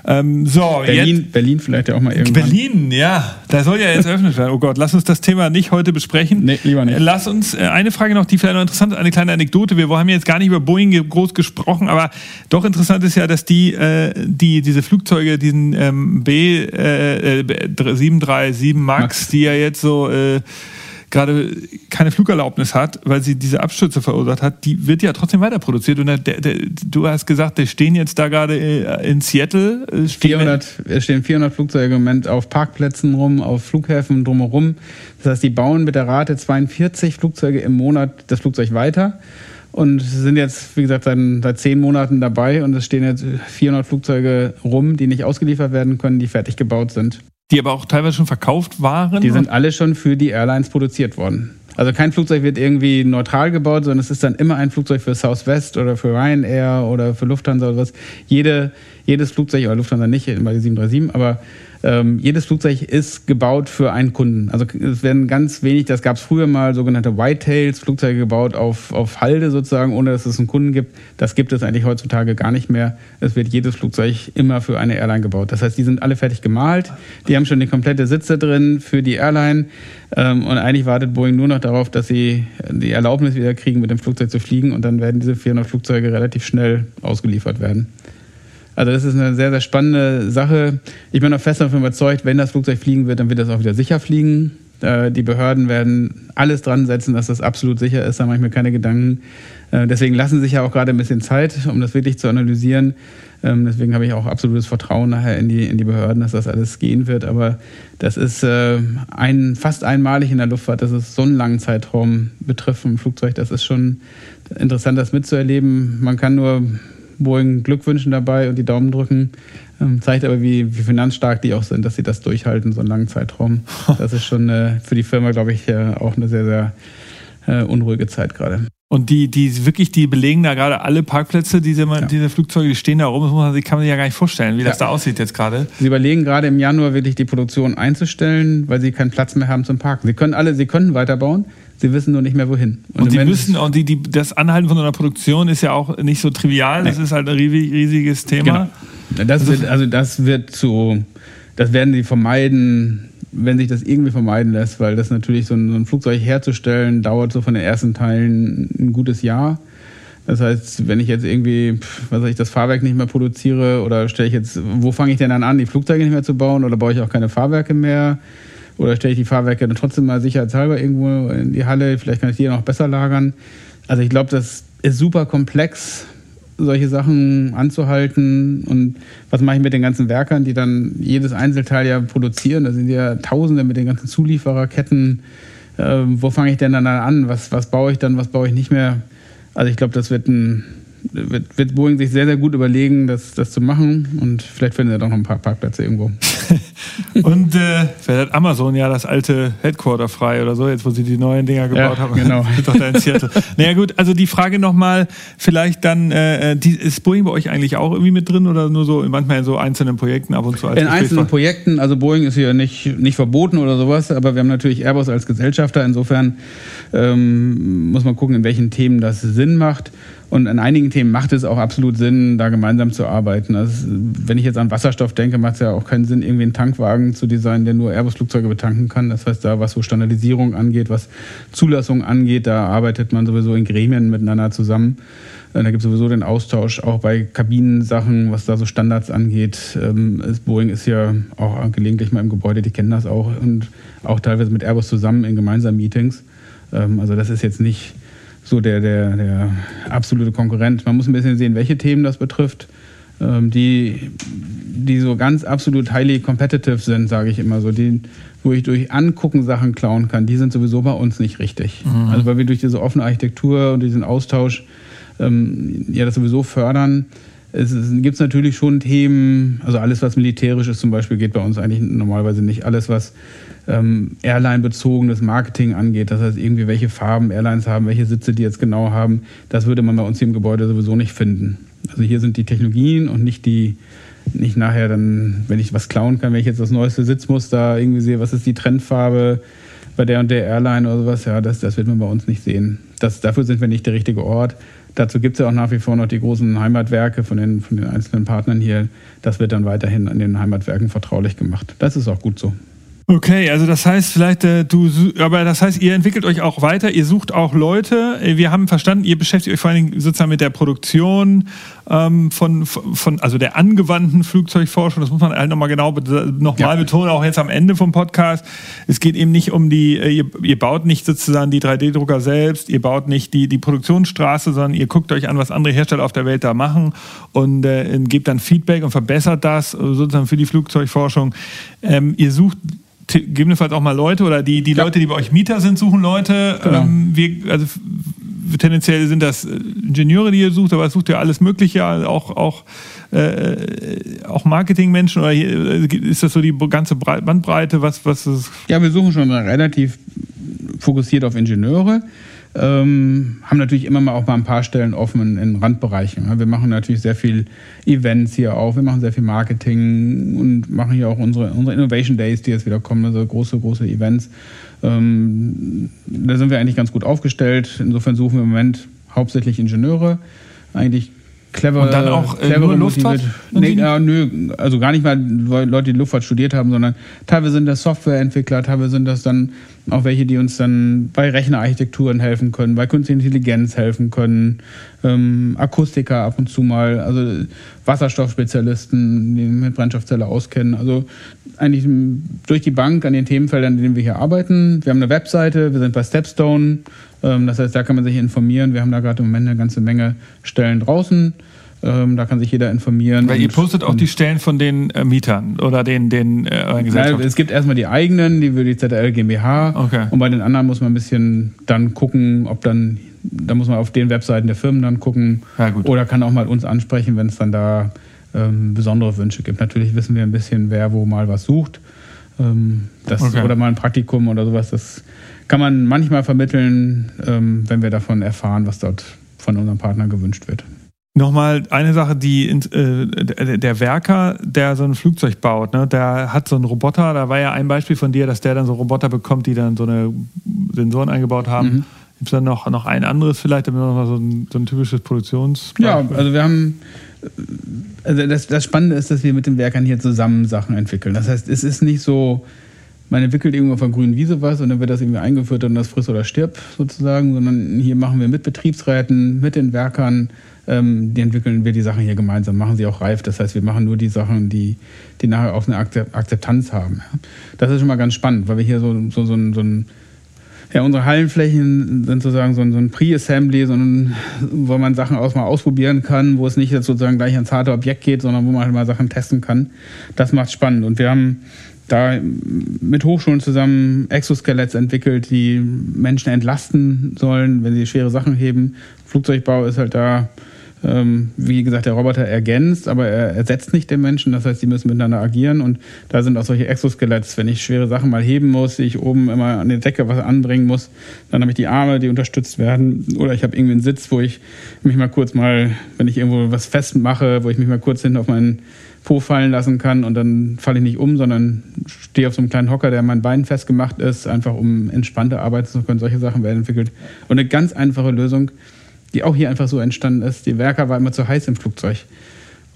ähm, so, Berlin, jetzt, Berlin vielleicht ja auch mal irgendwann. Berlin, ja, da soll ja jetzt eröffnet werden. Oh Gott, lass uns das Thema nicht heute besprechen. Nee, lieber nicht. Lass uns äh, eine Frage noch, die vielleicht noch interessant ist, eine kleine Anekdote. Wir haben jetzt gar nicht über Boeing groß gesprochen, aber doch interessant ist ja, dass die, äh, die diese Flugzeuge, diesen ähm, B äh, 737 Max, Max, die ja jetzt so gerade keine Flugerlaubnis hat, weil sie diese Abstürze verursacht hat, die wird ja trotzdem weiter produziert. Und der, der, du hast gesagt, die stehen jetzt da gerade äh, in Seattle. 400, äh, es stehen 400 Flugzeuge im Moment auf Parkplätzen rum, auf Flughäfen drumherum. Das heißt, die bauen mit der Rate 42 Flugzeuge im Monat das Flugzeug weiter und sind jetzt, wie gesagt, seit, seit zehn Monaten dabei und es stehen jetzt 400 Flugzeuge rum, die nicht ausgeliefert werden können, die fertig gebaut sind die aber auch teilweise schon verkauft waren? Die sind alle schon für die Airlines produziert worden. Also kein Flugzeug wird irgendwie neutral gebaut, sondern es ist dann immer ein Flugzeug für Southwest oder für Ryanair oder für Lufthansa oder was. Jede, jedes Flugzeug, oder Lufthansa nicht, bei 737, aber ähm, jedes Flugzeug ist gebaut für einen Kunden. Also es werden ganz wenig, das gab es früher mal, sogenannte Whitetails, Flugzeuge gebaut auf, auf Halde sozusagen, ohne dass es einen Kunden gibt. Das gibt es eigentlich heutzutage gar nicht mehr. Es wird jedes Flugzeug immer für eine Airline gebaut. Das heißt, die sind alle fertig gemalt, die haben schon die komplette Sitze drin für die Airline ähm, und eigentlich wartet Boeing nur noch darauf, dass sie die Erlaubnis wieder kriegen, mit dem Flugzeug zu fliegen und dann werden diese 400 Flugzeuge relativ schnell ausgeliefert werden. Also das ist eine sehr, sehr spannende Sache. Ich bin auch fest davon überzeugt, wenn das Flugzeug fliegen wird, dann wird das auch wieder sicher fliegen. Äh, die Behörden werden alles dran setzen, dass das absolut sicher ist. Da mache ich mir keine Gedanken. Äh, deswegen lassen sich ja auch gerade ein bisschen Zeit, um das wirklich zu analysieren. Ähm, deswegen habe ich auch absolutes Vertrauen nachher in die, in die Behörden, dass das alles gehen wird. Aber das ist äh, ein, fast einmalig in der Luftfahrt, dass es so einen langen Zeitraum betrifft vom Flugzeug. Das ist schon interessant, das mitzuerleben. Man kann nur Boeing Glückwünschen dabei und die Daumen drücken. Ähm, zeigt aber, wie, wie finanzstark die auch sind, dass sie das durchhalten, so einen langen Zeitraum. (laughs) Das ist schon äh, für die Firma, glaube ich, äh, auch eine sehr, sehr äh, unruhige Zeit gerade. Und die, die wirklich, die belegen da gerade alle Parkplätze, diese, ja. diese Flugzeuge, die stehen da rum, das man, kann man sich ja gar nicht vorstellen, wie ja. das da aussieht jetzt gerade. Sie überlegen gerade im Januar wirklich die Produktion einzustellen, weil sie keinen Platz mehr haben zum Parken. Sie können alle, sie können weiterbauen, sie wissen nur nicht mehr wohin. Und, und sie müssen, und die, die, das Anhalten von einer Produktion ist ja auch nicht so trivial, das ist halt ein riesiges Thema. Genau. Das also, wird, also das wird zu, das werden sie vermeiden, wenn sich das irgendwie vermeiden lässt, weil das natürlich so ein, so ein, Flugzeug herzustellen, dauert so von den ersten Teilen ein gutes Jahr. Das heißt, wenn ich jetzt irgendwie, was weiß ich, das Fahrwerk nicht mehr produziere oder stelle ich jetzt, wo fange ich denn dann an, die Flugzeuge nicht mehr zu bauen oder baue ich auch keine Fahrwerke mehr? Oder stelle ich die Fahrwerke dann trotzdem mal sicherheitshalber irgendwo in die Halle? Vielleicht kann ich die noch besser lagern. Also ich glaube, das ist super komplex solche Sachen anzuhalten. Und was mache ich mit den ganzen Werkern, die dann jedes Einzelteil ja produzieren? Da sind ja Tausende mit den ganzen Zuliefererketten. Äh, wo fange ich denn dann an? Was, was baue ich dann, was baue ich nicht mehr? Also ich glaube, das wird ein wird, wird Boeing sich sehr, sehr gut überlegen, das, das zu machen. Und vielleicht finden sie doch noch ein paar Parkplätze irgendwo. (laughs) und äh, vielleicht hat Amazon ja das alte Headquarter frei oder so, jetzt wo sie die neuen Dinger gebaut ja, haben. Genau. (laughs) doch da in Seattle. naja gut, also die Frage nochmal, vielleicht dann, äh, die, ist Boeing bei euch eigentlich auch irgendwie mit drin oder nur so manchmal in so einzelnen Projekten ab und zu? Als in einzelnen Projekten, also Boeing ist hier nicht, nicht verboten oder sowas, aber wir haben natürlich Airbus als Gesellschafter, insofern ähm, muss man gucken, in welchen Themen das Sinn macht. Und in einigen Themen macht es auch absolut Sinn, da gemeinsam zu arbeiten. Also, wenn ich jetzt an Wasserstoff denke, macht es ja auch keinen Sinn, irgendwie einen Tankwagen zu designen, der nur Airbus-Flugzeuge betanken kann. Das heißt, da was so Standardisierung angeht, was Zulassung angeht, da arbeitet man sowieso in Gremien miteinander zusammen. Da gibt es sowieso den Austausch, auch bei Kabinensachen, was da so Standards angeht. Ähm, Boeing ist ja auch gelegentlich mal im Gebäude, die kennen das auch und auch teilweise mit Airbus zusammen in gemeinsamen Meetings. Ähm, also das ist jetzt nicht so der, der, der absolute Konkurrent. Man muss ein bisschen sehen, welche Themen das betrifft. Ähm, die, die so ganz absolut highly competitive sind, sage ich immer so, die, wo ich durch Angucken Sachen klauen kann, die sind sowieso bei uns nicht richtig. Mhm. Also weil wir durch diese offene Architektur und diesen Austausch ähm, ja das sowieso fördern. Es, es gibt natürlich schon Themen, also alles, was militärisch ist zum Beispiel, geht bei uns eigentlich normalerweise nicht. Alles, was ähm, Airline-bezogenes Marketing angeht. Das heißt, irgendwie welche Farben Airlines haben, welche Sitze die jetzt genau haben, das würde man bei uns hier im Gebäude sowieso nicht finden. Also hier sind die Technologien und nicht die, nicht nachher dann, wenn ich was klauen kann, wenn ich jetzt das neueste Sitzmuster irgendwie sehe, was ist die Trendfarbe bei der und der Airline oder sowas, ja, das, das wird man bei uns nicht sehen. Das, dafür sind wir nicht der richtige Ort. Dazu gibt es ja auch nach wie vor noch die großen Heimatwerke von den, von den einzelnen Partnern hier. Das wird dann weiterhin an den Heimatwerken vertraulich gemacht. Das ist auch gut so. Okay, also das heißt vielleicht, äh, du, aber das heißt, ihr entwickelt euch auch weiter, ihr sucht auch Leute. Wir haben verstanden, ihr beschäftigt euch vor allen Dingen sozusagen mit der Produktion ähm, von, von, also der angewandten Flugzeugforschung. Das muss man halt nochmal genau nochmal ja. betonen, auch jetzt am Ende vom Podcast. Es geht eben nicht um die, äh, ihr, ihr baut nicht sozusagen die 3D-Drucker selbst, ihr baut nicht die, die Produktionsstraße, sondern ihr guckt euch an, was andere Hersteller auf der Welt da machen und äh, gebt dann Feedback und verbessert das sozusagen für die Flugzeugforschung. Ähm, ihr sucht gegebenenfalls auch mal Leute oder die, die ja. Leute, die bei euch Mieter sind, suchen Leute. Genau. Ähm, wir, also tendenziell sind das äh, Ingenieure, die ihr sucht, aber es sucht ja alles Mögliche, auch, auch, äh, auch Marketingmenschen oder äh, ist das so die ganze Bandbreite? Was, was ist? Ja, wir suchen schon relativ fokussiert auf Ingenieure. Ähm, haben natürlich immer mal auch mal ein paar Stellen offen in, in, Randbereichen. Wir machen natürlich sehr viel Events hier auch, wir machen sehr viel Marketing und machen hier auch unsere, unsere Innovation Days, die jetzt wieder kommen, also große, große Events. Ähm, da sind wir eigentlich ganz gut aufgestellt. Insofern suchen wir im Moment hauptsächlich Ingenieure. Eigentlich clever. Und dann auch äh, clever Luftfahrt? Nee, ja, nö, also gar nicht mal Leute, die Luftfahrt studiert haben, sondern teilweise sind das Softwareentwickler, teilweise sind das dann auch welche, die uns dann bei Rechnerarchitekturen helfen können, bei künstlicher Intelligenz helfen können, ähm, Akustiker ab und zu mal, also Wasserstoffspezialisten, die mit Brennstoffzelle auskennen. Also eigentlich durch die Bank an den Themenfeldern, in denen wir hier arbeiten. Wir haben eine Webseite, wir sind bei Stepstone. Ähm, das heißt, da kann man sich informieren. Wir haben da gerade im Moment eine ganze Menge Stellen draußen. Ähm, da kann sich jeder informieren. Weil ihr postet auch die Stellen von den äh, Mietern oder den, den äh, Gesellschaften? Es gibt erstmal die eigenen, die für die ZL GmbH. Okay. Und bei den anderen muss man ein bisschen dann gucken, ob dann da muss man auf den Webseiten der Firmen dann gucken. Ja, oder kann auch mal uns ansprechen, wenn es dann da ähm, besondere Wünsche gibt. Natürlich wissen wir ein bisschen, wer wo mal was sucht. Ähm, das, okay. Oder mal ein Praktikum oder sowas. Das kann man manchmal vermitteln, ähm, wenn wir davon erfahren, was dort von unserem Partner gewünscht wird. Nochmal eine Sache, die äh, der Werker, der so ein Flugzeug baut, ne, der hat so einen Roboter, da war ja ein Beispiel von dir, dass der dann so Roboter bekommt, die dann so eine Sensoren eingebaut haben. Mhm. Gibt es dann noch, noch ein anderes vielleicht, damit noch mal so ein, so ein typisches Produktions... Ja, also wir haben also das, das Spannende ist, dass wir mit den Werkern hier zusammen Sachen entwickeln. Das heißt, es ist nicht so, man entwickelt irgendwo auf der grünen Wiese was und dann wird das irgendwie eingeführt und das frisst oder stirbt sozusagen, sondern hier machen wir mit Betriebsräten, mit den Werkern, ähm, die entwickeln wir die Sachen hier gemeinsam, machen sie auch reif. Das heißt, wir machen nur die Sachen, die, die nachher auch eine Akzeptanz haben. Das ist schon mal ganz spannend, weil wir hier so, so, so, so ein ja, unsere Hallenflächen sind sozusagen so ein, so ein Pre-Assembly, so wo man Sachen auch mal ausprobieren kann, wo es nicht sozusagen gleich ans harte Objekt geht, sondern wo man halt mal Sachen testen kann. Das macht spannend. Und wir haben da mit Hochschulen zusammen Exoskeletts entwickelt, die Menschen entlasten sollen, wenn sie schwere Sachen heben. Flugzeugbau ist halt da ähm, wie gesagt, der Roboter ergänzt, aber er ersetzt nicht den Menschen. Das heißt, die müssen miteinander agieren. Und da sind auch solche Exoskeletts. Wenn ich schwere Sachen mal heben muss, ich oben immer an der Decke was anbringen muss, dann habe ich die Arme, die unterstützt werden. Oder ich habe irgendwie einen Sitz, wo ich mich mal kurz mal, wenn ich irgendwo was festmache, wo ich mich mal kurz hinten auf meinen Po fallen lassen kann und dann falle ich nicht um, sondern stehe auf so einem kleinen Hocker, der an mein Bein festgemacht ist, einfach um entspannter arbeiten zu können. Solche Sachen werden entwickelt. Und eine ganz einfache Lösung die auch hier einfach so entstanden ist. Die Werker war immer zu heiß im Flugzeug.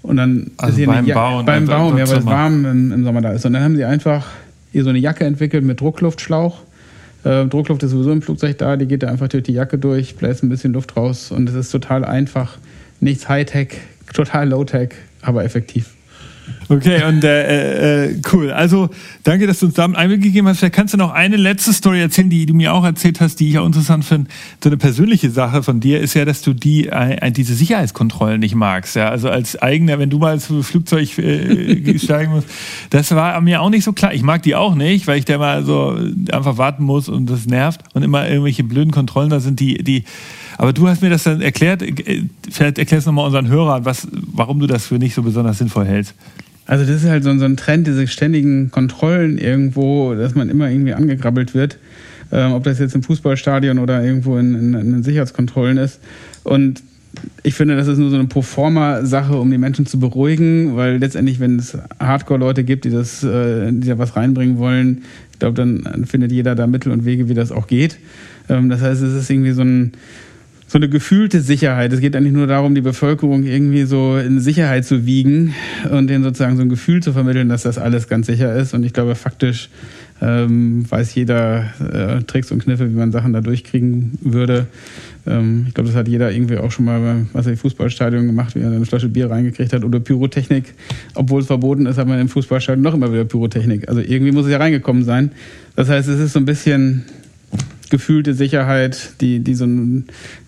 Und dann also ist beim eine Bauen. Beim Bauen, ja, weil es warm im, im, Sommer da ist. Und dann haben sie einfach hier so eine Jacke entwickelt mit Druckluftschlauch. Äh, Druckluft ist sowieso im Flugzeug da, die geht da einfach durch die Jacke durch, bläst ein bisschen Luft raus und es ist total einfach. Nichts Hightech, total Low-Tech, aber effektiv. Okay, und äh, äh, cool. Also danke, dass du uns da einen Einblick gegeben hast. Vielleicht kannst du noch eine letzte Story erzählen, die du mir auch erzählt hast, die ich auch interessant finde. So eine persönliche Sache von dir ist ja, dass du die äh, diese Sicherheitskontrollen nicht magst. Ja, also als eigener, wenn du mal ins Flugzeug äh, (laughs) steigen musst, das war mir auch nicht so klar. Ich mag die auch nicht, weil ich da mal so einfach warten muss und das nervt und immer irgendwelche blöden Kontrollen da sind, die die aber du hast mir das dann erklärt. Äh, vielleicht erklärst du nochmal unseren Hörern, was, warum du das für nicht so besonders sinnvoll hältst. Also das ist halt so, ein Trend, diese ständigen Kontrollen irgendwo, dass man immer irgendwie angegrabbelt wird. Ähm, ob das jetzt im Fußballstadion oder irgendwo in, in, in Sicherheitskontrollen ist. Und ich finde, das ist nur so eine Proforma-Sache, um die Menschen zu beruhigen, weil letztendlich, wenn es Hardcore-Leute gibt, die das, äh, die da was reinbringen wollen, ich glaube, dann findet jeder da Mittel und Wege, wie das auch geht. Ähm, das heißt, es ist irgendwie so ein so eine gefühlte Sicherheit. Es geht eigentlich nur darum, die Bevölkerung irgendwie so in Sicherheit zu wiegen und denen sozusagen so ein Gefühl zu vermitteln, dass das alles ganz sicher ist. Und ich glaube, faktisch ähm, weiß jeder äh, Tricks und Kniffe, wie man Sachen da durchkriegen würde. Ähm, ich glaube, das hat jeder irgendwie auch schon mal beim was ich, Fußballstadion gemacht, wie er eine Flasche Bier reingekriegt hat oder Pyrotechnik. Obwohl es verboten ist, hat man im Fußballstadion noch immer wieder Pyrotechnik. Also irgendwie muss es ja reingekommen sein. Das heißt, es ist so ein bisschen gefühlte Sicherheit, die, die so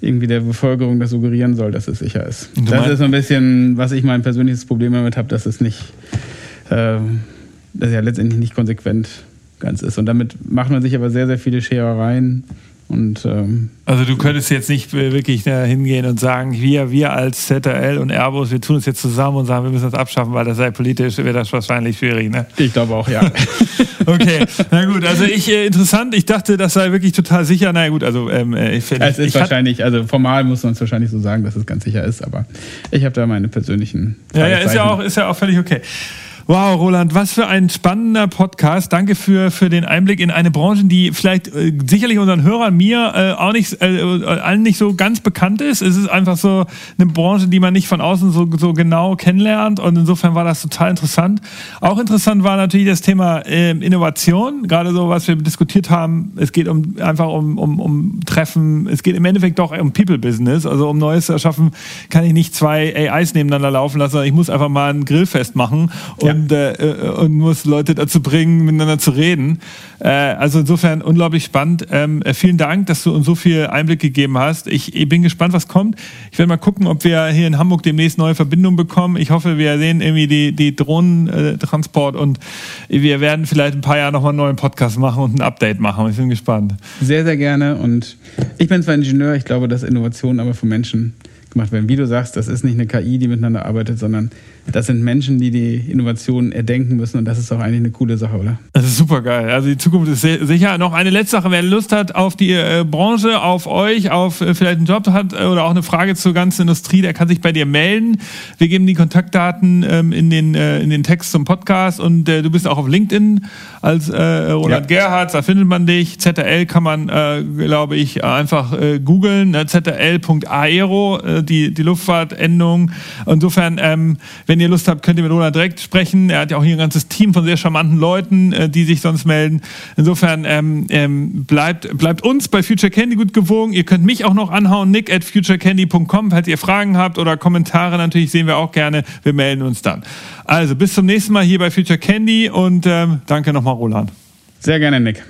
irgendwie der Bevölkerung das suggerieren soll, dass es sicher ist. Das ist so ein bisschen, was ich mein persönliches Problem damit habe, dass es nicht, äh, dass ja letztendlich nicht konsequent ganz ist. Und damit macht man sich aber sehr, sehr viele Scherereien und, ähm, also du könntest jetzt nicht wirklich da hingehen und sagen, wir, wir als ZRL und Airbus, wir tun es jetzt zusammen und sagen, wir müssen das abschaffen, weil das sei politisch, wäre das wahrscheinlich schwierig, ne? Ich glaube auch, ja. (laughs) okay, na gut, also ich, äh, interessant, ich dachte, das sei wirklich total sicher. Na gut, also ähm, äh, ich finde... Es ist wahrscheinlich, also formal muss man es wahrscheinlich so sagen, dass es ganz sicher ist, aber ich habe da meine persönlichen... Ja, ja, ist ja, auch, ist ja auch völlig okay. Wow, Roland, was für ein spannender Podcast. Danke für, für den Einblick in eine Branche, die vielleicht äh, sicherlich unseren Hörern, mir äh, auch nicht, äh, allen nicht so ganz bekannt ist. Es ist einfach so eine Branche, die man nicht von außen so, so genau kennenlernt. Und insofern war das total interessant. Auch interessant war natürlich das Thema äh, Innovation. Gerade so, was wir diskutiert haben. Es geht um einfach um, um, um Treffen. Es geht im Endeffekt doch um People-Business. Also um Neues zu erschaffen, kann ich nicht zwei AIs nebeneinander laufen lassen. Ich muss einfach mal ein Grillfest machen. Und ja und, äh, und muss Leute dazu bringen, miteinander zu reden. Äh, also insofern unglaublich spannend. Ähm, äh, vielen Dank, dass du uns so viel Einblick gegeben hast. Ich, ich bin gespannt, was kommt. Ich werde mal gucken, ob wir hier in Hamburg demnächst neue Verbindungen bekommen. Ich hoffe, wir sehen irgendwie die, die Drohnentransport und wir werden vielleicht ein paar Jahre nochmal einen neuen Podcast machen und ein Update machen. Ich bin gespannt. Sehr, sehr gerne und Ich bin zwar Ingenieur, ich glaube, dass Innovationen aber von Menschen gemacht werden. Wie du sagst, das ist nicht eine KI, die miteinander arbeitet, sondern das sind Menschen, die die Innovationen erdenken müssen und das ist auch eigentlich eine coole Sache, oder? Das ist super geil. Also die Zukunft ist sicher. Noch eine letzte Sache, wer Lust hat auf die äh, Branche, auf euch, auf äh, vielleicht einen Job hat äh, oder auch eine Frage zur ganzen Industrie, der kann sich bei dir melden. Wir geben die Kontaktdaten ähm, in, den, äh, in den Text zum Podcast und äh, du bist auch auf LinkedIn als äh, Roland ja. Gerhardt, da findet man dich. ZRL kann man, glaube ich, einfach googeln. Ne? ZRL.aero, die, die Luftfahrtendung. Insofern, ähm, wenn wenn ihr Lust habt, könnt ihr mit Roland direkt sprechen. Er hat ja auch hier ein ganzes Team von sehr charmanten Leuten, äh, die sich sonst melden. Insofern ähm, ähm, bleibt, bleibt uns bei Future Candy gut gewogen. Ihr könnt mich auch noch anhauen, nick at futurecandy.com, falls ihr Fragen habt oder Kommentare natürlich sehen wir auch gerne. Wir melden uns dann. Also bis zum nächsten Mal hier bei Future Candy und ähm, danke nochmal, Roland. Sehr gerne, Nick.